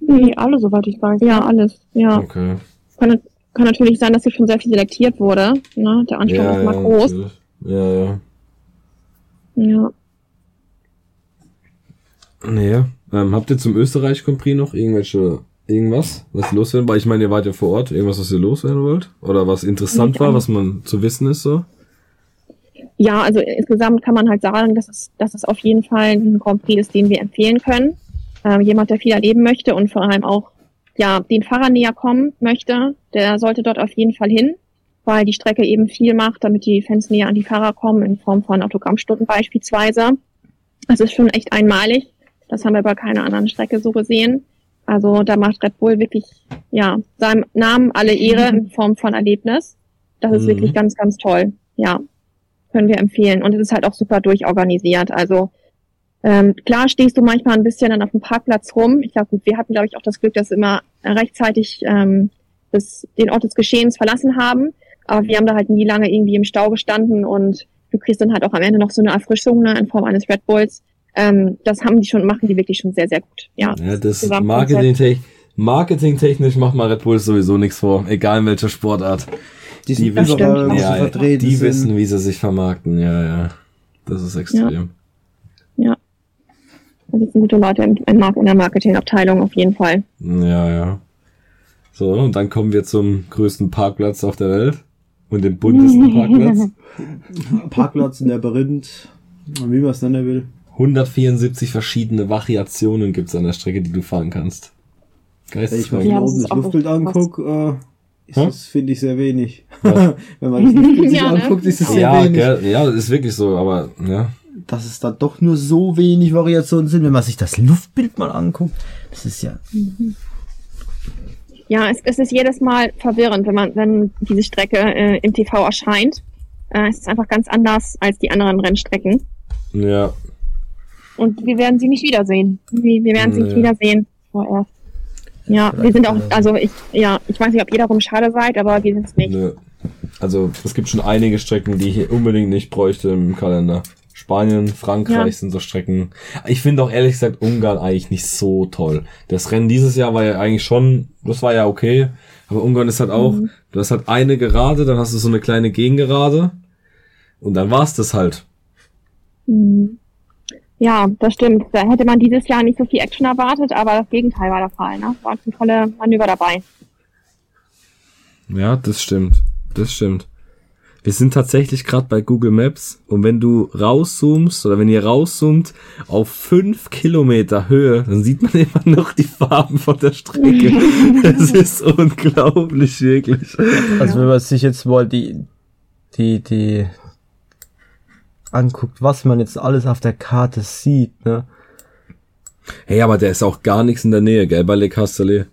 Nee, alle, soweit ich weiß. Ja, alles. Ja. Okay. Kann, kann natürlich sein, dass hier schon sehr viel selektiert wurde. Ne? Der Anspruch Ja, ist mal ja, groß. natürlich. ja, ja. Ja. Nee. Ähm, habt ihr zum Österreich Grand Prix noch irgendwelche irgendwas, was loswerden? Weil ich meine, ihr wart ja vor Ort, irgendwas, was ihr loswerden wollt? Oder was interessant Nicht war, an- was man zu wissen ist so? ja, also insgesamt kann man halt sagen, dass es, dass es auf jeden Fall ein Grand Prix ist, den wir empfehlen können. Ähm, jemand, der viel erleben möchte und vor allem auch ja den Fahrer näher kommen möchte, der sollte dort auf jeden Fall hin, weil die Strecke eben viel macht, damit die Fans näher an die Fahrer kommen, in Form von Autogrammstunden beispielsweise. Das ist schon echt einmalig. Das haben wir bei keiner anderen Strecke so gesehen. Also da macht Red Bull wirklich, ja, seinem Namen alle Ehre in Form von Erlebnis. Das ist Mhm. wirklich ganz, ganz toll. Ja, können wir empfehlen. Und es ist halt auch super durchorganisiert. Also ähm, klar stehst du manchmal ein bisschen dann auf dem Parkplatz rum. Ich glaube, gut, wir hatten, glaube ich, auch das Glück, dass wir immer rechtzeitig ähm, das, den Ort des Geschehens verlassen haben. Aber wir haben da halt nie lange irgendwie im Stau gestanden und du kriegst dann halt auch am Ende noch so eine Erfrischung ne, in Form eines Red Bulls. Ähm, das haben die schon, machen die wirklich schon sehr, sehr gut. Ja, Ja, das Gesamtkonzept. Marketing Marketingtechnisch macht mal Red Bull sowieso nichts vor, egal in welcher Sportart. Die Die sind wissen, ja, vertreten die sind. wissen, wie sie sich vermarkten, ja, ja. Das ist extrem. da sitzen gute Leute im, im Mark in der Marketingabteilung auf jeden Fall. Ja, ja. So, und dann kommen wir zum größten Parkplatz auf der Welt und dem buntesten Parkplatz. *laughs* Parkplatz in der Berinth, wie man es nennen will. 174 verschiedene Variationen gibt's an der Strecke, die du fahren kannst. Wenn ich Geisteskrank. mir Ja, oben das Luftbild angucke, äh, finde ich, sehr wenig. Was? *laughs* Wenn man das Luftbild sich *laughs* Ja, ne? anguckt, ist es sehr Ja, wenig. gell, ja, das ist wirklich so, aber ja. Dass es da doch nur so wenig Variationen sind, wenn man sich das Luftbild mal anguckt. Das ist ja. Ja, es, es ist jedes Mal verwirrend, wenn man, wenn diese Strecke äh, im TV erscheint. Äh, es ist einfach ganz anders als die anderen Rennstrecken. Ja, Und wir werden sie nicht wiedersehen. Wir, wir werden sie nicht Nee. wiedersehen vorerst. Ja, wir sind auch, also ich, ja, ich weiß nicht, ob ihr darum schade seid, aber wir sind es nicht. nö. Also, es gibt schon einige Strecken, die ich hier unbedingt nicht bräuchte im Kalender. Spanien, Frankreich Ja. sind so Strecken. Ich finde auch ehrlich gesagt Ungarn eigentlich nicht so toll. Das Rennen dieses Jahr war ja eigentlich schon, das war ja okay. Aber Ungarn ist halt auch, Mhm. du hast halt eine Gerade, dann hast du so eine kleine Gegengerade. Und dann war's das halt. Mhm. Ja, das stimmt. Da hätte man dieses Jahr nicht so viel Action erwartet, aber das Gegenteil war der Fall. Ne? Waren tolle Manöver dabei. Ja, das stimmt. Das stimmt. Wir sind tatsächlich gerade bei Google Maps und wenn du rauszoomst oder wenn ihr rauszoomt auf fünf Kilometer Höhe, dann sieht man *laughs* immer noch die Farben von der Strecke. *laughs* Das ist unglaublich, wirklich. Also wenn man sich jetzt mal die, die, die anguckt, was man jetzt alles auf der Karte sieht, ne? Hey, aber der ist auch gar nichts in der Nähe, gell, bei Le Castellet.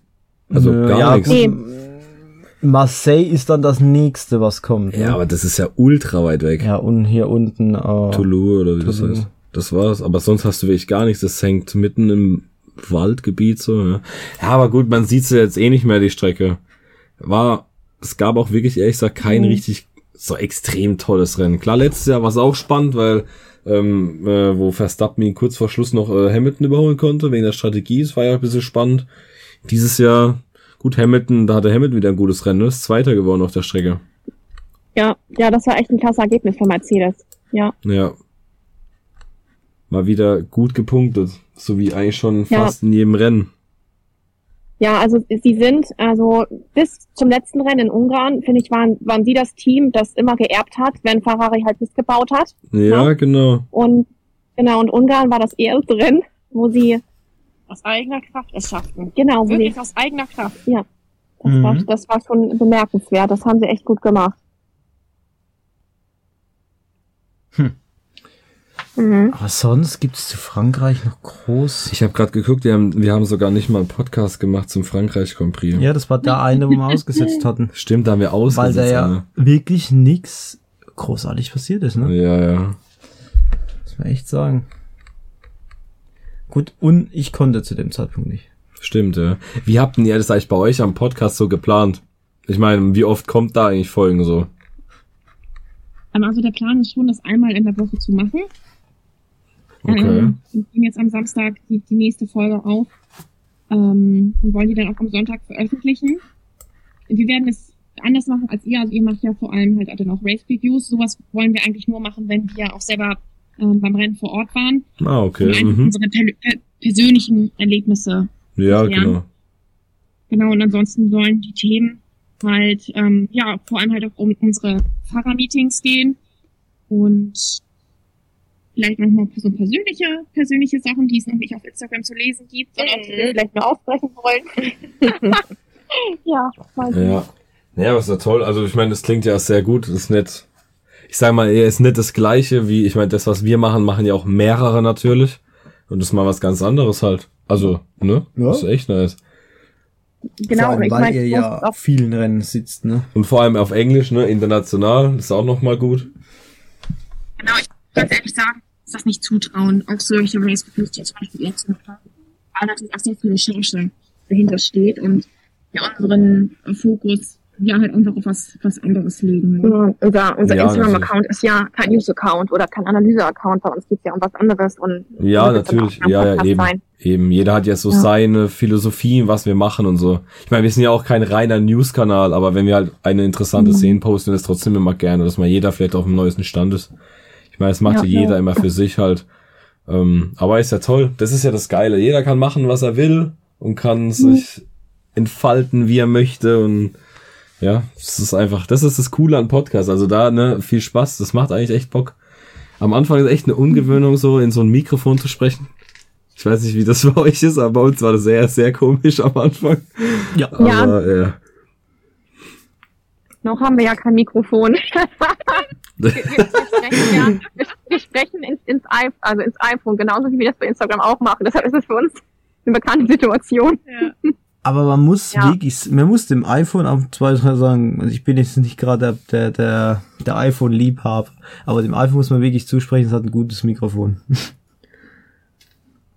Also Nö, gar ja, nichts. Nee. Marseille ist dann das nächste, was kommt. Ne? Ja, aber das ist ja ultra weit weg. ja, und hier unten, äh, Toulouse oder wie das Toulouse. heißt. Das war's. Aber sonst hast du wirklich gar nichts. Das hängt mitten im Waldgebiet so. Ja, ja aber gut, man sieht's ja jetzt eh nicht mehr, die Strecke. War, es gab auch wirklich, ehrlich gesagt, kein Mhm. richtig so extrem tolles Rennen. Klar, letztes Jahr war es auch spannend, weil ähm, äh, wo Verstappen ihn kurz vor Schluss noch äh, Hamilton überholen konnte, wegen der Strategie. Es war ja ein bisschen spannend. Dieses Jahr, gut, Hamilton, da hatte Hamilton wieder ein gutes Rennen, ne? ist Zweiter geworden auf der Strecke. Ja, ja, das war echt ein klasse Ergebnis für Mercedes. Ja. Ja. Mal wieder gut gepunktet. So wie eigentlich schon Ja. fast in jedem Rennen. Ja, also sie sind, also bis zum letzten Rennen in Ungarn, finde ich, waren, waren sie das Team, das immer geerbt hat, wenn Ferrari halt Mist gebaut hat. Ja, Ja. genau. Und genau, und Ungarn war das erste Rennen, wo sie aus eigener Kraft es schafften. Genau, Wirklich sie, aus eigener Kraft. das, Mhm. war, das war schon bemerkenswert. Das haben sie echt gut gemacht. Hm. Mhm. Aber sonst gibt's zu Frankreich noch groß. Ich habe gerade geguckt, wir haben, wir haben sogar nicht mal einen Podcast gemacht zum Frankreich Prix. Ja, das war der eine, wo wir ausgesetzt hatten. *laughs* Stimmt, da haben wir Weil ausgesetzt. da ja Alter. wirklich nix großartig passiert ist, ne? ja, ja. Muss man echt sagen. Gut, und ich konnte zu dem Zeitpunkt nicht. Stimmt, ja. Wie habt denn ihr das eigentlich bei euch am Podcast so geplant? Ich meine, wie oft kommt da eigentlich Folgen so? Ähm, Also der Plan ist schon, das einmal in der Woche zu machen. Okay. Ähm, wir nehmen jetzt am Samstag die, die nächste Folge auf ähm, und wollen die dann auch am Sonntag veröffentlichen. Wir werden es anders machen als ihr. Also ihr macht ja vor allem halt dann auch Race Reviews. Sowas wollen wir eigentlich nur machen, wenn wir auch selber ähm, beim Rennen vor Ort waren. Ah, okay. Und Mhm. unsere per per persönlichen Erlebnisse. Ja, Ja. genau. Genau, und ansonsten sollen die Themen halt, ähm, ja, vor allem halt auch um unsere Fahrermeetings gehen und vielleicht nochmal so persönliche, persönliche Sachen, die es noch nicht auf Instagram zu lesen gibt, sondern die wir vielleicht nur aufbrechen wollen. *laughs* ja, mal sehen. Ja. Ja, aber ist ja toll. Also ich meine, das klingt ja sehr gut. Das ist nett. Ich sag mal, er ist nicht das gleiche wie, ich meine, das, was wir machen, machen ja auch mehrere natürlich. Und das ist mal was ganz anderes halt. Also, ne? Ja. Das ist echt nice. Genau, Vor allem, und ich weil meine, ihr ja auf vielen Rennen sitzt, ne? Und vor allem auf Englisch, ne? International. Das ist auch nochmal gut. Genau, ich muss ganz ehrlich sagen, ist das nicht zutrauen, auch solche Race Reviews, die zum Beispiel jetzt noch haben, weil natürlich auch sehr viel Recherche dahinter steht und wir unseren Fokus ja halt einfach auf was, was anderes legen. Ne? Ja, unser unser Ja, Instagram-Account ist ja kein News-Account oder kein Analyse-Account. Bei uns geht's ja um was anderes. Und Ja, natürlich. Ja, ja, eben. sein. Eben. Jeder hat ja so Ja. seine Philosophie, was wir machen und so. Ich meine, wir sind ja auch kein reiner News-Kanal, aber wenn wir halt eine interessante Mhm. Szene posten, ist trotzdem immer gerne, dass mal jeder vielleicht auf dem neuesten Stand ist. Ich meine, das macht ja, Ja, jeder ja. immer für sich halt. Ähm, aber ist ja toll. Das ist ja das Geile. Jeder kann machen, was er will und Mhm. kann sich entfalten, wie er möchte und ja, das ist einfach, das ist das Coole an Podcast. Also da, ne, viel Spaß. Das macht eigentlich echt Bock. Am Anfang ist echt eine Ungewöhnung, so in so ein Mikrofon zu sprechen. Ich weiß nicht, wie das *laughs* bei euch ist, aber bei uns war das sehr, sehr komisch am Anfang. Ja. Aber, ja. Noch haben wir ja kein Mikrofon. *laughs* wir, *laughs* sprechen, ja, wir, wir sprechen ins, ins, iPhone, also ins iPhone, genauso wie wir das bei Instagram auch machen. Deshalb ist es für uns eine bekannte Situation. Aber man muss Ja. wirklich, man muss dem iPhone auch zwei drei sagen, also ich bin jetzt nicht gerade der, der, der, der iPhone-Liebhaber, aber dem iPhone muss man wirklich zusprechen, es hat ein gutes Mikrofon.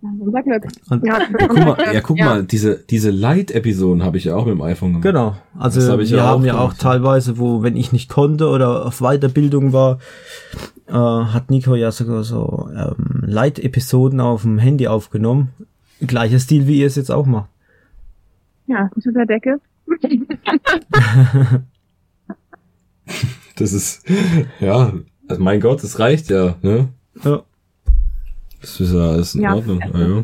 Glück. Und- Ja, Ja, guck mal, ja, guck mal, diese, diese Light-Episoden habe ich ja auch mit dem iPhone gemacht. Genau. Also hab ich wir ja haben ja auch teilweise, wo, wenn ich nicht konnte oder auf Weiterbildung war, äh, hat Nico ja sogar so ähm, Light-Episoden auf dem Handy aufgenommen. Gleicher Stil, wie ihr es jetzt auch macht. Ja, unter der Decke. *laughs* Das ist, ja, also mein Gott, das reicht ja, ne? Ja. Das ist ja alles in Ja. Ordnung. Ja, ja.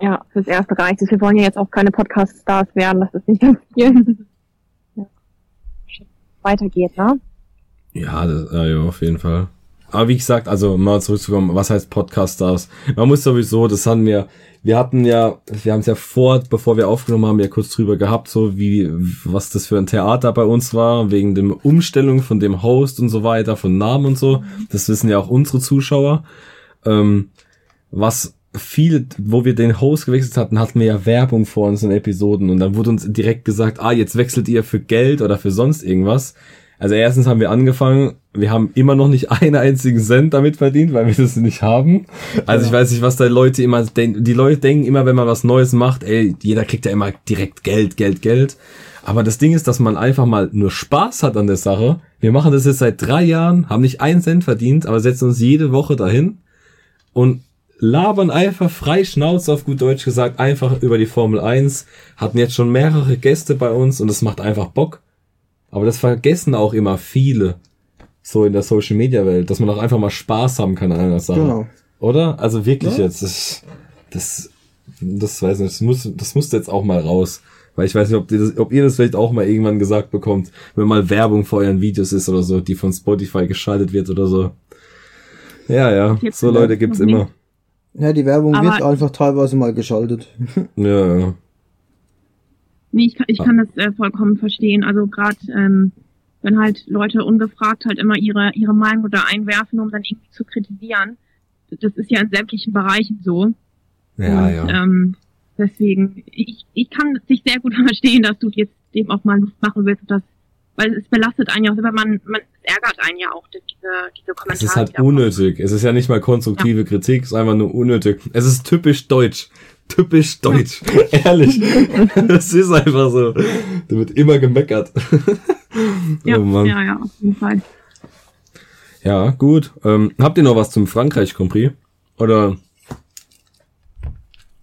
Ja, fürs Erste reicht es. Wir wollen ja jetzt auch keine Podcast-Stars werden. Das ist nicht das Ziel. Ja. Weitergeht, ne? Ja, das, ja, ja, auf jeden Fall. Aber wie gesagt, also mal zurückzukommen, was heißt Podcast-Stars? Man muss sowieso, das hatten wir, wir hatten ja, wir haben es ja vor, bevor wir aufgenommen haben, ja kurz drüber gehabt, so wie, was das für ein Theater bei uns war, wegen dem Umstellung von dem Host und so weiter, von Namen und so. Das wissen ja auch unsere Zuschauer. Ähm, was viele, wo wir den Host gewechselt hatten, hatten wir ja Werbung vor unseren Episoden und dann wurde uns direkt gesagt, ah, jetzt wechselt ihr für Geld oder für sonst irgendwas. Also erstens haben wir angefangen, wir haben immer noch nicht *laughs* einen einzigen Cent damit verdient, weil wir das nicht haben. Also ich weiß nicht, was da Leute immer denken. Die Leute denken immer, wenn man was Neues macht, ey, jeder kriegt ja immer direkt Geld, Geld, Geld. Aber das Ding ist, dass man einfach mal nur Spaß hat an der Sache. Wir machen das jetzt seit drei Jahren, haben nicht einen Cent verdient, aber setzen uns jede Woche dahin und labern einfach frei Schnauze auf gut Deutsch gesagt einfach über die Formel 1, hatten jetzt schon mehrere Gäste bei uns und es macht einfach Bock. Aber das vergessen auch immer viele so in der Social Media Welt, dass man auch einfach mal Spaß haben kann an einer Sache. Genau. Oder? Also wirklich Ja. jetzt, das, das, das weiß nicht, das muss, das muss jetzt auch mal raus. Weil ich weiß nicht, ob ihr, das, ob ihr das vielleicht auch mal irgendwann gesagt bekommt, wenn mal Werbung vor euren Videos ist oder so, die von Spotify geschaltet wird oder so. Ja, ja, so Leute gibt's immer. Ja, die Werbung Aber- wird einfach teilweise mal geschaltet. Ja, ja. Nee, ich kann, ich kann das äh, vollkommen verstehen. Also gerade ähm, wenn halt Leute ungefragt halt immer ihre ihre Meinung da einwerfen, um dann irgendwie zu kritisieren. Das ist ja in sämtlichen Bereichen so. Ja, Und, ja. Ähm, deswegen, ich, ich kann dich sehr gut *laughs* verstehen, dass du jetzt dem auch mal Luft machen willst, und das, weil es belastet einen ja auch, aber man, man ärgert einen ja auch, diese, diese Kommentare. Es ist halt unnötig. Es ist ja nicht mal konstruktive Kritik, es ist einfach nur unnötig. Es ist typisch deutsch. Typisch deutsch. *laughs* Ehrlich. *laughs* Es ist einfach so. Da wird immer gemeckert. *laughs* Ja, oh Mann. Ja, ja, ja, auf jeden Fall. gut. Ähm, habt ihr noch was zum Frankreich Prix? Oder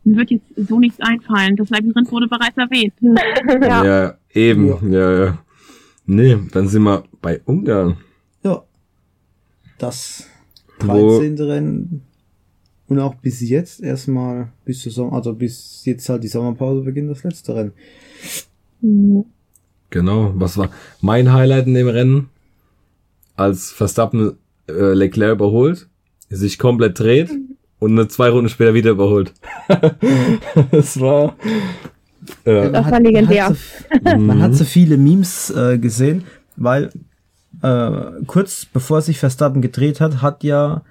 mir wird jetzt so nichts einfallen. Das Labyrinth wurde bereits erwähnt. ja. ja, eben, ja. ja, ja. Nee, dann sind wir bei Ungarn. Ja. Das 13. Wo, Rennen und auch bis jetzt erstmal, bis zur Sommer, also bis jetzt halt die Sommerpause beginnt das letzte Rennen. Genau, was war mein Highlight in dem Rennen? Als Verstappen äh, Leclerc überholt, sich komplett dreht und eine zwei Runden später wieder überholt. *laughs* das war äh, das war legendär. Man hat so, man hat so viele Memes äh, gesehen, weil äh, kurz bevor sich Verstappen gedreht hat, hat ja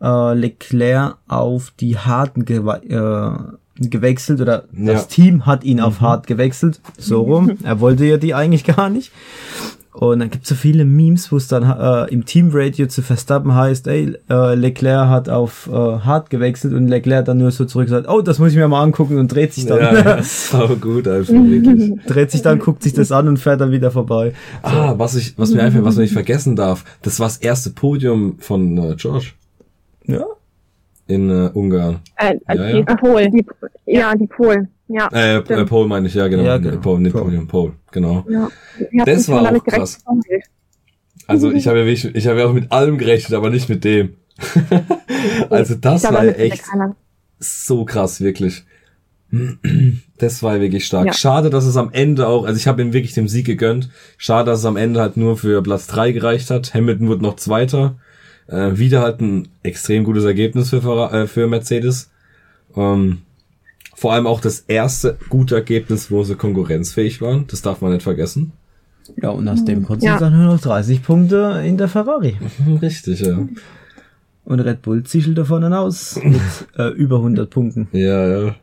äh, Leclerc auf die harten ge äh, gewechselt oder ja. das Team hat ihn mhm. auf hart gewechselt. So rum. Er wollte ja die eigentlich *laughs* gar nicht. Und dann gibt's so viele Memes, wo es dann äh, im Teamradio zu Verstappen heißt, ey, äh, Leclerc hat auf äh, hart gewechselt und Leclerc dann nur so zurück sagt, oh, das muss ich mir mal angucken und dreht sich dann. Ja, so *laughs* gut, einfach wirklich. dreht sich dann, guckt sich das an und fährt dann wieder vorbei. Ah, was ich, was mir einfach, was man nicht vergessen darf, das war das erste Podium von äh, George. Ja. In äh, Ungarn. Äh, ja, die ja. Pol. Die, ja, die Pol. Ja, äh, äh, Pole meine ich, ja, genau. Ja, genau. Pole, nicht Podium, Pole, genau. Ja. Das war auch krass. Also ich habe ja ich, ich habe ja auch mit allem gerechnet, aber nicht mit dem. *laughs* also das war echt so krass, wirklich. *clears throat* Das war wirklich stark. Ja. Schade, dass es am Ende auch, also ich habe ihm wirklich den Sieg gegönnt. Schade, dass es am Ende halt nur für Platz drei gereicht hat. Hamilton wird noch Zweiter. Äh, wieder halt ein extrem gutes Ergebnis für, äh, für Mercedes. Ähm, vor allem auch das erste gute Ergebnis, wo sie konkurrenzfähig waren. Das darf man nicht vergessen. Ja, und aus dem konnten ja. sie dann nur noch 30 Punkte in der Ferrari. *laughs* Richtig, ja. Und Red Bull zischelt davon hinaus mit äh, über 100 Punkten. Ja, ja.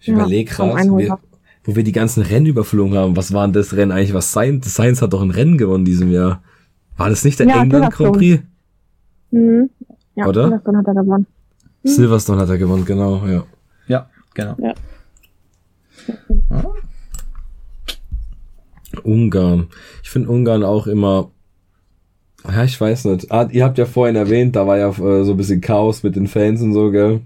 Ich ja, überlege gerade, wo wir die ganzen Rennen überflogen haben. Was war denn das Rennen eigentlich? Was Sainz? Sainz hat doch ein Rennen gewonnen diesem Jahr. War das nicht der ja, England Grand Prix? Mhm. Ja, Oder? Silverstone hat er gewonnen. Mhm. Silverstone hat er gewonnen, genau, ja. Ja, genau. Ja. ja. Ungarn. Ich finde Ungarn auch immer. Ja, ich weiß nicht. Ah, ihr habt ja vorhin erwähnt, da war ja äh, so ein bisschen Chaos mit den Fans und so, gell?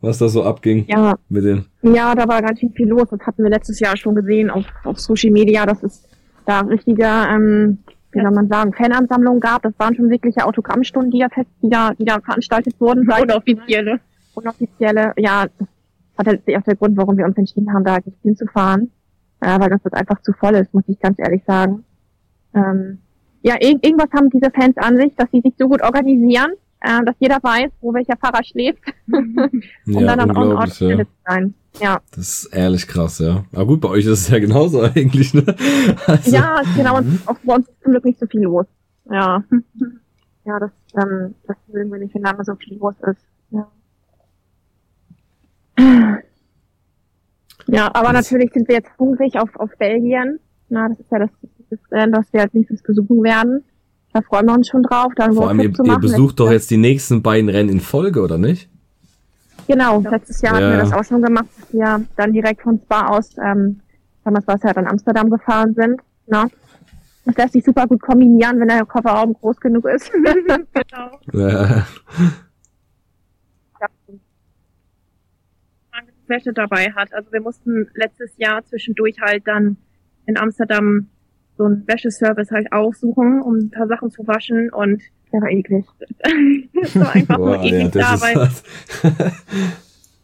Was da so abging. Ja. Mit den. Ja, da war ganz schön viel los. Das hatten wir letztes Jahr schon gesehen auf, auf Social Media, dass es da richtiger ähm, wie soll man sagen, Fanansammlungen gab. Das waren schon wirkliche Autogrammstunden, die da, fest, die da, die da veranstaltet wurden. *laughs* Unoffizielle. Unoffizielle, ja. Das war auch der Grund, warum wir uns entschieden haben, da nicht hinzufahren. Äh, weil das einfach zu voll ist, muss ich ganz ehrlich sagen. Ähm, ja, ir irgendwas haben diese Fans an sich, dass sie sich so gut organisieren, äh, dass jeder weiß, wo welcher Fahrer schläft, *laughs* um ja, dann am Ort ja. zu sein. Ja. Das ist ehrlich krass, ja. Aber gut, bei euch ist es ja genauso *laughs* eigentlich, ne? Also. Ja, genau, und auch bei uns ist zum Glück nicht so viel los. Ja. *laughs* Ja, das, ähm, das mögen wir nicht, wenn da so viel los ist. Ja. Ja, aber das natürlich sind wir jetzt hungrig auf, auf Belgien. Na, das ist ja das, das, das, das wir als nächstes besuchen werden. Da freuen wir uns schon drauf. Dann Vor allem, ihr, ihr besucht doch jetzt die nächsten beiden Rennen in Folge, oder nicht? Genau, letztes Jahr ja. hatten wir das auch schon gemacht, dass wir dann direkt von Spa aus, ähm, damals war es ja dann Amsterdam gefahren sind. Ne? Das lässt sich super gut kombinieren, wenn der Kofferraum groß genug ist. *laughs* genau. Ja. Wäsche dabei hat. Also wir mussten letztes Jahr zwischendurch halt dann in Amsterdam so einen Wäscheservice halt aufsuchen, um ein paar Sachen zu waschen und der war eklig. *laughs* das war einfach Boah, nur eklig ja, da, weil *laughs*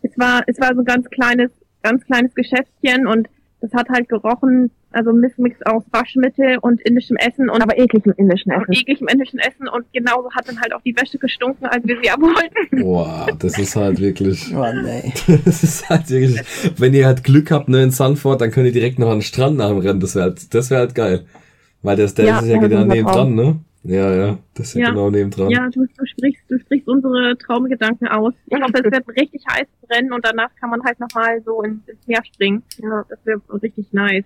es war, es war so ein ganz kleines, ganz kleines Geschäftchen und das hat halt gerochen, also Missmix aus Waschmittel und indischem Essen und aber ekligem indischen Essen. Und ekligem indischen Essen und genauso hat dann halt auch die Wäsche gestunken, als wir sie abholten. *laughs* Boah, das ist halt wirklich. Oh nee. *laughs* Das ist halt wirklich. Wenn ihr halt Glück habt, ne, in Sanford, dann könnt ihr direkt noch an den Strand nachrennen. Das wäre halt, das wäre halt geil. Weil das, der ja, ist ja genau neben dran, ne? Ja, ja, das ist ja, ja genau nebendran. Ja, du, du sprichst, du sprichst unsere Traumgedanken aus. Ich hoffe, es wird ein richtig heißes Rennen und danach kann man halt nochmal so ins, ins Meer springen. Ja, das wäre richtig nice.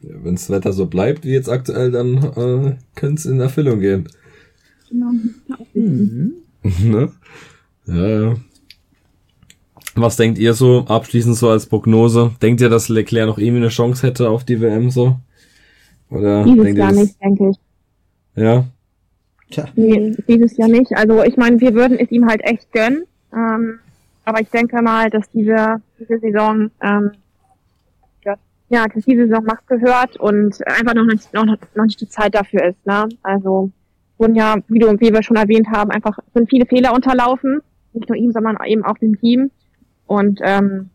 Ja, wenn das Wetter so bleibt wie jetzt aktuell, dann äh, könnte es in Erfüllung gehen. Genau. Mhm. *laughs* ne? Ja, ja. Was denkt ihr so abschließend so als Prognose? Denkt ihr, dass Leclerc noch irgendwie eine Chance hätte auf die WM so? Oder Dieses denkt Jahr ihr, nicht, denke ich. Ja. Tja. Nee, dieses Jahr nicht. Also ich meine, wir würden es ihm halt echt gönnen. Ähm, aber ich denke mal, dass diese, diese Saison, ähm, ja, dass diese Saison Max gehört und einfach noch nicht, noch, noch nicht die Zeit dafür ist. Ne? Also wurden ja, wie, du, wie wir schon erwähnt haben, einfach sind viele Fehler unterlaufen. Nicht nur ihm, sondern eben auch dem Team. Und ähm,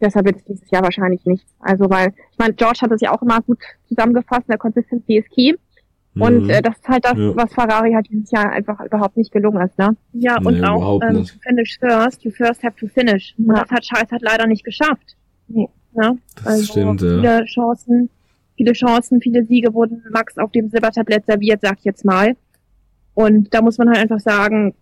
deshalb wird es dieses Jahr wahrscheinlich nichts. Also weil, ich meine, George hat es ja auch immer gut zusammengefasst, der Consistency ist key. Und mhm. äh, das ist halt das, ja. was Ferrari halt dieses Jahr einfach überhaupt nicht gelungen ist, ne? Ja, und nee, auch ähm, to finish first, you first have to finish. Und das hat Charles halt leider nicht geschafft. Nee. Ne? Das also stimmt, viele ja. Chancen, viele Chancen, viele Siege wurden Max auf dem Silbertablett serviert, sag ich jetzt mal. Und da muss man halt einfach sagen,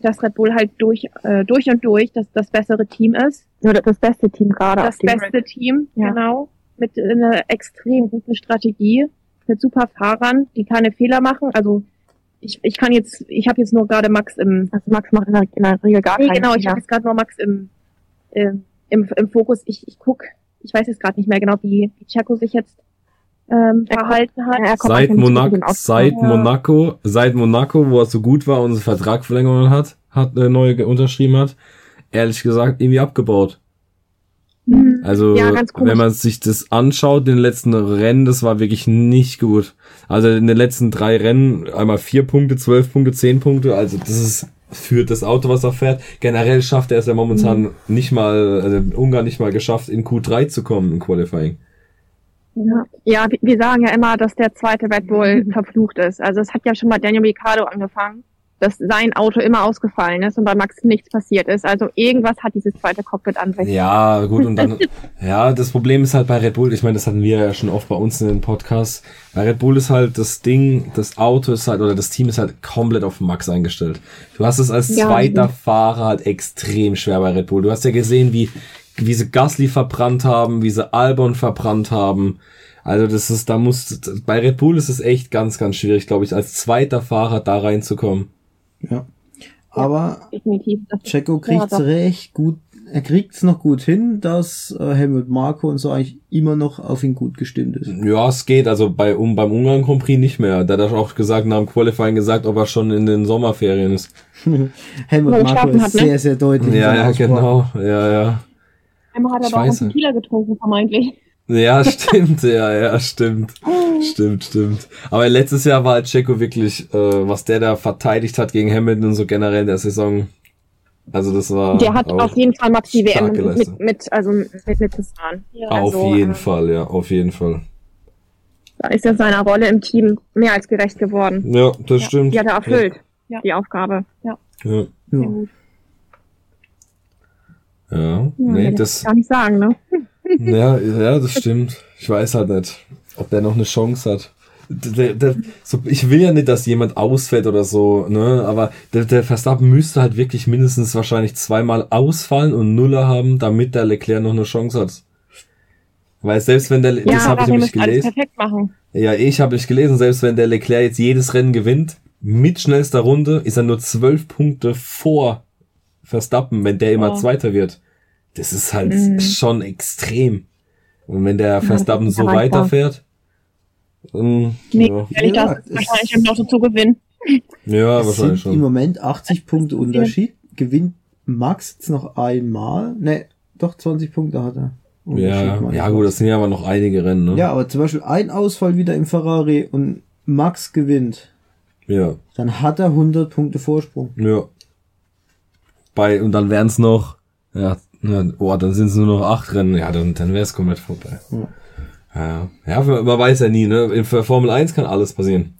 dass Red Bull halt durch, äh, durch und durch das, das bessere Team ist. Oder das beste Team gerade. Das beste Team, ja. genau. Mit einer extrem guten Strategie mit super Fahrern, die keine Fehler machen. Also ich, ich kann jetzt, ich habe jetzt nur gerade Max im. Also Max macht in der, in der Regel gar nee, Genau, ich habe jetzt gerade nur Max im, äh, im, im Fokus. Ich, ich guck, ich weiß jetzt gerade nicht mehr genau, wie, wie Checo sich jetzt ähm, verhalten hat. Seit, Monaco, seit ja. Monaco, seit Monaco, wo er so gut war und einen Vertrag verlängert hat, hat äh, neu unterschrieben hat, ehrlich gesagt irgendwie abgebaut. Mhm. Also, ja, wenn man sich das anschaut, den letzten Rennen, das war wirklich nicht gut. Also in den letzten drei Rennen einmal vier Punkte, zwölf Punkte, zehn Punkte. Also das ist für das Auto, was er fährt. Generell schafft er es ja momentan mhm. nicht mal, also Ungarn nicht mal geschafft, in Q3 zu kommen im Qualifying. Ja, ja wir sagen ja immer, dass der zweite Red Bull verflucht ist. Also es hat ja schon mal Daniel Ricciardo angefangen dass sein Auto immer ausgefallen ist und bei Max nichts passiert ist. Also irgendwas hat dieses zweite Cockpit an sich. Ja, gut, und dann, *laughs* ja, das Problem ist halt bei Red Bull, ich meine, das hatten wir ja schon oft bei uns in den Podcasts. Bei Red Bull ist halt das Ding, das Auto ist halt, oder das Team ist halt komplett auf Max eingestellt. Du hast es als ja, zweiter ja. Fahrer halt extrem schwer bei Red Bull. Du hast ja gesehen, wie, wie sie Gasly verbrannt haben, wie sie Albon verbrannt haben. Also das ist, da muss, bei Red Bull ist es echt ganz, ganz schwierig, glaube ich, als zweiter Fahrer da reinzukommen. Ja. Aber definitiv. Checo kriegt es recht gut, er kriegt es noch gut hin, dass äh, Helmut Marko und so eigentlich immer noch auf ihn gut gestimmt ist. Ja, es geht, also bei um beim Ungarn Grand Prix nicht mehr. Da hat er auch gesagt, nach dem Qualifying gesagt, ob er schon in den Sommerferien ist. *laughs* Helmut Marko ist hat, ne? sehr, sehr deutlich. Ja, ja, genau. Ja, ja. Einmal hat er aber auch einen Kieler getrunken, vermeintlich. Ja, stimmt, ja, ja, stimmt. *laughs* Stimmt, stimmt. Aber letztes Jahr war halt Checo wirklich, äh, was der da verteidigt hat gegen Hamilton und so generell in der Saison. Also das war. Der hat auf jeden Fall Max die WM mit, mit, also mit, mit mitgefahren. Ja, auf also, jeden äh, Fall, ja, auf jeden Fall. Da ist er seiner Rolle im Team mehr als gerecht geworden. Ja, das ja. stimmt. Die hat er erfüllt, ja. die Aufgabe. Ja. Ja. ja. Ja, ja nee, das. Kann ich sagen, ne? Ja, ja, das stimmt. Ich weiß halt nicht, ob der noch eine Chance hat. Der, der, so, ich will ja nicht, dass jemand ausfällt oder so, ne? Aber der, der Verstappen müsste halt wirklich mindestens wahrscheinlich zweimal ausfallen und Nuller haben, damit der Leclerc noch eine Chance hat. Weil selbst wenn der, ja, das habe ich nämlich gelesen. Ja, ich habe ich gelesen, selbst wenn der Leclerc jetzt jedes Rennen gewinnt, mit schnellster Runde ist er nur zwölf Punkte vor Verstappen, wenn der immer oh. Zweiter wird. Das ist halt mhm. schon extrem. Und wenn der Verstappen ja, so weiterfährt, dann, nee, ja. ehrlich, ja, das ist wahrscheinlich im Lotto zu gewinnen. Ja, wahrscheinlich schon. Im Moment 80 Punkte Unterschied. Gewinnt Max jetzt noch einmal. Ne, doch 20 Punkte hat er. Ja, ja gut, das sind ja aber noch einige Rennen, ne? Ja, aber zum Beispiel ein Ausfall wieder im Ferrari und Max gewinnt. Ja. Dann hat er 100 Punkte Vorsprung. Ja. Bei, und dann wären es noch, ja, ja, boah, dann sind es nur noch acht Rennen. Ja, dann, dann wäre es komplett vorbei. Ja. Ja, man weiß ja nie, ne? In Formel 1 kann alles passieren.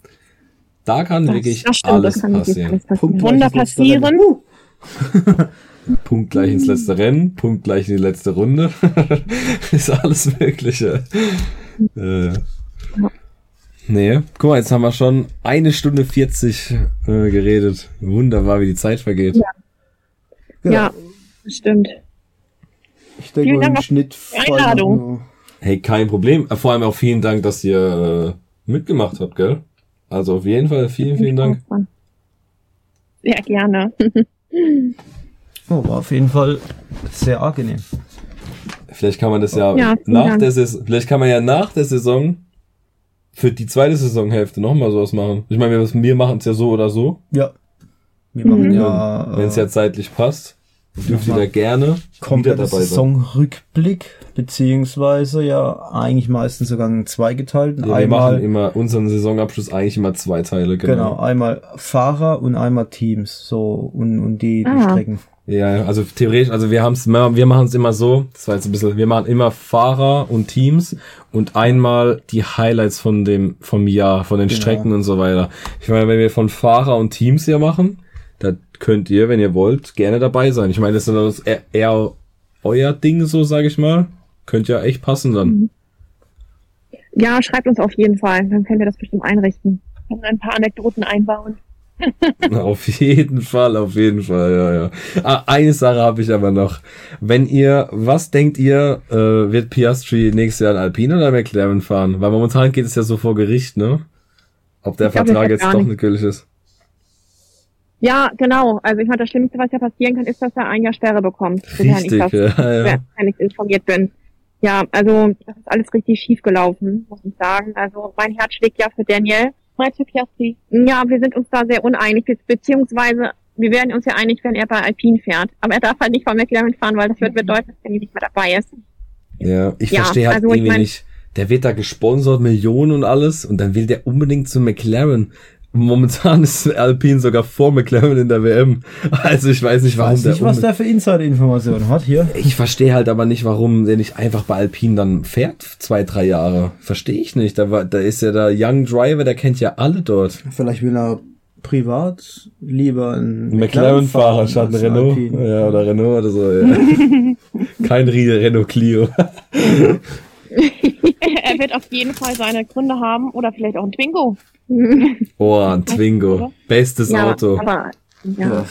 Da kann das, wirklich das stimmt, alles, kann passieren. alles passieren. Wunder passieren. *laughs* Punkt gleich ins letzte Rennen, Punkt gleich in die letzte Runde. *laughs* ist alles Mögliche. Äh. Nee, guck mal, jetzt haben wir schon eine Stunde 40 äh, geredet. Wunderbar, wie die Zeit vergeht. Ja, ja stimmt. Ich denke mal, im Schnitt Einladung. Hey, kein Problem. Vor allem auch vielen Dank, dass ihr äh, mitgemacht habt, gell? Also auf jeden Fall vielen, vielen Dank. Sehr gerne. *laughs* oh, war auf jeden Fall sehr angenehm. Vielleicht kann man das ja, ja nach der Saison, vielleicht kann man ja nach der Saison für die zweite Saisonhälfte nochmal sowas machen. Ich meine, wir, wir machen es ja so oder so. Ja. Wir machen mhm. ja. Wenn es ja zeitlich passt. Dürft ihr da gerne wieder dabei sein. Saisonrückblick, beziehungsweise ja eigentlich meistens sogar einen zweigeteilten. Ja, wir einmal, machen immer unseren Saisonabschluss eigentlich immer zwei Teile, genau. Genau, einmal Fahrer und einmal Teams, so und, und die, die ah. Strecken. Ja, also theoretisch, also wir haben's, wir machen es immer so, das war jetzt ein bisschen, wir machen immer Fahrer und Teams und einmal die Highlights von dem, vom Jahr, von den genau. Strecken und so weiter. Ich meine, wenn wir von Fahrer und Teams hier machen, da könnt ihr, wenn ihr wollt, gerne dabei sein. Ich meine, das ist eher, eher euer Ding, so sage ich mal. Könnt ja echt passen dann. Mhm. Ja, schreibt uns auf jeden Fall, dann können wir das bestimmt einrichten. Können ein paar Anekdoten einbauen. *laughs* *laughs* auf jeden Fall, auf jeden Fall, ja, ja. Ah, eine Sache habe ich aber noch. Wenn ihr, was denkt ihr, äh, wird Piastri nächstes Jahr in Alpine oder McLaren fahren? Weil momentan geht es ja so vor Gericht, ne? Ob der ich Vertrag glaub, jetzt doch nicht gültig ist. Ja, genau. Also ich meine, das Schlimmste, was ja passieren kann, ist, dass er ein Jahr Sperre bekommt. Richtig, ich, das, ja, ja. wenn ich informiert bin. Ja, also das ist alles richtig schief gelaufen, muss ich sagen. Also mein Herz schlägt ja für Daniel. Du Piastri? Ja, wir sind uns da sehr uneinig, beziehungsweise wir werden uns ja einig, wenn er bei Alpine fährt. Aber er darf halt nicht von McLaren fahren, weil das wird bedeuten, dass er nicht mehr dabei ist. Ja, ich ja, verstehe halt also irgendwie ich mein, nicht. Der wird da gesponsert, Millionen und alles, und dann will der unbedingt zu McLaren. Momentan ist Alpine sogar vor McLaren in der WM. Also ich weiß nicht, warum weiß nicht, der was der für Insider-Informationen hat hier. Ich verstehe halt aber nicht, warum der nicht einfach bei Alpine dann fährt, zwei, drei Jahre. Verstehe ich nicht. Da, war, da ist ja der Young Driver, der kennt ja alle dort. Vielleicht will er privat lieber ein McLaren-Fahrer statt ein Renault. Alpine. Ja, oder Renault oder so. Ja. *laughs* Kein Renault Clio. *laughs* er wird auf jeden Fall seine Gründe haben oder vielleicht auch ein Twingo. Oh, ein Twingo. Bestes ja, Auto. Aber, ja,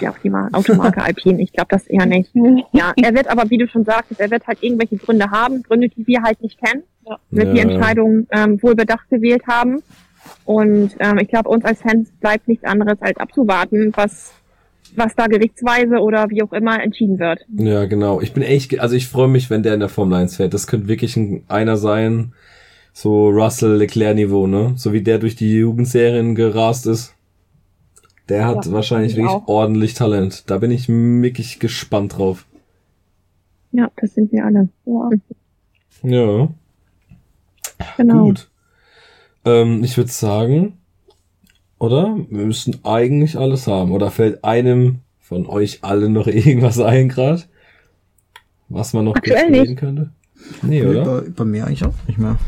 ja, auch die Automarke Alpine. Ich glaube das eher nicht. Ja, er wird aber, wie du schon sagtest, er wird halt irgendwelche Gründe haben, Gründe, die wir halt nicht kennen. Ja. Wird ja. die Entscheidung ähm, wohl bedacht gewählt haben. Und ähm, ich glaube, uns als Fans bleibt nichts anderes als abzuwarten, was was da gerichtsweise oder wie auch immer entschieden wird. Ja, genau. Ich bin echt, also ich freue mich, wenn der in der Formel 1 fährt. Das könnte wirklich ein, einer sein, so Russell Leclerc Niveau, ne? So wie der durch die Jugendserien gerast ist. Der hat ja, wahrscheinlich wirklich auch. ordentlich Talent. Da bin ich wirklich gespannt drauf. Ja, das sind wir alle. Ja. Ja. Genau. Gut. Ähm, ich würde sagen, oder? Wir müssen eigentlich alles haben. Oder fällt einem von euch allen noch *laughs* irgendwas ein gerade? Was man noch reden könnte? Nee, oder? Bei, bei mir eigentlich auch nicht mehr.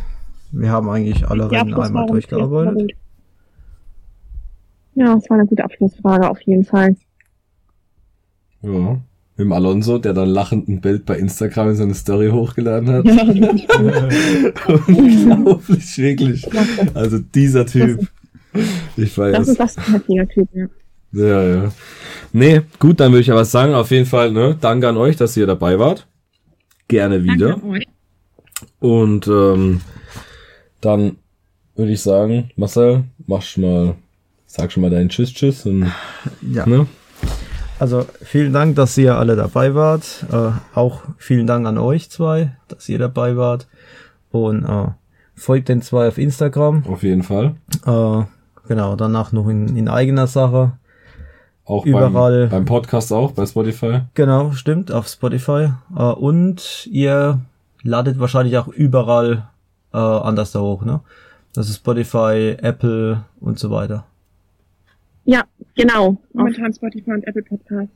Wir haben eigentlich alle ja, Rennen einmal durchgearbeitet. Ja, das war eine gute Abschlussfrage auf jeden Fall. Ja. Mit dem Alonso, der dann lachend ein Bild bei Instagram in seine Story hochgeladen hat. *laughs* Unglaublich, wirklich. Also dieser Typ. Ich weiß. Das ist das heftiger Typ, ja. Ja, ja. Nee, gut, dann würde ich aber sagen, auf jeden Fall, ne, danke an euch, dass ihr dabei wart. Gerne wieder. Danke euch. Und ähm, dann würde ich sagen, Marcel, mach schon mal, sag schon mal deinen Tschüss, Tschüss. Und, ja. Ne? Also vielen Dank, dass ihr alle dabei wart. Äh, auch vielen Dank an euch zwei, dass ihr dabei wart. Und äh, folgt den zwei auf Instagram. Auf jeden Fall. Äh, genau, danach noch in, in eigener Sache. Auch überall. Beim, beim Podcast auch, bei Spotify. Genau, stimmt, auf Spotify. Äh, und ihr ladet wahrscheinlich auch überall äh, anders da hoch, ne? Das ist Spotify, Apple und so weiter. Ja, genau. Momentan Spotify und Apple Podcast.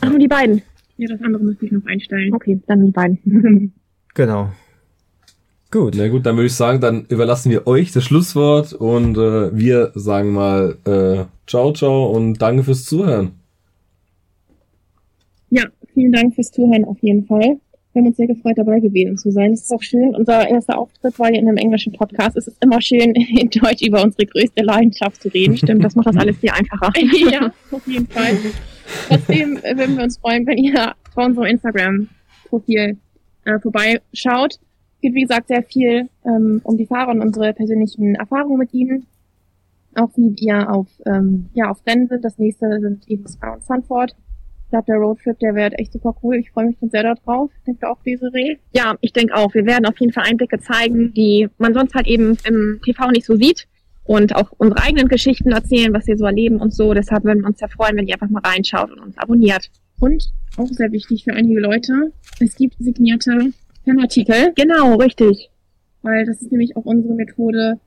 Ach, nur die beiden. Ja, das andere müsste ich noch einstellen. Okay, dann die beiden. *laughs* *laughs* genau. Gut. Na gut, dann würde ich sagen, dann überlassen wir euch das Schlusswort und äh, wir sagen mal äh, ciao, ciao und danke fürs Zuhören. Ja, vielen Dank fürs Zuhören auf jeden Fall. Wir haben uns sehr gefreut, dabei gewesen zu sein. Es ist auch schön, unser erster Auftritt war ja in einem englischen Podcast. Es ist immer schön, *laughs* in Deutsch über unsere größte Leidenschaft zu reden. Stimmt, das macht das alles viel einfacher. *laughs* ja, auf jeden Fall. Trotzdem würden wir uns freuen, wenn ihr auf unserem Instagram-Profil äh, vorbeischaut. Es geht, wie gesagt, sehr viel ähm, um die Fahrer und unsere persönlichen Erfahrungen mit ihnen. Auch wie wir auf, ähm, ja, auf Rennen sind. Das nächste sind eben Spa und Sanford glaube, der Roadtrip, der wird echt super cool. Ich freue mich schon sehr darauf. Denkt auch, Desiree? Ja, ich denke auch. Wir werden auf jeden Fall Einblicke zeigen, die man sonst halt eben im TV nicht so sieht. Und auch unsere eigenen Geschichten erzählen, was wir so erleben und so. Deshalb würden wir uns sehr freuen, wenn ihr einfach mal reinschaut und uns abonniert. Und auch sehr wichtig für einige Leute, es gibt signierte Fanartikel. Genau, richtig. Weil das ist nämlich auch unsere Methode,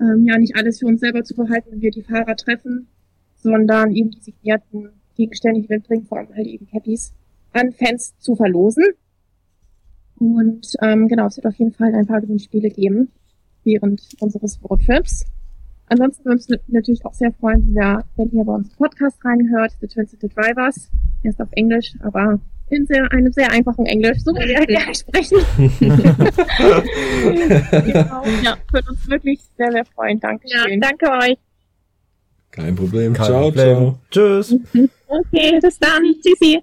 ähm, ja nicht alles für uns selber zu behalten, wenn wir die Fahrer treffen, sondern eben die signierten Gegenstände, die wir bringen, vor allem halt eben Cappies, an Fans zu verlosen. Und ähm, genau, es wird auf jeden Fall ein paar Gewinnspiele geben während unseres Roadtrips. Ansonsten würden wir uns natürlich auch sehr freuen, wenn ihr bei uns Podcast reinhört, The Twin City Drivers. Er ist auf Englisch, aber in sehr, einem sehr einfachen Englisch, so wie wir *laughs* gerne sprechen. genau, *laughs* ja, würde uns wirklich sehr, sehr freuen. Dankeschön. Ja, danke euch. Kein Problem. Kein ciao, Problem. ciao. Tschüss. Okay, bis dann. Tschüssi.